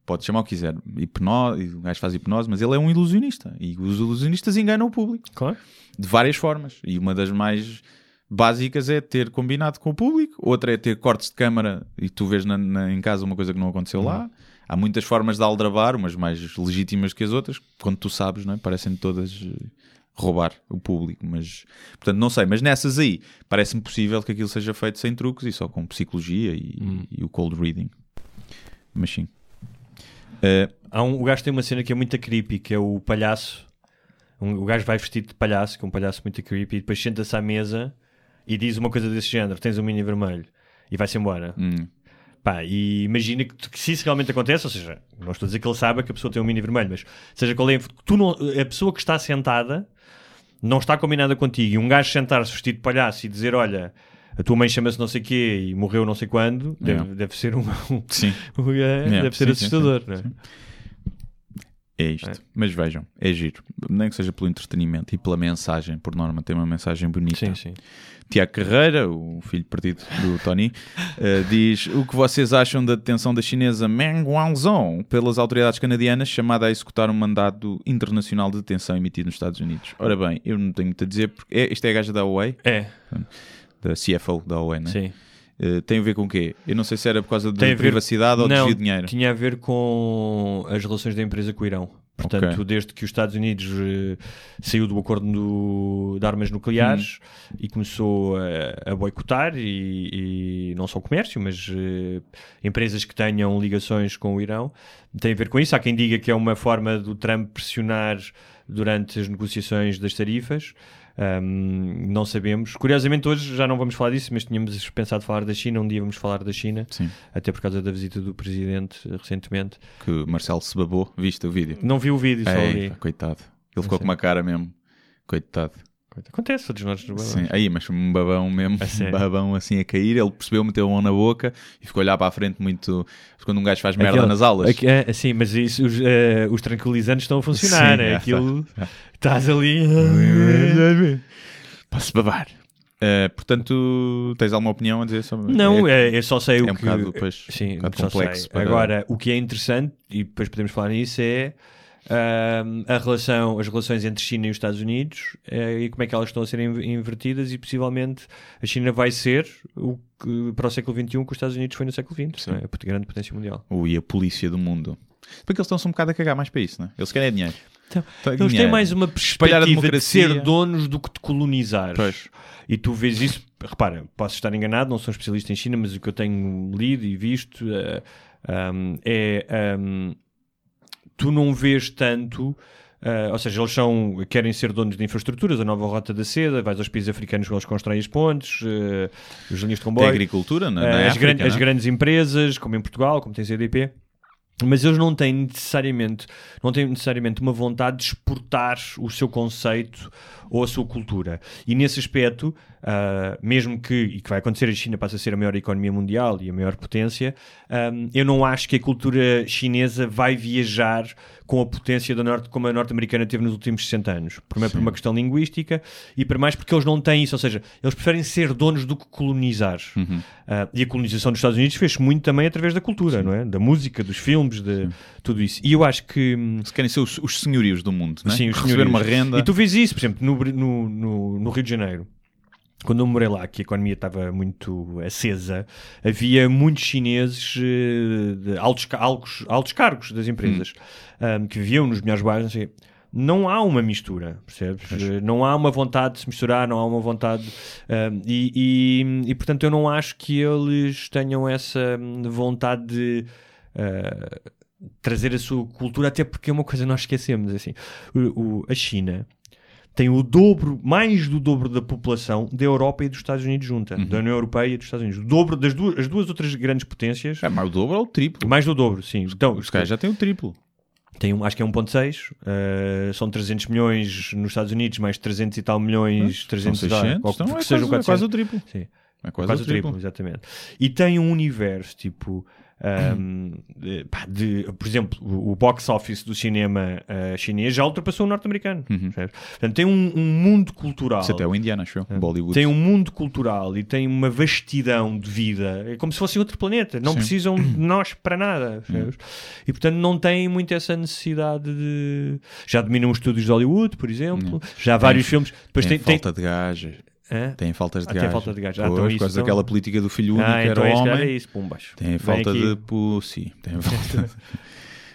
pode chamar o que quiser, hipnose, o gajo faz hipnose, mas ele é um ilusionista e os ilusionistas enganam o público Claro. de várias formas. E uma das mais básicas é ter combinado com o público, outra é ter cortes de câmara e tu vês na- na- em casa uma coisa que não aconteceu lá. Há muitas formas de aldrabar, umas mais legítimas que as outras, quando tu sabes, não é? parecem todas eh, roubar o público, mas portanto não sei, mas nessas aí parece-me possível que aquilo seja feito sem truques e só com psicologia e, e o cold reading. Mas sim. Eh, Há um, o gajo tem uma cena que é muito creepy, que é o palhaço. Um- o gajo vai vestido de palhaço, que é um palhaço muito creepy, e depois senta-se à mesa e diz uma coisa desse género: tens um mini vermelho, e vai-se embora. hum, Pá, e imagina que, que se isso realmente acontece, ou seja, não estou a dizer que ele saiba que a pessoa tem um mini vermelho, mas seja qual é a, tu não, a pessoa que está sentada não está combinada contigo, e um gajo sentar-se vestido de palhaço e dizer: Olha, a tua mãe chama-se não sei quê e morreu não sei quando, deve, Yeah. deve ser um, (laughs) um- sim, é, deve ser sim, sim, assustador. não é? é isto. Mas vejam, é giro. Nem que seja pelo entretenimento e pela mensagem, por norma, tem uma mensagem bonita. Sim, sim. Tiago Carreira, o filho perdido do Tony, eh, diz o que vocês acham da detenção da chinesa Meng Wanzhou pelas autoridades canadianas, chamada a executar um mandado internacional de detenção emitido nos Estados Unidos. Ora bem, eu não tenho muito a dizer, porque é, isto é a gaja da Huawei, É, da CFO da Huawei, né? sim. Eh, tem a ver com o quê? Eu não sei se era por causa de a ver- privacidade ou não, desvio de dinheiro. tinha a ver com as relações da empresa com o Irão. Portanto, Ok. desde que os Estados Unidos eh, saiu do acordo do- de armas nucleares Hum. e começou a, a boicotar, e, e não só o comércio, mas eh, empresas que tenham ligações com o Irão, tem a ver com isso. Há quem diga que é uma forma do Trump pressionar durante as negociações das tarifas. Ahm, não sabemos. Curiosamente, hoje já não vamos falar disso, mas tínhamos pensado falar da China. Um dia vamos falar da China, Sim, até por causa da visita do presidente eh, recentemente. que Marcelo se babou, viste o vídeo? Não vi o vídeo, só Ei, coitado. Ele ficou com uma cara mesmo. Coitado. Acontece, todos nós nos Sim, aí, mas um babão mesmo, um babão assim a cair. Ele percebeu, meteu a mão na boca e ficou a olhar para a frente muito. Quando um gajo faz merda Aquele- nas aulas. Aqui- é, sim, mas isso, os, eh, os tranquilizantes estão a funcionar. Sim, (laughs) é aquilo. Estás ali. Posso babar. Eh, portanto, tens alguma opinião a dizer sobre Não, é, é, eu só sei é o um que. bocado, depois, sim, um bocado complexo para- Agora, o que é interessante, e depois podemos falar nisso, é a relação, as relações entre China e os Estados Unidos eh, e como é que elas estão a ser in- invertidas e possivelmente a China vai ser o que, para o século XXI que os Estados Unidos foi no século XX, é? a grande potência mundial. Ui, a polícia do mundo. Porque eles estão-se um bocado a cagar mais para isso, não é? Eles querem é dinheiro. Então, Eles têm mais uma perspectiva de ser donos do que de colonizar. Pois. E tu vês isso, repara, posso estar enganado, não sou um especialista em China, mas o que eu tenho lido e visto eh, um, é um, tu não vês tanto. eh, ou seja, eles são, querem ser donos de infraestruturas, a nova rota da seda, vais aos países africanos que eles constroem as pontes, eh, as linhas de Tem comboio. agricultura, na, Eh, na as, África, gran- as não é? grandes empresas, como em Portugal, como tem CDP, mas eles não têm necessariamente, não têm necessariamente uma vontade de exportar o seu conceito ou a sua cultura. E nesse aspecto, ah, mesmo que, e que vai acontecer, a China passa a ser a maior economia mundial e a maior potência, ah, eu não acho que a cultura chinesa vai viajar com a potência da norte, como a norte-americana teve nos últimos 60 anos. Primeiro por uma questão linguística e para mais porque eles não têm isso, ou seja, eles preferem ser donos do que colonizar. Uhum. Ah, e a colonização dos Estados Unidos fez muito também através da cultura, não é? Da música, dos filmes, de tudo isso. E eu acho que hum, Se querem ser os, os senhorios do mundo, não é? Sim, os Receber senhorios. uma renda. E tu vês isso, por exemplo, no, no, no, no Rio de Janeiro. Quando eu morei lá, que a economia estava muito acesa, havia muitos chineses eh, de altos, altos, altos cargos das empresas ahm, que viviam nos melhores bairros. Não, sei. não há uma mistura, percebes? Eh, Não há uma vontade de se misturar, não há uma vontade. ahm, e, e, e, portanto, eu não acho que eles tenham essa hum, vontade de. ah, trazer a sua cultura, até porque é uma coisa que nós esquecemos. Assim, o, o- a China tem o dobro, mais do dobro da população da Europa e dos Estados Unidos junta, Uhum. da União Europeia e dos Estados Unidos. O dobro das duas, as duas outras grandes potências, É, mas o dobro ou o triplo? mais do dobro, sim. Então, Os caras já têm o triplo. tem um, acho que é 1.6, eh, são 300 milhões nos Estados Unidos, mais 300 e tal milhões, São 300 e tal, 600, ou então é quase, é 400. quase o triplo. Sim. É quase, Quase o triplo. exatamente. E tem um universo, tipo, de, pá, de- por exemplo, o, box office do cinema ah, chinês já ultrapassou o norte-americano. percebes? Portanto, tem um, um mundo cultural. Uhum. Isso até é o Indiana, acho eu. Bollywood. Tem um mundo cultural e tem uma vastidão de vida. É como se fosse outro planeta. Não Sim. precisam de (clears throat) nós para nada. percebes? E portanto não têm muito essa necessidade de. Já dominam os estúdios de Hollywood, por exemplo. Já há vários filmes. Depois tem, tem. tem... falta de gás. Hã? Tem faltas de Ah, tem falta de gás. Ah, Pois, então por isso, causa então- daquela política do filho único Ah, que então era se calhar homem. é isso, pumbas. Tem Vem falta aqui. de pussy. Tem (laughs) falta.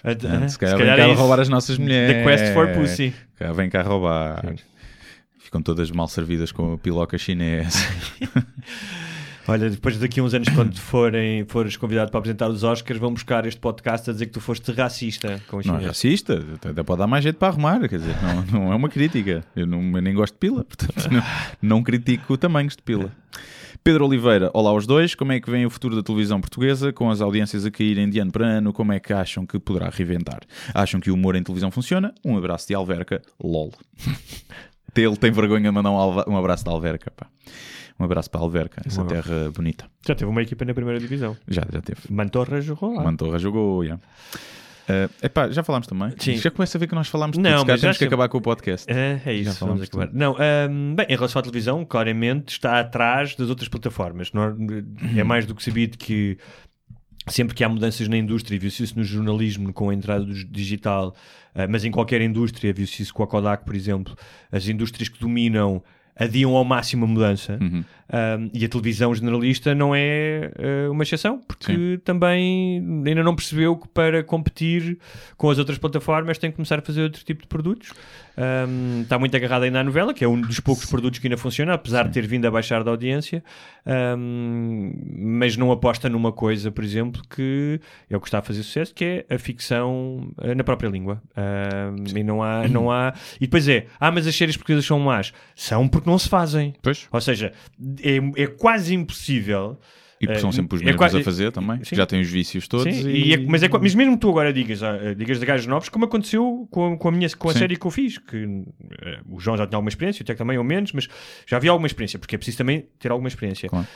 Ah, se calhar vem cá é isso. roubar as nossas mulheres. The Quest for Pussy. Cá vem cá roubar. Ficam todas mal servidas com a piloca chinesa. (laughs) Olha, depois daqui a uns anos, quando forem, fores convidado para apresentar os Oscars, vão buscar este podcast a dizer que tu foste racista com os Não é racista, até pode dar mais jeito para arrumar, quer dizer, não, não é uma crítica. Eu, não, eu nem gosto de pila, portanto não, não critico tamanhos de pila. Pedro Oliveira, olá aos dois. Como é que vem o futuro da televisão portuguesa com as audiências a caírem de ano para ano? Como é que acham que poderá reventar? Acham que o humor em televisão funciona? Um abraço de Alverca, lol. (laughs) Ele tem vergonha de mandar um, um abraço de Alverca, pá. Um abraço para a Alverca, essa terra bonita. Já teve uma equipa na primeira divisão. Já, já teve. Mantorra jogou lá. Mantorra jogou, yeah. Uh, epá, já falámos também? Sim. Já começa a ver que nós falámos Não, tudo. Mas temos que acabar com o podcast. É, é isso, Já vamos acabar. Não, ahm, bem, em relação à televisão, claramente está atrás das outras plataformas. Não é- é mais do que sabido que sempre que há mudanças na indústria, viu-se isso no jornalismo com a entrada do digital, ah, mas em qualquer indústria, viu-se isso com a Kodak, por exemplo, as indústrias que dominam adiam ao máximo a mudança Uhum. Um, e a televisão generalista não é uh, uma exceção, porque também ainda não percebeu que para competir com as outras plataformas tem que começar a fazer outro tipo de produtos. Um, está muito agarrado ainda à novela, que é um dos poucos produtos que ainda funciona, apesar de ter vindo a baixar da audiência, Um, mas não aposta numa coisa, por exemplo, que é o que está a fazer sucesso, que é a ficção uh, na própria língua. E não há, não há. E depois é, ah, mas as séries portuguesas são más. São porque não se fazem. Pois. Ou seja, é, é quase impossível. E porque eh, são sempre os é mesmos quase- a fazer também. Sim. Já têm os vícios todos. Sim, e... e é- mas, é, mas mesmo tu agora digas, ah, digas de gajos novos, como aconteceu com, a- com a, minha, com a Sim. série que eu fiz, que eh, o João já tinha alguma experiência, o Tiago também ou menos, mas já havia alguma experiência, porque é preciso também ter alguma experiência. Claro.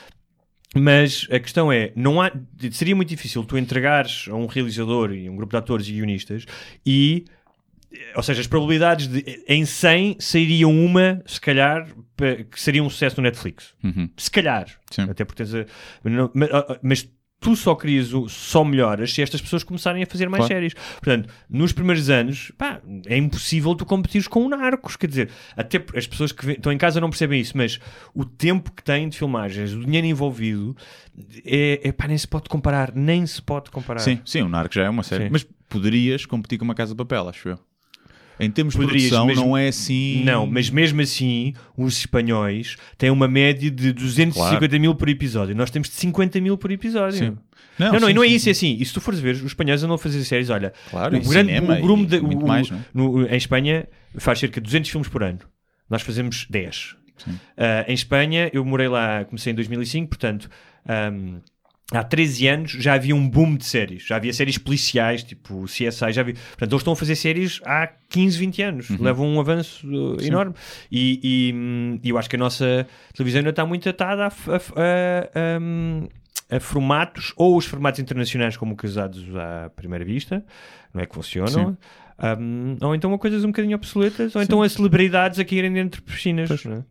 Mas a questão é, não há, seria muito difícil tu entregares a um realizador e um grupo de atores e guionistas e, ou seja, as probabilidades de em 100 sairiam uma, se calhar, que seria um sucesso no Netflix. Uhum. Se calhar. Sim. Até porque tens a, não- mas, ah, mas tu só crias, só melhoras se estas pessoas começarem a fazer mais Claro. séries. Portanto, nos primeiros anos, pá, é impossível tu competires com o Narcos. Quer dizer, até as pessoas que estão em casa não percebem isso, mas o tempo que têm de filmagens, o dinheiro envolvido, é, é pá, nem se pode comparar. Nem se pode comparar. Sim, sim, o Narco já é uma série. Sim. Mas poderias competir com uma Casa de Papel, acho eu. Em termos de Poderias, produção, mas- não é assim. Não, mas mesmo assim, os espanhóis têm uma média de 250 Claro. mil por episódio. Nós temos de 50 mil por episódio. Sim. Não, não, sim, e não é sim, isso, sim. é assim. E se tu fores ver, os espanhóis andam a fazer séries, olha, Claro, o grande cinema o grumo e de- o- mais, não é? no- em Espanha faz cerca de 200 filmes por ano. Nós fazemos 10. Ah, em Espanha, eu morei lá, comecei em 2005, portanto, ahm, há 13 anos já havia um boom de séries. Já havia séries policiais, tipo CSI, já havia. Portanto, eles estão a fazer séries há 15, 20 anos. Uhum. Levam um avanço uh, enorme. E, e, hum, eu acho que a nossa televisão ainda está muito atada a, a a- a formatos, ou os formatos internacionais como que usados à primeira vista, não é que funcionam. Hum, ou então a coisas um bocadinho obsoletas, ou então a celebridades a caírem dentro de piscinas. é?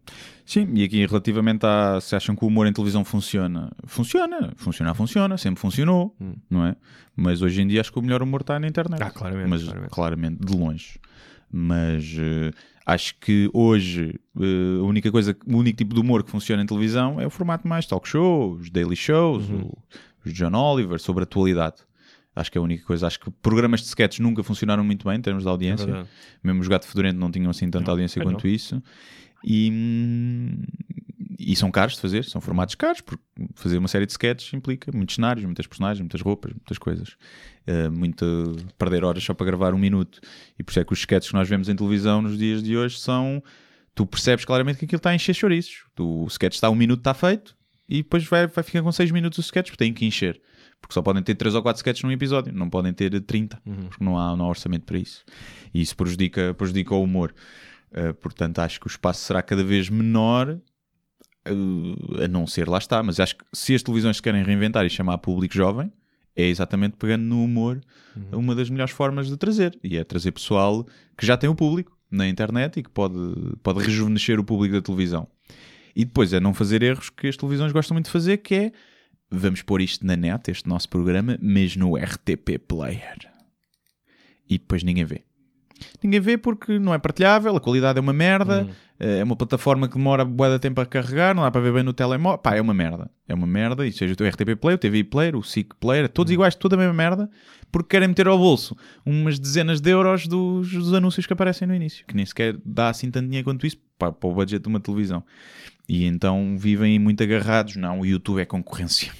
Sim, e aqui relativamente a se acham que o humor em televisão funciona. Funciona, funcionar funciona, sempre funcionou, não é? Mas hoje em dia acho que o melhor humor está na internet. Ah, claramente, Mas claramente. claramente, de longe. Mas eh, acho que hoje eh, a única coisa, o único tipo de humor que funciona em televisão é o formato mais talk show, os daily shows, Uhum. o- os John Oliver, sobre atualidade. Acho que é a única coisa. Acho que programas de sketches nunca funcionaram muito bem em termos de audiência. verdade. Mesmo os Gato Fedorento não tinham assim tanta Não, audiência quanto isso. E, hum, e são caros de fazer, são formatos caros, porque fazer uma série de sketches implica muitos cenários, muitas personagens, muitas roupas, muitas coisas. Uh, muito perder horas só para gravar um minuto. E por isso é que os sketches que nós vemos em televisão nos dias de hoje são tu percebes claramente que aquilo está a encher chouriços. Tu- O sketch está um minuto, está feito, e depois vai, vai ficar com 6 minutos o sketch, porque tem que encher. Porque só podem ter 3 ou 4 sketches num episódio, não podem ter 30, porque não há, não há orçamento para isso. E isso prejudica, prejudica o humor. Uh, portanto, acho que o espaço será cada vez menor, uh, a não ser, lá está. Mas acho que se as televisões se querem reinventar e chamar público jovem, é exatamente pegando no humor uma das melhores formas de trazer. E é trazer pessoal que já tem o público na internet e que pode, pode rejuvenescer o público da televisão. E depois é não fazer erros que as televisões gostam muito de fazer, que é vamos pôr isto na net, este nosso programa, mas no RTP Player. E depois ninguém vê. Ninguém vê porque não é partilhável, a qualidade é uma merda, é uma plataforma que demora bué de tempo a carregar, não dá para ver bem no telemóvel. Pá, é uma merda. É uma merda, e seja o teu RTP Player, o TV Player, o SIC Player, todos iguais, toda a mesma merda, porque querem meter ao bolso umas dezenas de euros dos, dos anúncios que aparecem no início, que nem sequer dá assim tanto dinheiro quanto isso para o budget de uma televisão. E então vivem muito agarrados. Não, o YouTube é concorrência.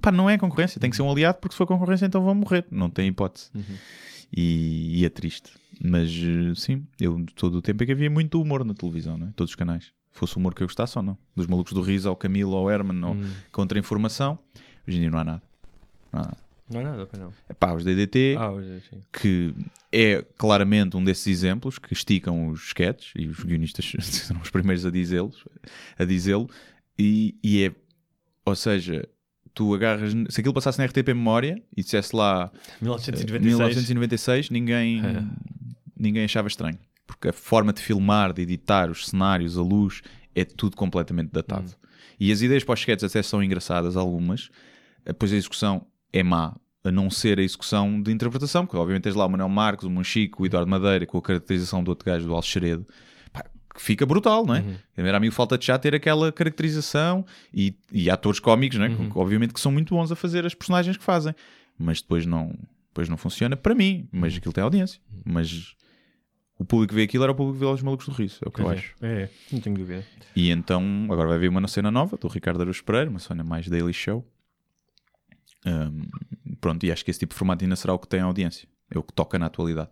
Pá, não é concorrência, tem que ser um aliado, porque se for concorrência então vão morrer. Não tem hipótese. E, e é triste. Mas eh, sim, eu todo o tempo é que havia muito humor na televisão, não é? todos os canais. Fosse o humor que eu gostasse ou não. Dos malucos do Riso ao Camilo ao Herman ou contra-informação. Hoje em dia não há nada. Não há nada. Não é nada, não. Epá, os DDT, Ah, que é claramente um desses exemplos que esticam os sketches e os guionistas (laughs) são os primeiros a dizê-los, a dizê-lo, e, e é, ou seja, tu agarras, se aquilo passasse na RTP Memória e dissesse lá 1996. 1996, ninguém, (laughs) É. ninguém achava estranho, porque a forma de filmar, de editar, os cenários, a luz, é tudo completamente datado. Hum. E as ideias para os sketches até são engraçadas, algumas, pois a execução é má, a não ser a execução de interpretação, porque obviamente tens lá o Manuel Marcos, o Monchico, o Eduardo Madeira, com a caracterização do outro gajo do Alxeredo, que fica brutal, não é? Uhum. Primeiro a mim falta de já ter aquela caracterização e, e atores cómicos, não é? Uhum. Que, obviamente que são muito bons a fazer as personagens que fazem, mas depois não, depois não funciona para mim, Uhum. mas aquilo tem audiência, mas o público que vê aquilo era o público que vê os malucos do riso, é o que eu Pois acho. é. É, não tenho dúvida. E então agora vai vir uma cena nova do Ricardo Araújo Pereira, uma cena mais Daily Show. Ahm, pronto, e acho que esse tipo de formato ainda será o que tem audiência. É o que toca na atualidade.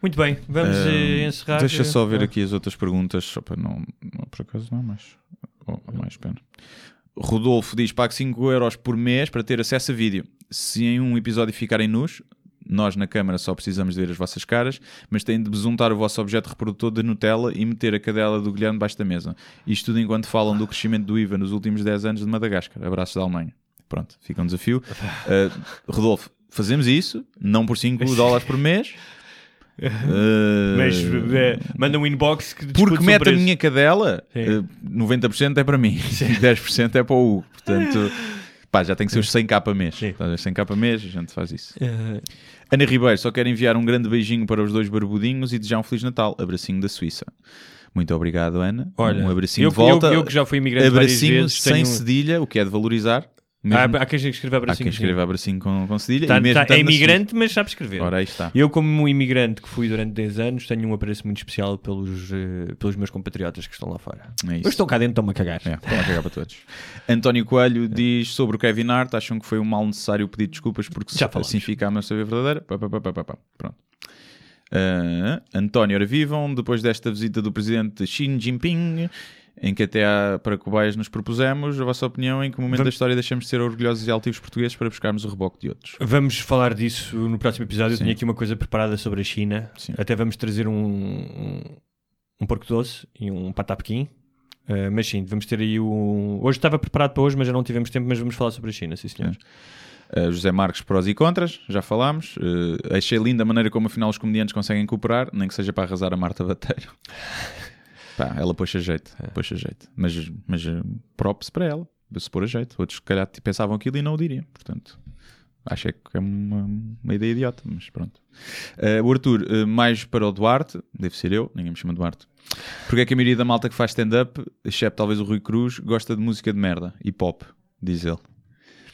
Muito bem, vamos Ahm, eh, encerrar. Deixa só ver Ah. aqui as outras perguntas. Só para não, não, por acaso não, mas. Oh, mais pena. Rodolfo diz: pague 5 euros por mês para ter acesso a vídeo. Se em um episódio ficarem nus, nós na câmara só precisamos de ver as vossas caras, mas têm de besuntar o vosso objeto reprodutor de Nutella e meter a cadela do Guilherme debaixo da mesa. Isto tudo enquanto falam do crescimento do IVA nos últimos 10 anos de Madagascar. Abraços da Alemanha. Pronto, fica um desafio. Uh, Rodolfo, fazemos isso, não por 5 dólares por mês. Uh, (laughs) Mas eh, manda um inbox que porque mete a minha cadela, Sim. eh, 90% é para mim, (laughs) 10% é para o Hugo. Portanto, (laughs) pá, já tem que ser os 100k a mês. Sim. Tá, 100k a mês, a gente faz isso. Ana Ribeiro, só quero enviar um grande beijinho para os dois barbudinhos e desejar um Feliz Natal. Abracinho da Suíça. Muito obrigado, Ana. Olha, um abracinho eu, de volta. Eu, eu que já fui imigrante várias abracinho vezes. sem tenho... cedilha, o que é de valorizar. Mesmo- Ah, há quem escreva há abracinho. quem escreva abracinho com, com cedilha. Tá, tá, é imigrante, mas sabe escrever. Ora, aí está. Eu, como um imigrante que fui durante 10 anos, tenho um apreço muito especial pelos, eh, pelos meus compatriotas que estão lá fora. É. Mas estão cá dentro, estão-me a cagar. É, estão a cagar para todos. António Coelho (laughs) diz sobre o Kevin Hart: acham que foi um mal necessário pedir desculpas porque Já assim fica a saber verdadeira? Pá, pá, pá. Pronto. Ah, António, ora vivam, depois desta visita do presidente Xi Jinping, em que até há para cobaias nos propusemos, a vossa opinião em que momento Vamos- da história deixamos de ser orgulhosos e altivos portugueses para buscarmos o reboque de outros? Vamos falar disso no próximo episódio. Eu Sim. tinha aqui uma coisa preparada sobre a China. Sim. Até vamos trazer um, um, um porco doce e um patapequim. Uh, mas sim, vamos ter aí um. Hoje estava preparado para hoje, mas já não tivemos tempo. Mas vamos falar sobre a China, sim, senhores. Uh, José Marques, prós e contras, já falámos. Uh, achei linda a maneira como afinal os comediantes conseguem cooperar, nem que seja para arrasar a Marta Bateiro. (laughs) Pá, ela pôs a jeito, pôs a jeito. Mas, mas uh, props para ela, se pôr a jeito. Outros, se calhar, pensavam aquilo e não o diriam. Portanto, acho é que é uma, uma ideia idiota, mas pronto. Uh, o Arthur, uh, mais para o Duarte, deve ser eu, ninguém me chama Duarte. Porque é que a maioria da malta que faz stand-up, exceto talvez o Rui Cruz, gosta de música de merda, hip hop, diz ele.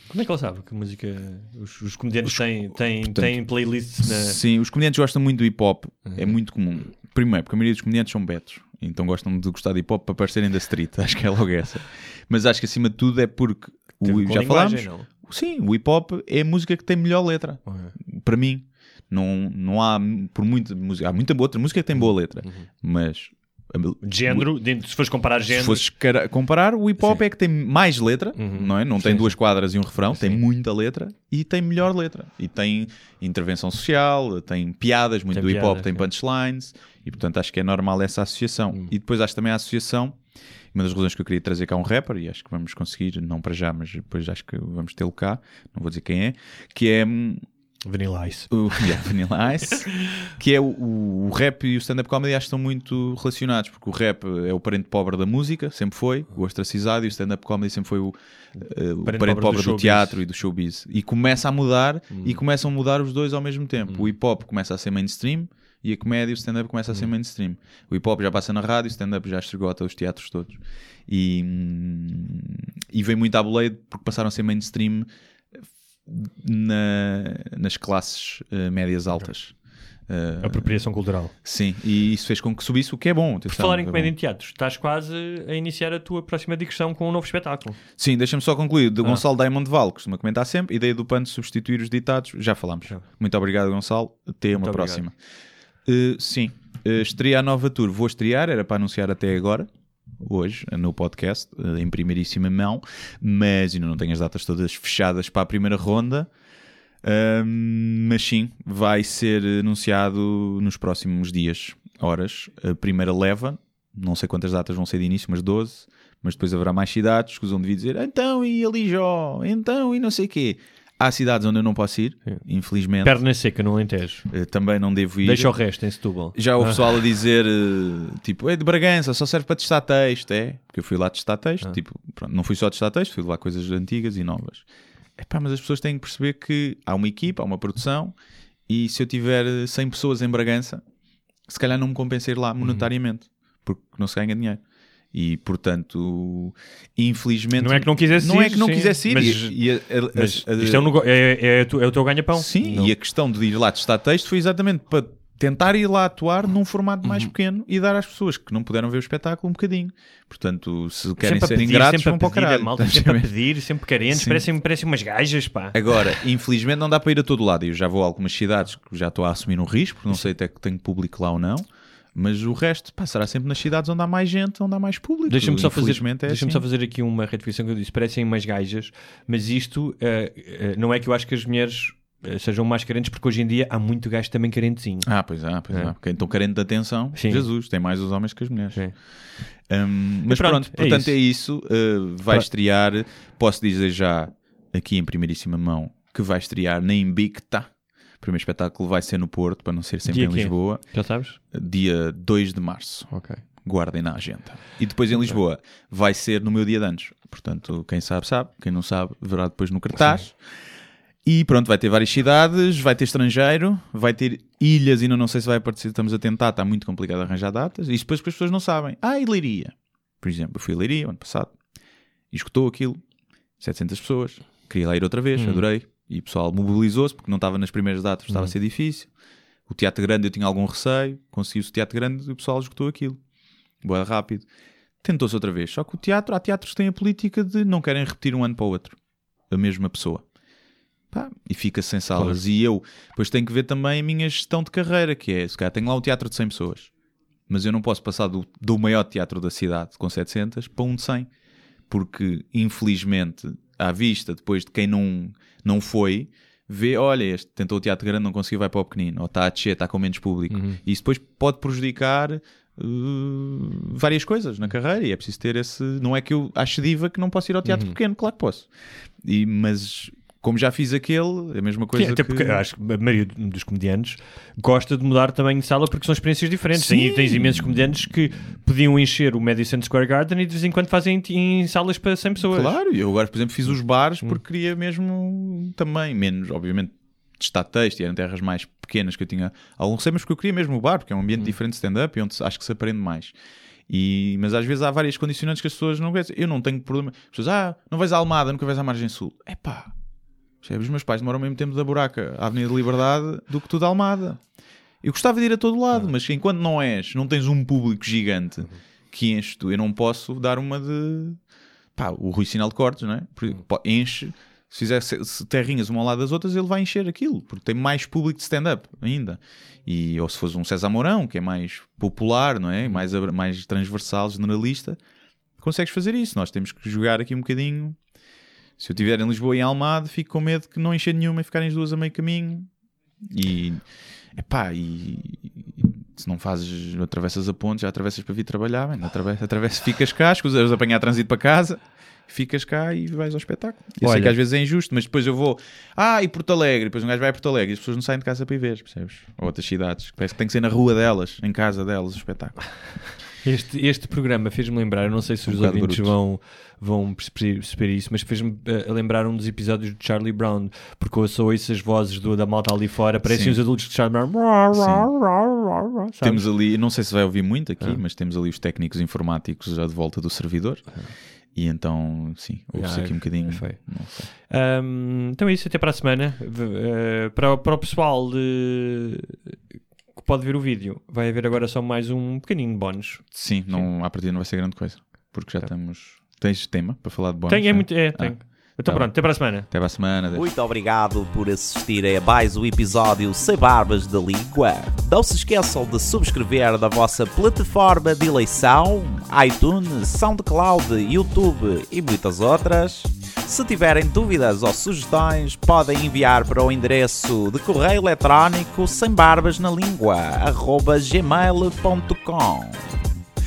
Como é que ele sabe que música. Os, os comediantes têm, têm, portanto, têm playlists na. Sim, os comediantes gostam muito do hip hop, é muito comum. Primeiro, porque a maioria dos comediantes são betos, então gostam de gostar de hip hop para aparecerem da street, (laughs) acho que é logo essa. Mas acho que acima de tudo é porque o, Tem já falámos. não? Sim, o hip hop é a música que tem melhor letra, para mim. Não, não há, por muita música, há muita outra música que tem boa letra, Uhum. mas género, se fores comparar se género. fosses cara- comparar, o hip hop é que tem mais letra, não é? Não tem Uhum. Sim, duas quadras e um refrão, tem Sim. muita letra e tem melhor letra. E tem intervenção social, tem piadas, muito Tem do hip hop piadas, tem punchlines, e portanto acho que é normal essa associação. Hum. E depois acho também a associação, uma das razões que eu queria trazer cá um rapper, e acho que vamos conseguir, não para já, mas depois acho que vamos tê-lo cá, não vou dizer quem é, que é. hum, Vanilla Ice. o (laughs) yeah, Vanilla Ice, que é o, o, o rap e o stand-up comedy acho que estão muito relacionados, porque o rap é o parente pobre da música, sempre foi, o ostracizado, e o stand-up comedy sempre foi o, eh, o parente, pobre do pobre do, showbiz. teatro e do showbiz. E começa a mudar, e começam a mudar os dois ao mesmo tempo. O hip-hop começa a ser mainstream, e a comédia e o stand-up começa a ser mainstream. O hip-hop já passa na rádio, o stand-up já esgota os teatros todos. E, hum, e vem muito à boleia porque passaram a ser mainstream na- nas classes eh, médias altas. Eh, Apropriação cultural. sim, e isso fez com que subisse, o que é bom. Por falar em é comédia em bom. teatro, estás quase a iniciar a tua próxima digressão com um novo espetáculo. Sim, deixa-me só concluir. Ah. Do Gonçalo Diamond Val, costuma comentar sempre. Ideia do PAN de substituir os ditados, já falámos. Já. Muito obrigado, Gonçalo. Até uma Muito próxima. Eh, sim, uh, estreia a nova tour. Vou estrear, era para anunciar até agora. Hoje, no podcast, eh, em primeiríssima mão, mas ainda não tenho as datas todas fechadas para a primeira ronda. Ahm, mas sim, vai ser anunciado nos próximos dias, horas. A primeira leva, não sei quantas datas vão ser de início, mas 12. Mas depois haverá mais cidades que vão devido dizer então e ali Jó, então e não sei quê. Há cidades onde eu não posso ir, infelizmente. Perna seca no Alentejo. Eh, Também não devo ir. Deixa o resto em Setúbal. Já houve pessoal a dizer (laughs) eh, tipo, é de Bragança, só serve para testar texto, é? Porque eu fui lá testar texto, tipo, pronto, não fui só testar texto, fui lá coisas antigas e novas. Epá, mas as pessoas têm que perceber que há uma equipa, há uma produção, e se eu tiver eh, 100 pessoas em Bragança, se calhar não me compensa ir lá monetariamente, porque não se ganha dinheiro. E portanto, infelizmente, Não é que não quisesse não ir, é que não sim, quisesse ir. mas- e, e a- a- Mas a- isto é, um é, é, tu- é o teu ganha-pão. Sim, Não. e a questão de ir lá testar texto foi exatamente para tentar ir lá atuar num formato mais Uhum. pequeno e dar às pessoas que não puderam ver o espetáculo um bocadinho. Portanto, se querem sempre ser pedir, ingratos, vão para o caralho. malta sempre a pedir, sempre carentes, Sim. parecem, parecem umas gajas, pá. Agora, infelizmente não dá para ir a todo lado. Eu já vou a algumas cidades que já estou a assumir um risco, não sei até que tenho público lá ou não. Mas o resto passará sempre nas cidades onde há mais gente, onde há mais público. Deixa-me só, fazer, é deixa-me assim. só fazer aqui uma retificação que eu disse. Parecem umas gajas, mas isto eh, eh, não é que eu acho que as mulheres eh, sejam mais carentes, porque hoje em dia há muito gajo também carentezinho. Ah, pois há, pois É. há. Quem estão carente de atenção, Sim. Jesus, tem mais os homens que as mulheres. Sim. Um, mas pronto, pronto, é portanto isso. é isso. uh, vai estrear, posso dizer já aqui em primeiríssima mão que vai estrear na Invicta. O primeiro espetáculo vai ser no Porto, para não ser sempre Dia em quê? Lisboa, Já sabes? dia 2 de março. Ok. Guardem na agenda. E depois em Lisboa vai ser no meu dia de anos. Portanto, quem sabe, sabe. Quem não sabe, verá depois no cartaz. E pronto, vai ter várias cidades, vai ter estrangeiro, vai ter ilhas, ainda não sei se vai aparecer, estamos a tentar, está muito complicado arranjar datas. E depois que as pessoas não sabem. Ah, e Leiria? Por exemplo, eu fui a Leiria ano passado e escutou aquilo, 700 pessoas. Queria lá ir outra vez, adorei. E o pessoal mobilizou-se porque não estava nas primeiras datas, estava a ser difícil. O Teatro Grande eu tinha algum receio, consegui-se o Teatro Grande e o pessoal escutou aquilo. Boa rápido. Tentou-se outra vez. Só que o teatro, há teatros que têm a política de não querem repetir um ano para o outro. A mesma pessoa. Pá, e fica sem salas. E eu, depois tenho que ver também a minha gestão de carreira, que é, se calhar tenho lá um teatro de 100 pessoas, mas eu não posso passar do, do maior teatro da cidade, com 700, para um de 100. Porque, infelizmente, à vista, depois de quem não, não foi, vê, olha, este tentou o teatro grande, não conseguiu, vai para o pequenino, ou está a descer, está com menos público. E isso depois pode prejudicar uh, várias coisas na carreira e é preciso ter esse. Não é que eu acho diva que não posso ir ao teatro pequeno, claro que posso. E, mas como já fiz aquele, é a mesma coisa Sim, até que... porque acho que a maioria dos comediantes gosta de mudar também de sala porque são experiências diferentes. Sim. Tem, tens imensos comediantes que podiam encher o Madison Square Garden e de vez em quando fazem em, em salas para 100 pessoas. Claro, eu agora, por exemplo, fiz os bares Hum. porque queria mesmo também, menos, obviamente, testar texto e eram terras mais pequenas que eu tinha algum receio, mas porque eu queria mesmo o bar, porque é um Hum. ambiente diferente de stand-up e onde acho que se aprende mais. E, mas às vezes há várias condicionantes que as pessoas não conhecem. Eu não tenho problema. As pessoas, ah, não vais à Almada, nunca vais à Margem Sul. É pá, os meus pais demoram o mesmo tempo da buraca à Avenida da Liberdade do que tu da Almada. Eu gostava de ir a todo lado, Ah. mas enquanto não és, não tens um público gigante Uhum. que enche tu, eu não posso dar uma de pá, o Rui Sinal de Cortes, não é? Pá, Enche se fizer se- terrinhas uma ao lado das outras, ele vai encher aquilo, porque tem mais público de stand-up ainda. E, ou se fosse um César Mourão, que é mais popular, não é? Mais, mais transversal, generalista, consegues fazer isso. Nós temos que jogar aqui um bocadinho. Se eu estiver em Lisboa e em Almada, fico com medo que não encher nenhuma e ficarem as duas a meio caminho. E, epá, e, e se não fazes, atravessas a ponte, já atravessas para vir trabalhar, bem, atravessa, atravessa, ficas cá, escusas apanhar trânsito para casa, ficas cá e vais ao espetáculo. Eu sei Olha. que às vezes é injusto, mas depois eu vou, ah, e Porto Alegre, depois um gajo vai a Porto Alegre e as pessoas não saem de casa para ir ver, percebes? Ou outras cidades, parece que tem que ser na rua delas, em casa delas, o espetáculo. (laughs) Este, este programa fez-me lembrar, eu não sei se Um os ouvintes bruto. vão, vão perceber, isso, mas fez-me eh, lembrar um dos episódios de Charlie Brown, porque eu só ouço as vozes do- da malta ali fora, parecem Sim. os adultos de Charlie Brown. Sabes? Temos ali, não sei se vai ouvir muito aqui, Ah. mas temos ali os técnicos informáticos já de volta do servidor. E então, sim, ouve-se Ah, aqui um bocadinho. sei. Ahm, então é isso, até para a semana. Eh, para, o- para o pessoal de- pode ver o vídeo, vai haver agora só mais um pequenino bónus. Sim, não, à partida não vai ser grande coisa. Porque já estamos. Tens tema para falar de bónus? Tem, é não muito. É, Ah, tem. Então tá pronto, até para a semana. Até para a semana. adeus. Muito obrigado por assistir a mais um episódio Sem Barbas da Língua. Não se esqueçam de subscrever na vossa plataforma de eleição, iTunes, SoundCloud, YouTube e muitas outras. Se tiverem dúvidas ou sugestões, podem enviar para o endereço de correio eletrónico sem barbas na língua, gmail.com.